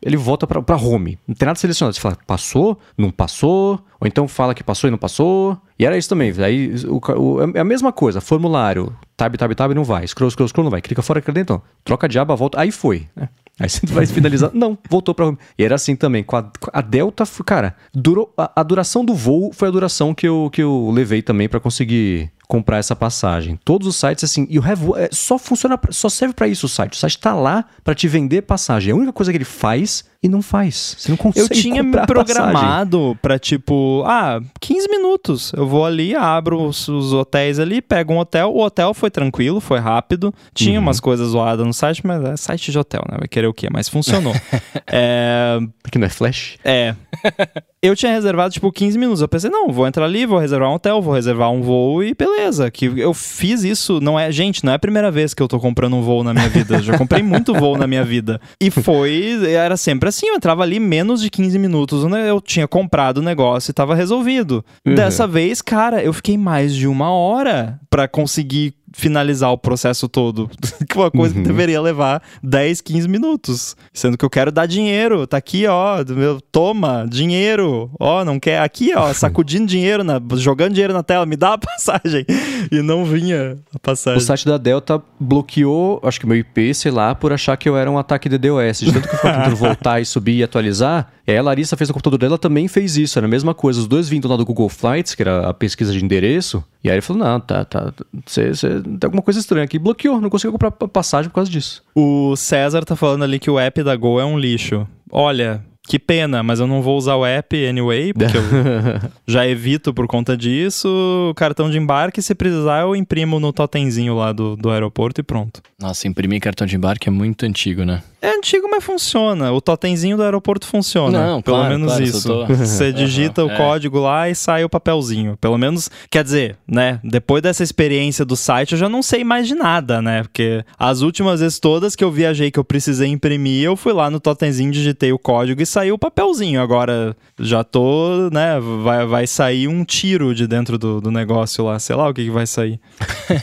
ele volta pra home. Não tem nada selecionado. Você fala, passou? Não passou? Ou então fala que passou e não passou. E era isso também. Aí o, o- é a mesma coisa. Formulário. Tab, tab, tab, não vai. Scroll, scroll, scroll, não vai. Clica fora, clica dentro. Troca de aba, volta. Aí foi. né? Aí você vai finalizar. *laughs* Não, voltou pra. E era assim também. Com a, a Delta, cara, durou, a, a duração do voo foi a duração que eu, que eu levei também pra conseguir comprar essa passagem. Todos os sites, assim, e o Have é, só funciona, só serve pra isso o site. O site tá lá pra te vender passagem. É a única coisa que ele faz e não faz. Você não consegue Eu tinha me programado pra tipo, ah, 15 minutos. Eu vou ali, abro os, os hotéis ali, pego um hotel. O hotel foi tranquilo, foi rápido. Tinha Uhum. umas coisas zoadas no site, mas é site de hotel, né? Vai querer o quê? Mas funcionou. *laughs* é, Porque não é flash? é. Eu tinha reservado, tipo, 15 minutos. Eu pensei, não, vou entrar ali, vou reservar um hotel, vou reservar um voo e beleza. Que eu fiz isso, não é. Gente, não é a primeira vez que eu tô comprando um voo na minha vida. Eu já comprei *laughs* muito voo na minha vida. E foi. Era sempre assim, eu entrava ali menos de 15 minutos. né, Eu tinha comprado o negócio e tava resolvido. Uhum. Dessa vez, cara, eu fiquei mais de uma hora pra conseguir finalizar o processo todo. *laughs* Que uma coisa Uhum. que deveria levar 10, 15 minutos. Sendo que eu quero dar dinheiro. Tá aqui, ó. Meu, toma, dinheiro. Ó, não quer. Aqui, ó, *laughs* sacudindo dinheiro, na, jogando dinheiro na tela. Me dá a *laughs* passagem. E não vinha a O passagem. site da Delta bloqueou, acho que meu IP, sei lá, por achar que eu era um ataque de DOS. De tanto que eu fui tentando voltar e subir e atualizar. E aí a Larissa fez no computador dela, também fez isso. Era a mesma coisa. Os dois vindo lá do Google Flights, que era a pesquisa de endereço. E aí ele falou: não, tá, tá. Tem alguma coisa estranha aqui. Bloqueou, não conseguiu comprar pa- passagem por causa disso. O César tá falando ali que o app da Gol é um lixo. Olha, que pena, mas eu não vou usar o app anyway, porque eu *laughs* já evito por conta disso. O cartão de embarque, se precisar, eu imprimo no totemzinho lá do, do aeroporto e pronto. Nossa, imprimir cartão de embarque é muito antigo, né? É antigo, mas funciona. O totemzinho do aeroporto funciona. Não, Pelo claro, menos claro, isso. tô- *laughs* Você digita Aham, o é. código lá e sai o papelzinho. Pelo menos, quer dizer, né? Depois dessa experiência do site, eu já não sei mais de nada, né? Porque as últimas vezes todas que eu viajei que eu precisei imprimir, eu fui lá no totemzinho, digitei o código e saiu o papelzinho. Agora já tô, né? Vai, vai sair um tiro de dentro do, do negócio lá. Sei lá o que, que vai sair.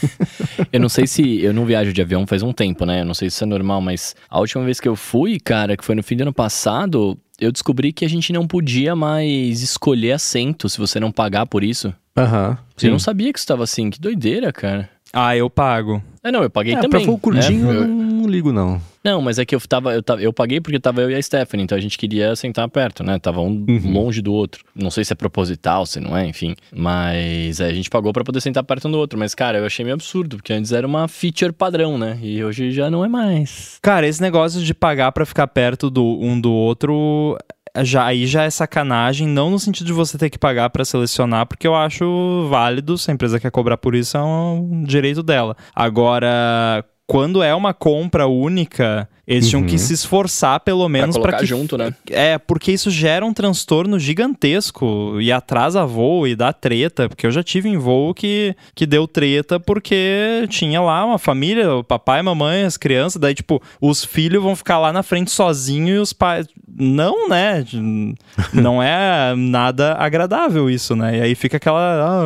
*laughs* Eu não sei se. Eu não viajo de avião faz um tempo, né? Eu não sei se isso é normal, mas a última vez que eu fui, cara, que foi no fim do ano passado, eu descobri que a gente não podia mais escolher assento se você não pagar por isso. Aham. Eu não sabia que isso estava assim. Que doideira, cara. Ah, eu pago. É, não, eu paguei É, também. pra voo curtinho, né? eu Eu- não, ligo, não. Não, mas é que eu tava, eu tava. Eu paguei porque tava eu e a Stephanie, então a gente queria sentar perto, né? Tava um Uhum. longe do outro. Não sei se é proposital, se não é, enfim. Mas é, a gente pagou pra poder sentar perto um do outro. Mas, cara, eu achei meio absurdo, porque antes era uma feature padrão, né? E hoje já não é mais. Cara, esse negócio de pagar pra ficar perto do um do outro, já aí já é sacanagem, não no sentido de você ter que pagar pra selecionar, porque eu acho válido, se a empresa quer cobrar por isso, é um direito dela. Agora, quando é uma compra única, eles tinham Uhum. que se esforçar pelo menos colocar pra que junto, né? é, porque isso gera um transtorno gigantesco e atrasa voo e dá treta, porque eu já tive em voo que, que deu treta porque tinha lá uma família, o papai, mamãe, as crianças, daí tipo, os filhos vão ficar lá na frente sozinho e os pais não, né? *laughs* Não é nada agradável isso, né? E aí fica aquela, ah,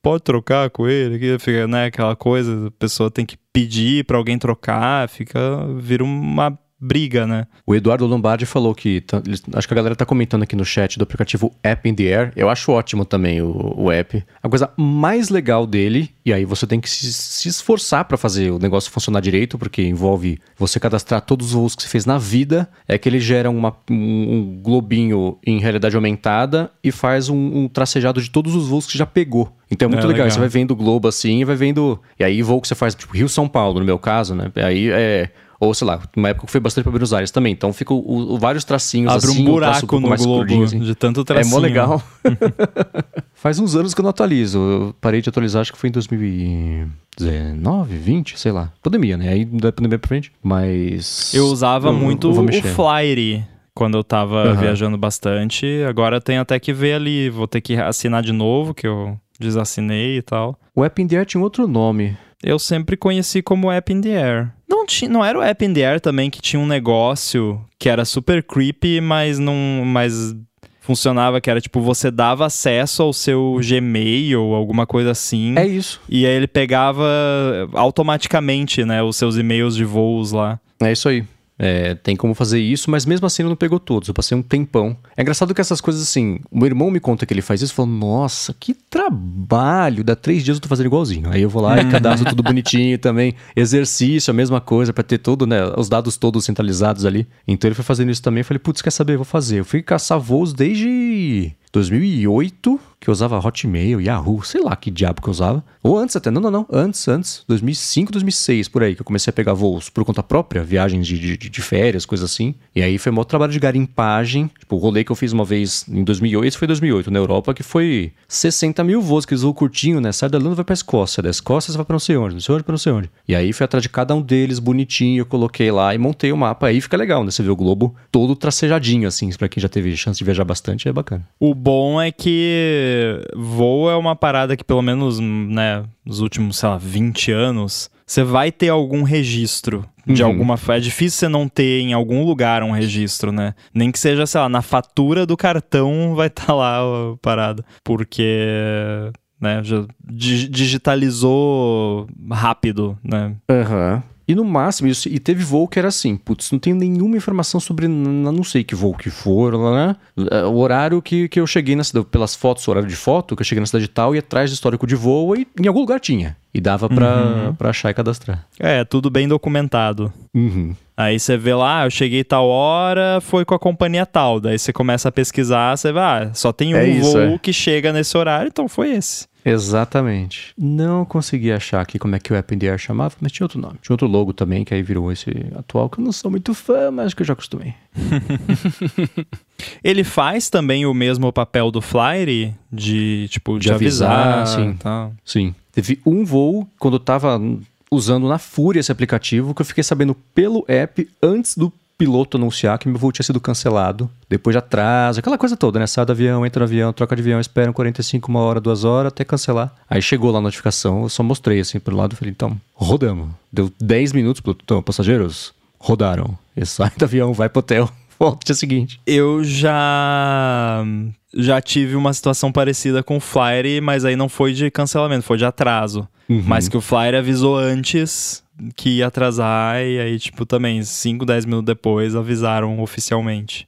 pode trocar com ele, fica, né, aquela coisa, a pessoa tem que pedir pra alguém trocar, fica vira uma briga, né? O Eduardo Lombardi falou que. tá- acho que a galera tá comentando aqui no chat do aplicativo App in the Air. Eu acho ótimo também o, o app. A coisa mais legal dele, e aí você tem que se, se esforçar pra fazer o negócio funcionar direito, porque envolve você cadastrar todos os voos que você fez na vida, é que ele gera uma- um, um globinho em realidade aumentada e faz um, um tracejado de todos os voos que já pegou. Então é muito É, legal. legal. Você vai vendo o globo assim e vai vendo. E aí, voo que você faz, tipo, Rio-São Paulo, no meu caso, né? Aí é. Ou sei lá, uma época que foi bastante pra Buenos Aires também. Então fica o, o- vários tracinhos Abre assim, um um buraco pouco no globo assim. de tanto É tracinho. mó legal. *laughs* Faz uns anos que eu não atualizo. Eu parei de atualizar, acho que foi em 2019, 20, sei lá. Pandemia, né? Aí da pandemia pra frente. Mas. Eu usava eu- muito eu o. Flyer quando eu tava Aham. viajando bastante. Agora tem até que ver ali. Vou ter que assinar de novo, que eu desassinei e tal. O App in the Air tinha outro nome. Eu sempre conheci como App in the Air. Não, tinha, não era o App in the Air também que tinha um negócio que era super creepy, mas não. Mas funcionava que era tipo, você dava acesso ao seu Gmail ou alguma coisa assim. É isso. E aí ele pegava automaticamente, né, os seus e-mails de voos lá. É isso aí. É, tem como fazer isso, mas mesmo assim ele não pegou todos. Eu passei um tempão. É engraçado que essas coisas assim. O meu irmão me conta que ele faz isso e fala: Nossa, que trabalho! Dá três dias eu tô fazendo igualzinho. Aí eu vou lá e cadastro tudo bonitinho *laughs* também. Exercício, a mesma coisa, pra ter todo, né? Os dados todos centralizados ali. Então ele foi fazendo isso também. Eu falei: Putz, quer saber? Eu vou fazer. Eu fui caçar voos desde 2008. Que eu usava Hotmail, Yahoo, sei lá que diabo que eu usava. Ou antes até, não, não, não, antes, antes, 2005, 2006, por aí, que eu comecei a pegar voos por conta própria, viagens de, de, de férias, coisas assim. E aí foi um trabalho de garimpagem, tipo, o rolê que eu fiz uma vez em 2008, esse foi 2008, na Europa, que foi 60 mil voos, que eles voam curtinho, né? Sai da Irlanda vai pra Escócia, da Escócia você vai pra não sei onde, não sei onde pra não sei onde. E aí foi atrás de cada um deles, bonitinho, eu coloquei lá e montei o mapa. Aí fica legal, né? Você vê o globo todo tracejadinho, assim, pra quem já teve chance de viajar bastante, é bacana. O bom é que voo é uma parada que, pelo menos, né, nos últimos, sei lá, 20 anos, você vai ter algum registro de Uhum. alguma. É difícil você não ter em algum lugar um registro, né? Nem que seja, sei lá, na fatura do cartão vai estar lá a parada. Porque. Né, já di- digitalizou rápido, né? Aham. E no máximo, isso, e teve voo que era assim, putz, não tenho nenhuma informação sobre, não sei que voo que for, né? O horário que, que eu cheguei na cidade, pelas fotos, o horário de foto, que eu cheguei na cidade tal, e atrás do histórico de voo, e em algum lugar tinha. E dava pra, pra achar e cadastrar. É, tudo bem documentado. Uhum. Aí você vê lá, ah, eu cheguei tal hora, foi com a companhia tal. Daí você começa a pesquisar, você vai, ah, só tem um É isso, voo é. que chega nesse horário, então foi esse. Exatamente. Não consegui achar aqui como é que o Air chamava, mas tinha outro nome. Tinha outro logo também, que aí virou esse atual, que eu não sou muito fã, mas que eu já acostumei. *laughs* Ele faz também o mesmo papel do Flyer de, tipo, de, De avisar, avisar, sim. tal. Sim. Teve um voo, quando eu tava usando na fúria esse aplicativo, que eu fiquei sabendo pelo app antes do piloto anunciar que meu voo tinha sido cancelado. Depois de atraso, aquela coisa toda, né? Sai do avião, entra no avião, troca de avião, esperam 45, uma hora, duas horas, até cancelar. Aí chegou lá a notificação, eu só mostrei assim pro lado e falei, então, rodamos. Deu 10 minutos, piloto, então, passageiros, rodaram. E sai do avião, vai pro hotel, volta no dia seguinte. Eu já já tive uma situação parecida com o Flyer, mas aí não foi de cancelamento, foi de atraso. Uhum. Mas que o Flyer avisou antes que ia atrasar e aí, tipo, também 5, 10 minutos depois avisaram oficialmente.